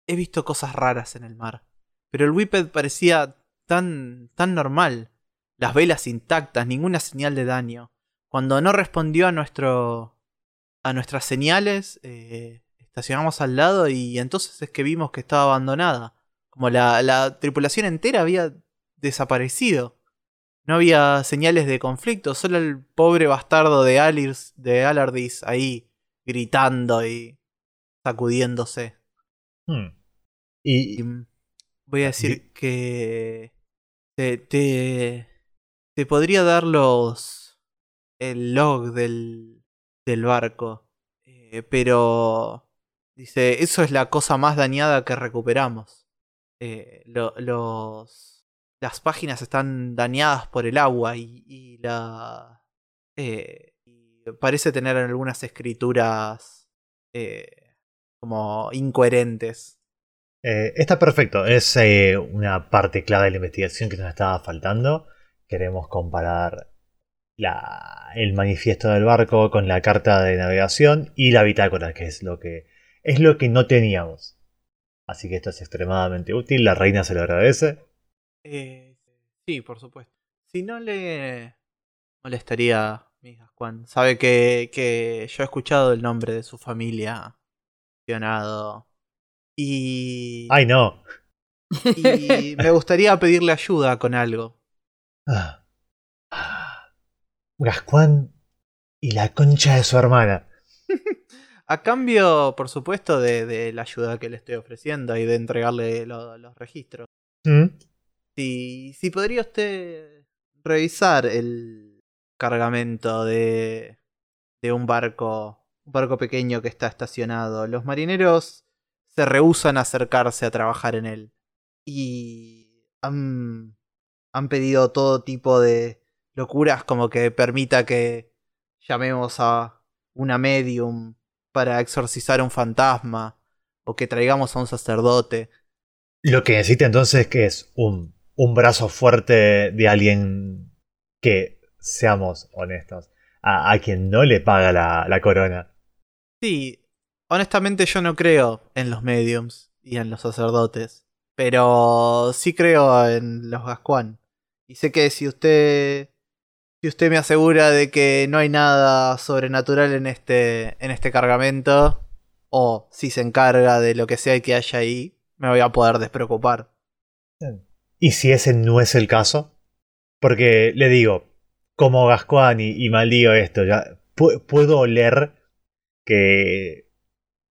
he visto cosas raras en el mar, pero el Whippet parecía tan, tan normal. Las velas intactas, ninguna señal de daño. Cuando no respondió a nuestro. a nuestras señales, eh, estacionamos al lado y entonces es que vimos que estaba abandonada. Como la, la tripulación entera había desaparecido. No había señales de conflicto, solo el pobre bastardo de Alirs, de Alardis ahí gritando y sacudiéndose. Hmm. Y Y mm, voy a decir que te, te, te podría dar los el log del, del barco, eh, pero dice eso es la cosa más dañada que recuperamos. Eh, lo- los las páginas están dañadas por el agua y, y la eh, y parece tener algunas escrituras eh, como incoherentes. Eh, está perfecto, es eh, una parte clave de la investigación que nos estaba faltando. Queremos comparar la- el manifiesto del barco con la carta de navegación y la bitácora, que es lo que es lo que no teníamos. Así que esto es extremadamente útil, la reina se lo agradece. Eh, sí, por supuesto. Si no le molestaría, mi Gascuán. Sabe que, que yo he escuchado el nombre de su familia Y, Ay no. y me gustaría pedirle ayuda con algo. Ah. Ah. Gascuán y la concha de su hermana. A cambio, por supuesto, de, de la ayuda que le estoy ofreciendo y de entregarle lo- los registros. ¿Mm? Si, si podría usted revisar el cargamento de, de un barco, un barco pequeño que está estacionado. Los marineros se rehúsan a acercarse a trabajar en él. Y han, han pedido todo tipo de locuras como que permita que llamemos a una medium para exorcizar a un fantasma o que traigamos a un sacerdote. Lo que necesita entonces que es un, brazo fuerte de alguien que, seamos honestos, a, quien no le paga la corona. Sí, honestamente yo no creo en los mediums y en los sacerdotes, pero sí creo en los Gascuán. Y sé que si usted si usted me asegura de que no hay nada sobrenatural en este en este cargamento o si se encarga de lo que sea que haya ahí, me voy a poder despreocupar. ¿Y si ese no es el caso? Porque le digo, como Gascuán y, y esto, ya pu- puedo oler que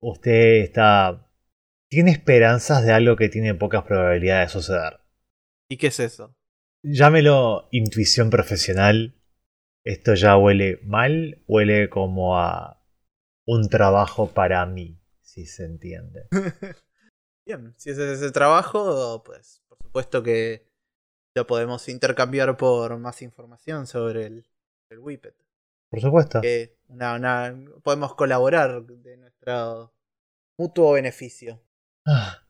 usted está. tiene esperanzas de algo que tiene pocas probabilidades de suceder. ¿Y qué es eso? Llámelo intuición profesional. Esto ya huele mal, huele como a un trabajo para mí, si se entiende. Bien, si ese es ese trabajo, pues por supuesto que lo podemos intercambiar por más información sobre el, el Whippet. Por supuesto. Que una, una- podemos colaborar de nuestro, mutuo beneficio. Ah,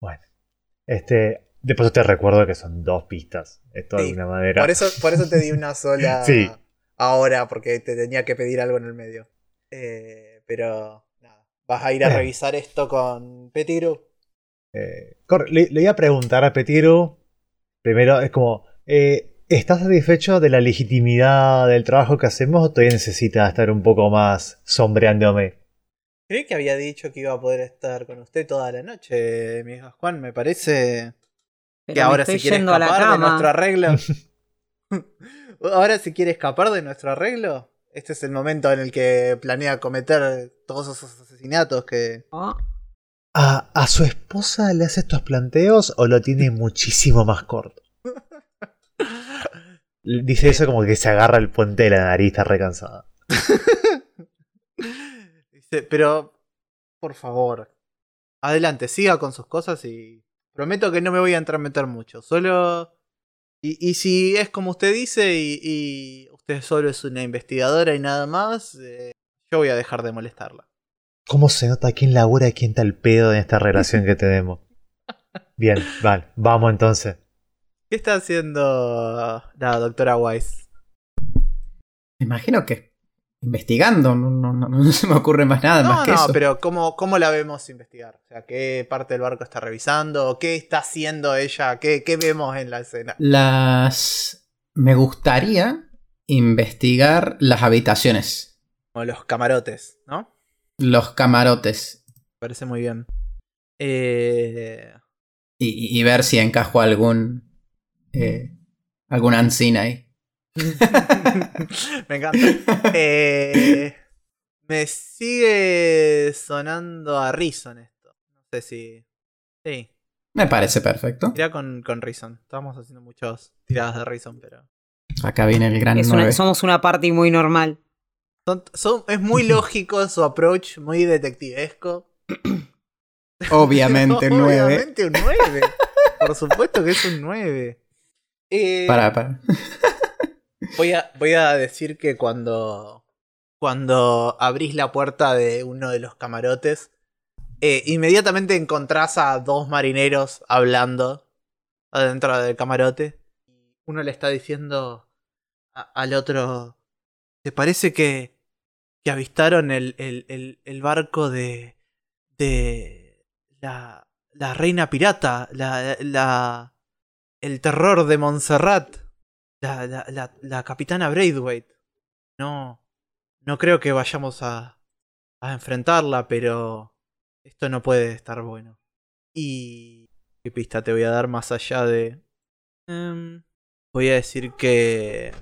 bueno. Este. Después te recuerdo que son dos pistas. Esto de alguna manera. Por eso, por eso te di una sola Sí. ahora, porque te tenía que pedir algo en el medio. Eh, pero nada. ¿Vas a ir a revisar esto con Petiru? Eh, le, le iba a preguntar a Petiru. Primero, es como. ¿Estás satisfecho de la legitimidad del trabajo que hacemos o todavía necesitas estar un poco más sombreándome? Creí que había dicho que iba a poder estar con usted toda la noche, mi hijo Juan. Me parece Pero que me ahora se quiere yendo a la escapar de nuestro arreglo. ahora se quiere escapar de nuestro arreglo. Este es el momento en el que planea cometer todos esos asesinatos que... Ah, ¿A, a su esposa le hace estos planteos o lo tiene muchísimo más corto? Dice eso como que se agarra el puente de la nariz, está recansada. Dice, pero, por favor, adelante, siga con sus cosas y prometo que no me voy a entrometer mucho. Solo... Y, y si es como usted dice y, y usted solo es una investigadora y nada más, eh, yo voy a dejar de molestarla. ¿Cómo se nota quién labura y quién está el pedo en esta relación que tenemos? Bien, vale, vamos entonces. ¿Qué está haciendo la doctora Weiss? Me imagino que investigando, no, no- no- no se me ocurre más nada No, más que no, eso. pero ¿cómo, ¿cómo la vemos investigar? O sea, ¿qué parte del barco está revisando? ¿Qué está haciendo ella? ¿Qué, qué vemos en la escena? Las. Me gustaría investigar las habitaciones, Como los camarotes, ¿no? los camarotes, Me parece muy bien. Eh, y, y ver si encajo algún. Eh, algún ancina ahí. Me encanta. Eh, me sigue sonando a Reason esto. No sé si. Sí, Me parece perfecto. irá con, con Reason. Estamos haciendo muchas tiradas de Reason, pero. Acá viene el gran es una- 9. somos una party muy normal. Son- son- es muy lógico su approach, muy detectivesco. Obviamente, 9. Obviamente un 9. Por supuesto que es un 9. Eh, Para, para. Voy a, voy a decir que cuando, cuando abrís la puerta de uno de los camarotes, eh, inmediatamente encontrás a dos marineros hablando adentro del camarote. Uno le está diciendo a- al otro, ¿te parece que, que avistaron el, el- el- el barco de, de la, la reina pirata, la, la, el terror de Montserrat? la, la, la, la capitana Braithwaite. No, no creo que vayamos a, a enfrentarla, pero esto no puede estar bueno. Y... ¿Qué pista te voy a dar más allá de... Em, voy a decir que...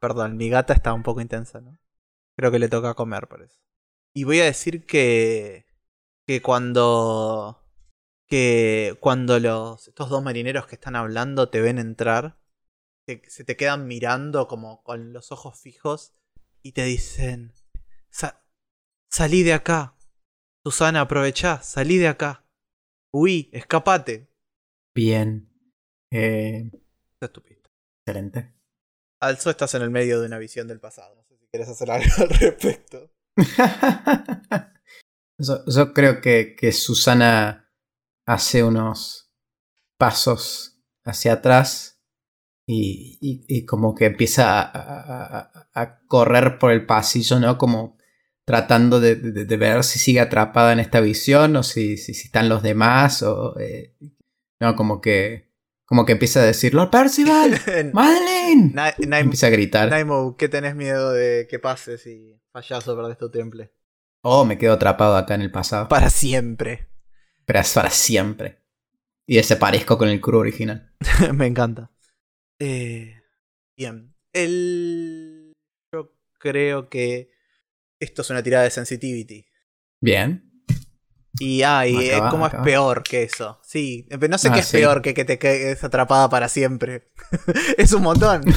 Perdón, mi gata está un poco intensa, ¿no? Creo que le toca comer, parece. Y voy a decir que... Que cuando... Que cuando los, estos dos marineros que están hablando te ven entrar, te- se te quedan mirando como con los ojos fijos y te dicen, "Sa- salí de acá. Susana, aprovechá, salí de acá. Huí, escapate. Bien. Eh, Esa es tu pista. excelente. Also estás en el medio de una visión del pasado. No sé si quieres hacer algo al respecto. yo, yo creo que, que Susana hace unos pasos hacia atrás y, y- y como que empieza a, a- a- a correr por el pasillo, ¿no? Como tratando de, de- de ver si sigue atrapada en esta visión o si, si, si están los demás o... eh, no, como que... Como que empieza a decir, Lord Percival, Madeline. Na- Empieza a gritar. Naimo, ¿qué tenés miedo de que pase si fallas o perdés tu temple? Oh, me quedo atrapado acá en el pasado. Para siempre. Pero es para siempre. Y desaparezco con el crew original. Me encanta. Eh, bien. El... Yo creo que esto es una tirada de sensitivity. Bien. Y ay, va, ¿cómo es peor que eso? Sí, eh, no sé Ah, qué es sí. peor que que te quedes atrapada para siempre. es un montón.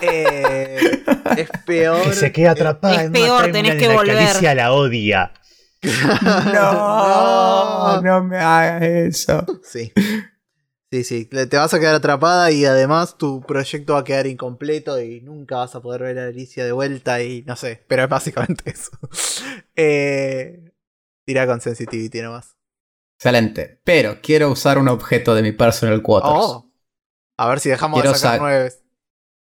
Eh, es peor. Que se queda atrapada Es en peor, una tenés que y la volver. caricia la odia. No, no me hagas eso. Sí. Sí, sí. Te vas a quedar atrapada y además tu proyecto va a quedar incompleto y nunca vas a poder ver a Alicia de vuelta y no sé, pero es básicamente eso. Eh, Tira con sensitivity nomás. Excelente. Pero quiero usar un objeto de mi personal quarters. Oh. A ver si dejamos Quiero de sacar sa- nueve.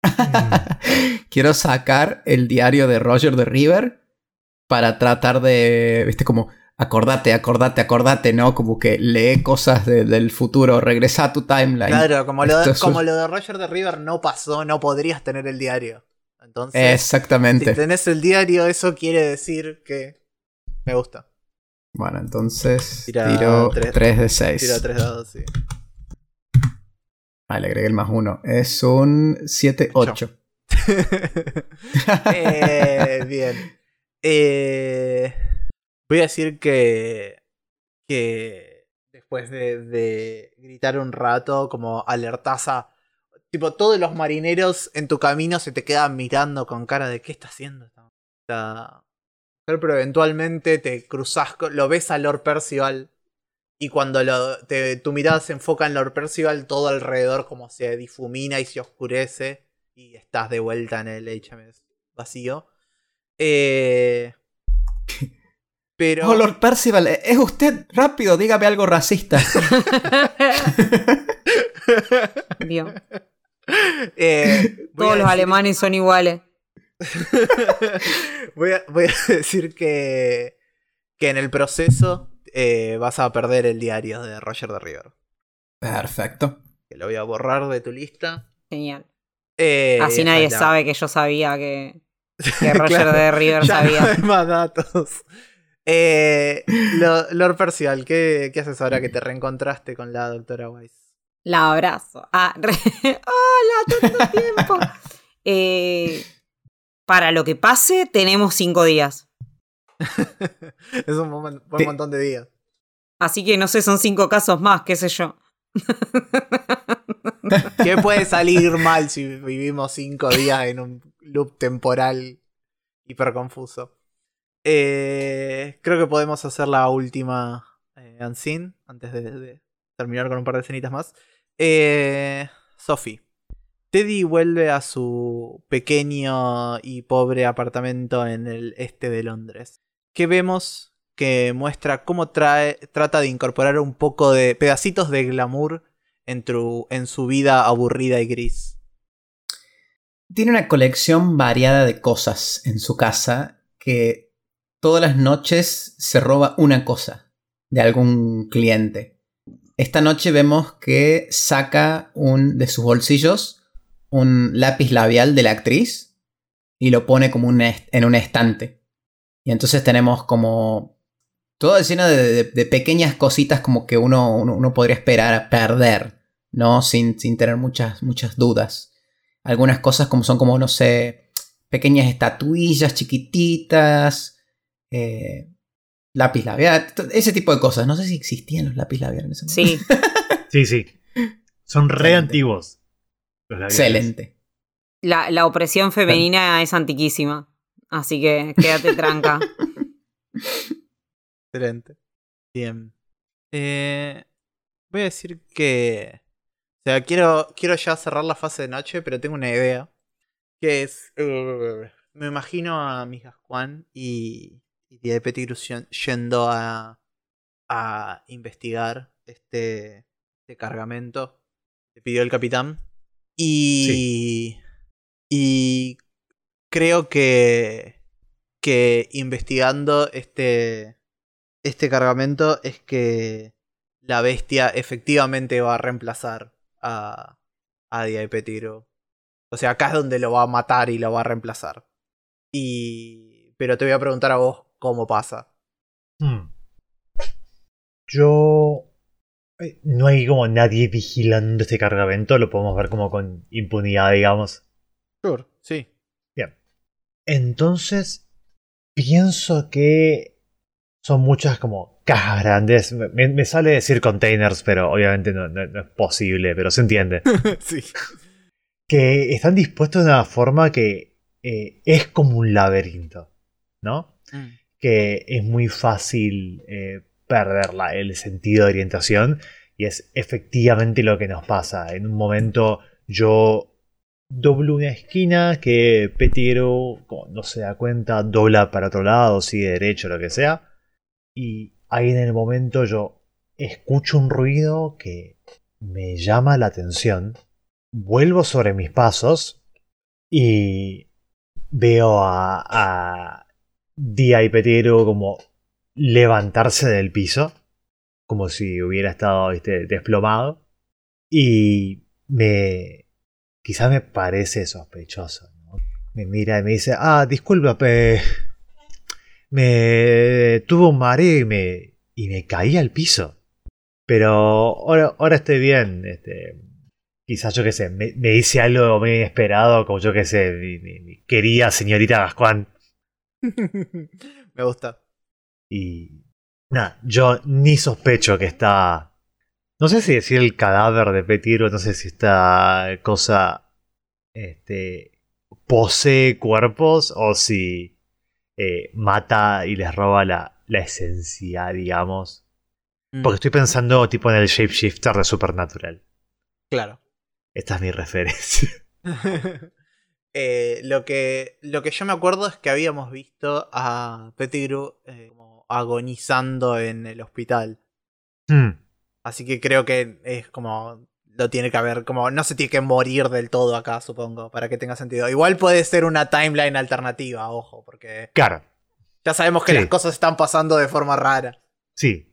quiero sacar el diario de Roger de River para tratar de, viste, como acordate, acordate, acordate, ¿no? Como que lee cosas de- del futuro, regresa a tu timeline. Claro, como lo, de, como lo de Roger de River no pasó, no podrías tener el diario. Entonces, si Exactamente. tenés el diario, eso quiere decir que me gusta. Bueno, entonces Tira tiro tres- 3 de 6. Tira tres dados, sí. Ah, le agregué el más uno. Es un 7, 8. Eh, bien. Eh, voy a decir que. que después de, gritar un rato, como alertás a. Tipo, todos los marineros en tu camino se te quedan mirando con cara de ¿qué está haciendo esta mujer?". Pero eventualmente te cruzas, lo ves a Lord Percival. Y cuando lo- tu mirada se enfoca en Lord Percival, todo alrededor como se difumina y se oscurece. Y estás de vuelta en el HMS vacío. Eh, pero. Oh, Lord Percival, ¿e- ¿es usted? Rápido, dígame algo racista. Dios. Eh, Todos los decir- alemanes son iguales. voy, a, voy a decir que. que en el proceso eh, vas a perder el diario de Roger de River. Perfecto. Que lo voy a borrar de tu lista. Genial. Eh, Así nadie sabe que yo sabía que, que Roger Claro, de River ya no sabía. hay más datos. Eh, Lo- Lord Percival, ¿qué, ¿qué haces ahora que te reencontraste con la doctora Weiss? La abrazo. Ah, re- hola, tanto tiempo. Eh, para lo que pase, tenemos cinco días. es un buen Te- montón de días. Así que no sé, son cinco casos más, qué sé yo. ¿Qué puede salir mal si vivimos cinco días en un loop temporal hiper confuso? Eh, creo que podemos hacer la última eh, unseen antes de, terminar con un par de escenitas más. Eh, Sophie. Teddy vuelve a su pequeño y pobre apartamento en el este de Londres. Que vemos que muestra cómo trata de incorporar un poco de pedacitos de glamour en su vida aburrida y gris. Tiene una colección variada de cosas en su casa que todas las noches se roba una cosa de algún cliente. Esta noche vemos que saca un de sus bolsillos un lápiz labial de la actriz y lo pone como un en un estante. Y entonces tenemos como todo lleno de, de- pequeñas cositas como que uno, uno, uno podría esperar a perder, ¿no? Sin, sin tener muchas, muchas dudas algunas cosas como son como, no sé, pequeñas estatuillas chiquititas, eh, lápiz labial, ese tipo de cosas. No sé si existían los lápiz labial en ese momento. Sí, Sí, sí. Son re Excelente. antiguos. los labiales. Excelente. la, la opresión femenina es antiquísima. Así que quédate tranca. Excelente. Bien. Eh, voy a decir que. O sea, quiero, quiero ya cerrar la fase de noche, pero tengo una idea. Que es. uh, me imagino a Mijas Juan y, y Pettigrew yen- yendo a, a investigar este, este cargamento que pidió el capitán. Y. Y. Creo que. Que investigando este este cargamento es que la bestia efectivamente va a reemplazar a, a Dia de Pettigrew. O sea, acá es donde lo va a matar y lo va a reemplazar. Y. Pero te voy a preguntar a vos cómo pasa. Hmm. Yo. eh, No hay como nadie vigilando este cargamento, lo podemos ver como con impunidad, digamos. Sure, sí. Entonces, pienso que son muchas como grandes. Me, sale decir containers, pero obviamente no, no- no es posible, pero se entiende. sí. que están dispuestos de una forma que eh, es como un laberinto, ¿no? que es muy fácil eh, perder la- el sentido de orientación y es efectivamente lo que nos pasa. En un momento yo doblo una esquina que como no se da cuenta, dobla para otro lado, sigue derecho, lo que sea. Y ahí en el momento yo escucho un ruido que me llama la atención. Vuelvo sobre mis pasos y veo a, a Dia y Petero como levantarse del piso, como si hubiera estado desplomado. Y me. quizás me parece sospechoso. Me mira y me dice: Ah, disculpa, pe. Me tuvo un mareo y me. y me caí al piso. Pero ahora, ahora estoy bien. Este, quizás yo qué sé, me, me hice algo muy inesperado, como yo qué sé, mi, mi- mi querida señorita Gascuán. Me gusta. Y. Nada, yo ni sospecho que está. No sé si decir el cadáver de Petiro, no sé si esta cosa. Este. posee cuerpos o si. Eh, mata y les roba la, la esencia, digamos. Mm, Porque estoy pensando tipo en el shapeshifter de Supernatural. Claro. Esta es mi referencia. Eh, lo, que, lo que yo me acuerdo es que habíamos visto a Pettigrew eh, como agonizando en el hospital. Hmm, Así que creo que es como. Lo tiene que haber. Como no se tiene que morir del todo acá, supongo. Para que tenga sentido. Igual puede ser una timeline alternativa, ojo. Porque Claro, ya sabemos que Sí. las cosas están pasando de forma rara. sí.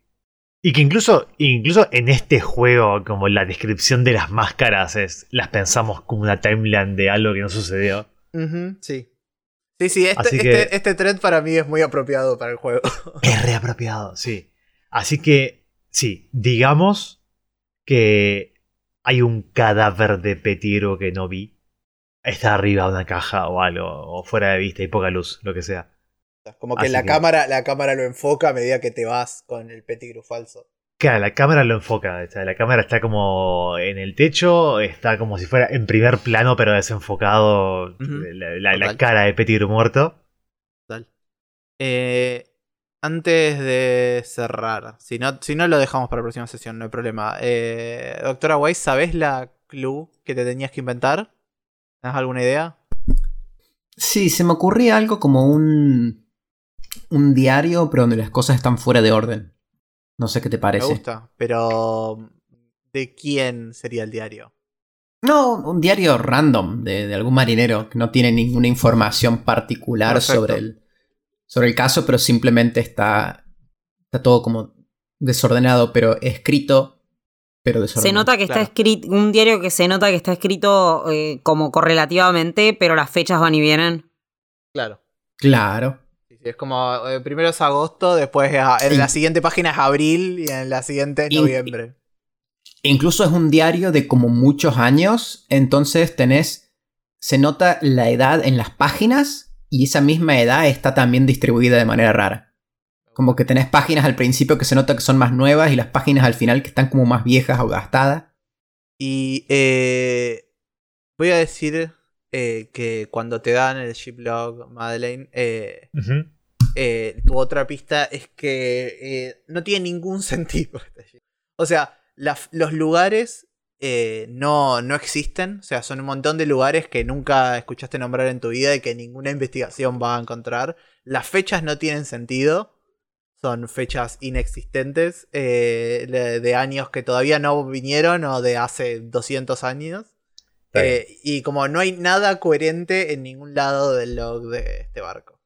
Y que incluso, incluso en este juego, como la descripción de las máscaras es, las pensamos como una timeline de algo que no sucedió. Ujú, sí. Sí, sí, este, Así que- este, este thread para mí es muy apropiado para el juego. Es reapropiado, sí. Así que, sí, digamos que hay un cadáver de Petiro que no vi. Está arriba de una caja o algo, o fuera de vista y poca luz, lo que sea. Como que Así la que- cámara, la cámara lo enfoca a medida que te vas con el Pettigrew falso. Claro, la cámara lo enfoca. o sea, La cámara está como en el techo, está como si fuera en primer plano, pero desenfocado la, la- la total. cara de Petiro muerto. Tal. Eh, antes de cerrar, si no, si no lo dejamos para la próxima sesión, no hay problema. Eh, doctora Weiss, ¿sabés la clue que te tenías que inventar? ¿Tienes alguna idea? Sí, se me ocurría algo como un. un diario, pero donde las cosas están fuera de orden. No sé qué te Me parece. gusta, pero ¿de quién sería el diario? No, un diario random de, de algún marinero que no tiene ninguna información particular Perfecto. sobre el, sobre el caso, pero simplemente está, está todo como desordenado, pero escrito, pero desordenado. Se nota que está escrito, un diario que se nota que está escrito eh, como correlativamente, pero las fechas van y vienen. Claro. Claro. Es como eh, primero es agosto, después es a- en la siguiente página es abril y en la siguiente es noviembre. Incluso es un diario de como muchos años, entonces tenés, se nota la edad en las páginas y esa misma edad está también distribuida de manera rara. Como que tenés páginas al principio que se nota que son más nuevas y las páginas al final que están como más viejas o gastadas. Y eh, voy a decir eh, que cuando te dan el shiplog, Madeleine, eh, eh, tu otra pista es que eh, no tiene ningún sentido. este ship. O sea, los lugares eh, no, no existen. O sea, son un montón de lugares que nunca escuchaste nombrar en tu vida y que ninguna investigación va a encontrar. Las fechas no tienen sentido. Son fechas inexistentes eh, de, años que todavía no vinieron o de hace 200 años. Eh, y como no hay nada coherente en ningún lado del log de este barco.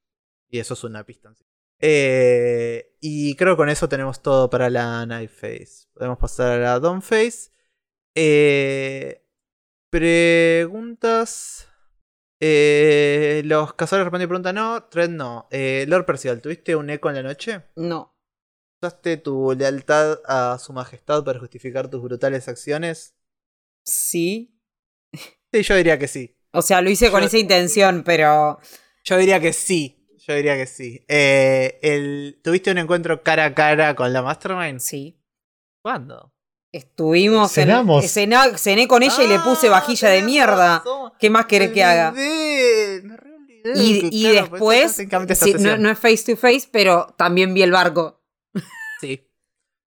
Y eso es una pista en sí. Eh, y creo que con eso tenemos todo para la Night Phase. Podemos pasar a la Dawn Phase. Eh, preguntas. Eh, los cazadores responden pregunta no, Thread no. Eh, Lord Percival, ¿tuviste un eco en la noche? No. ¿Usaste tu lealtad a su majestad para justificar tus brutales acciones? Sí. Sí, yo diría que sí. O sea, lo hice con esa intención, pero. Yo diría que sí. Yo diría que sí. Eh, el, ¿Tuviste un encuentro cara a cara con la Mastermind? Sí. ¿Cuándo? Estuvimos en. Cenamos. cena- cené con ella y le puse Ah, vajilla de mierda. razón. ¿Qué más querés Me que haga? olvidé, me re olvidé Y, y claro, después. sí, no, es face to face, pero también vi el barco. Sí.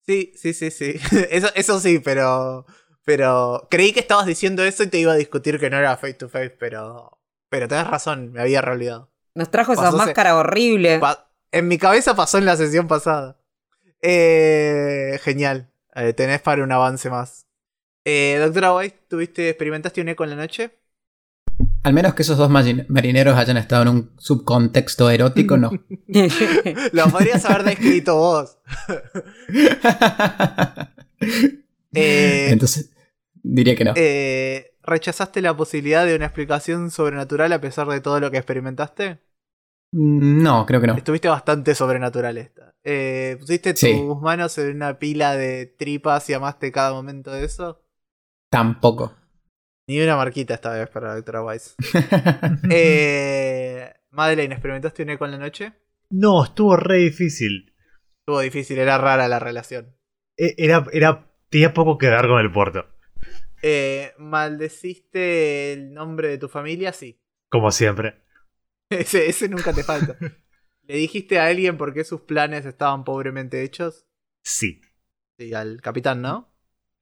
Sí, sí, sí, sí. Eso, eso sí, pero. Pero. Creí que estabas diciendo eso y te iba a discutir que no era face to face, pero. Pero tenés razón, me había olvidado. Nos trajo esa máscara horrible. Pa- en mi cabeza pasó en la sesión pasada. Eh, genial. Eh, tenés para un avance más. Eh, doctora White, ¿tuviste, experimentaste un eco en la noche? Al menos que esos dos marin- marineros hayan estado en un subcontexto erótico, no. Lo podrías haber descrito vos. Eh, Entonces, diría que no. eh, ¿Rechazaste la posibilidad de una explicación sobrenatural a pesar de todo lo que experimentaste? No, creo que no. Estuviste bastante sobrenatural esta. Eh, ¿Pusiste Sí. tus manos en una pila de tripas y amaste cada momento de eso? Tampoco. Ni una marquita esta vez para la doctora Weiss. eh, Madeleine, ¿experimentaste un eco en la noche? No, estuvo re difícil. Estuvo difícil, era rara la relación. E- Era, era, tenía poco que ver con el puerto, Eh, ¿Maldeciste el nombre de tu familia? Sí. como siempre. Ese, ese nunca te falta. ¿Le dijiste a alguien por qué sus planes estaban pobremente hechos? Sí. Sí, al capitán, ¿no?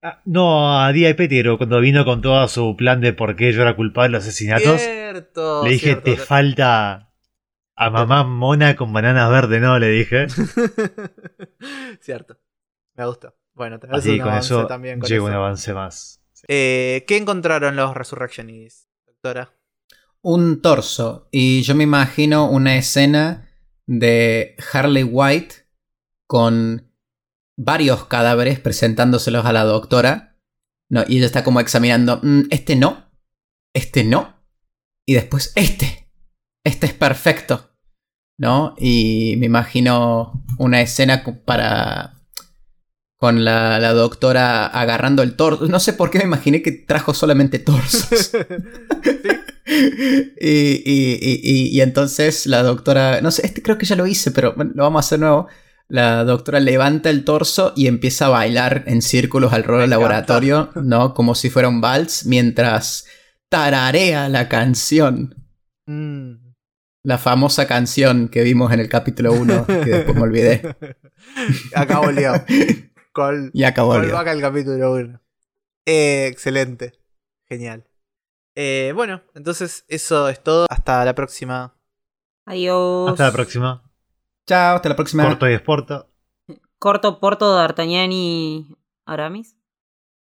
Ah, no, a Día y Petiro, cuando vino con todo su plan de por qué yo era culpable de los asesinatos, Cierto. le dije, cierto. te falta a mamá mona con bananas verdes, ¿no? Le dije. cierto. Me gusta. Bueno, tenés Así un con avance eso también con llega un eso. avance más. Eh, ¿Qué encontraron los Resurrectionists, doctora? Un torso. Y yo me imagino una escena de Harley White con varios cadáveres presentándoselos a la doctora. No, y ella está como examinando. "Mm, este no. Este no. Y después este. Este es perfecto. ¿No? Y me imagino una escena para. Con la, la doctora agarrando el torso. No sé por qué me imaginé que trajo solamente torsos. y- y- y- y entonces la doctora, no sé, este creo que ya lo hice, pero bueno, lo vamos a hacer nuevo. La doctora levanta el torso y empieza a bailar en círculos al rol Me del laboratorio, ¿no? Como si fuera un vals, mientras tararea la canción. Mm. La famosa canción que vimos en el capítulo 1, que después me olvidé. Acá volvió. Col, Y acabó. el capítulo 1. excelente. Genial. Eh, bueno, entonces eso es todo. Hasta la próxima. Adiós. Hasta la próxima. Chao, hasta la próxima. Corto y esporto. Corto Porto, D'Artagnan y Aramis.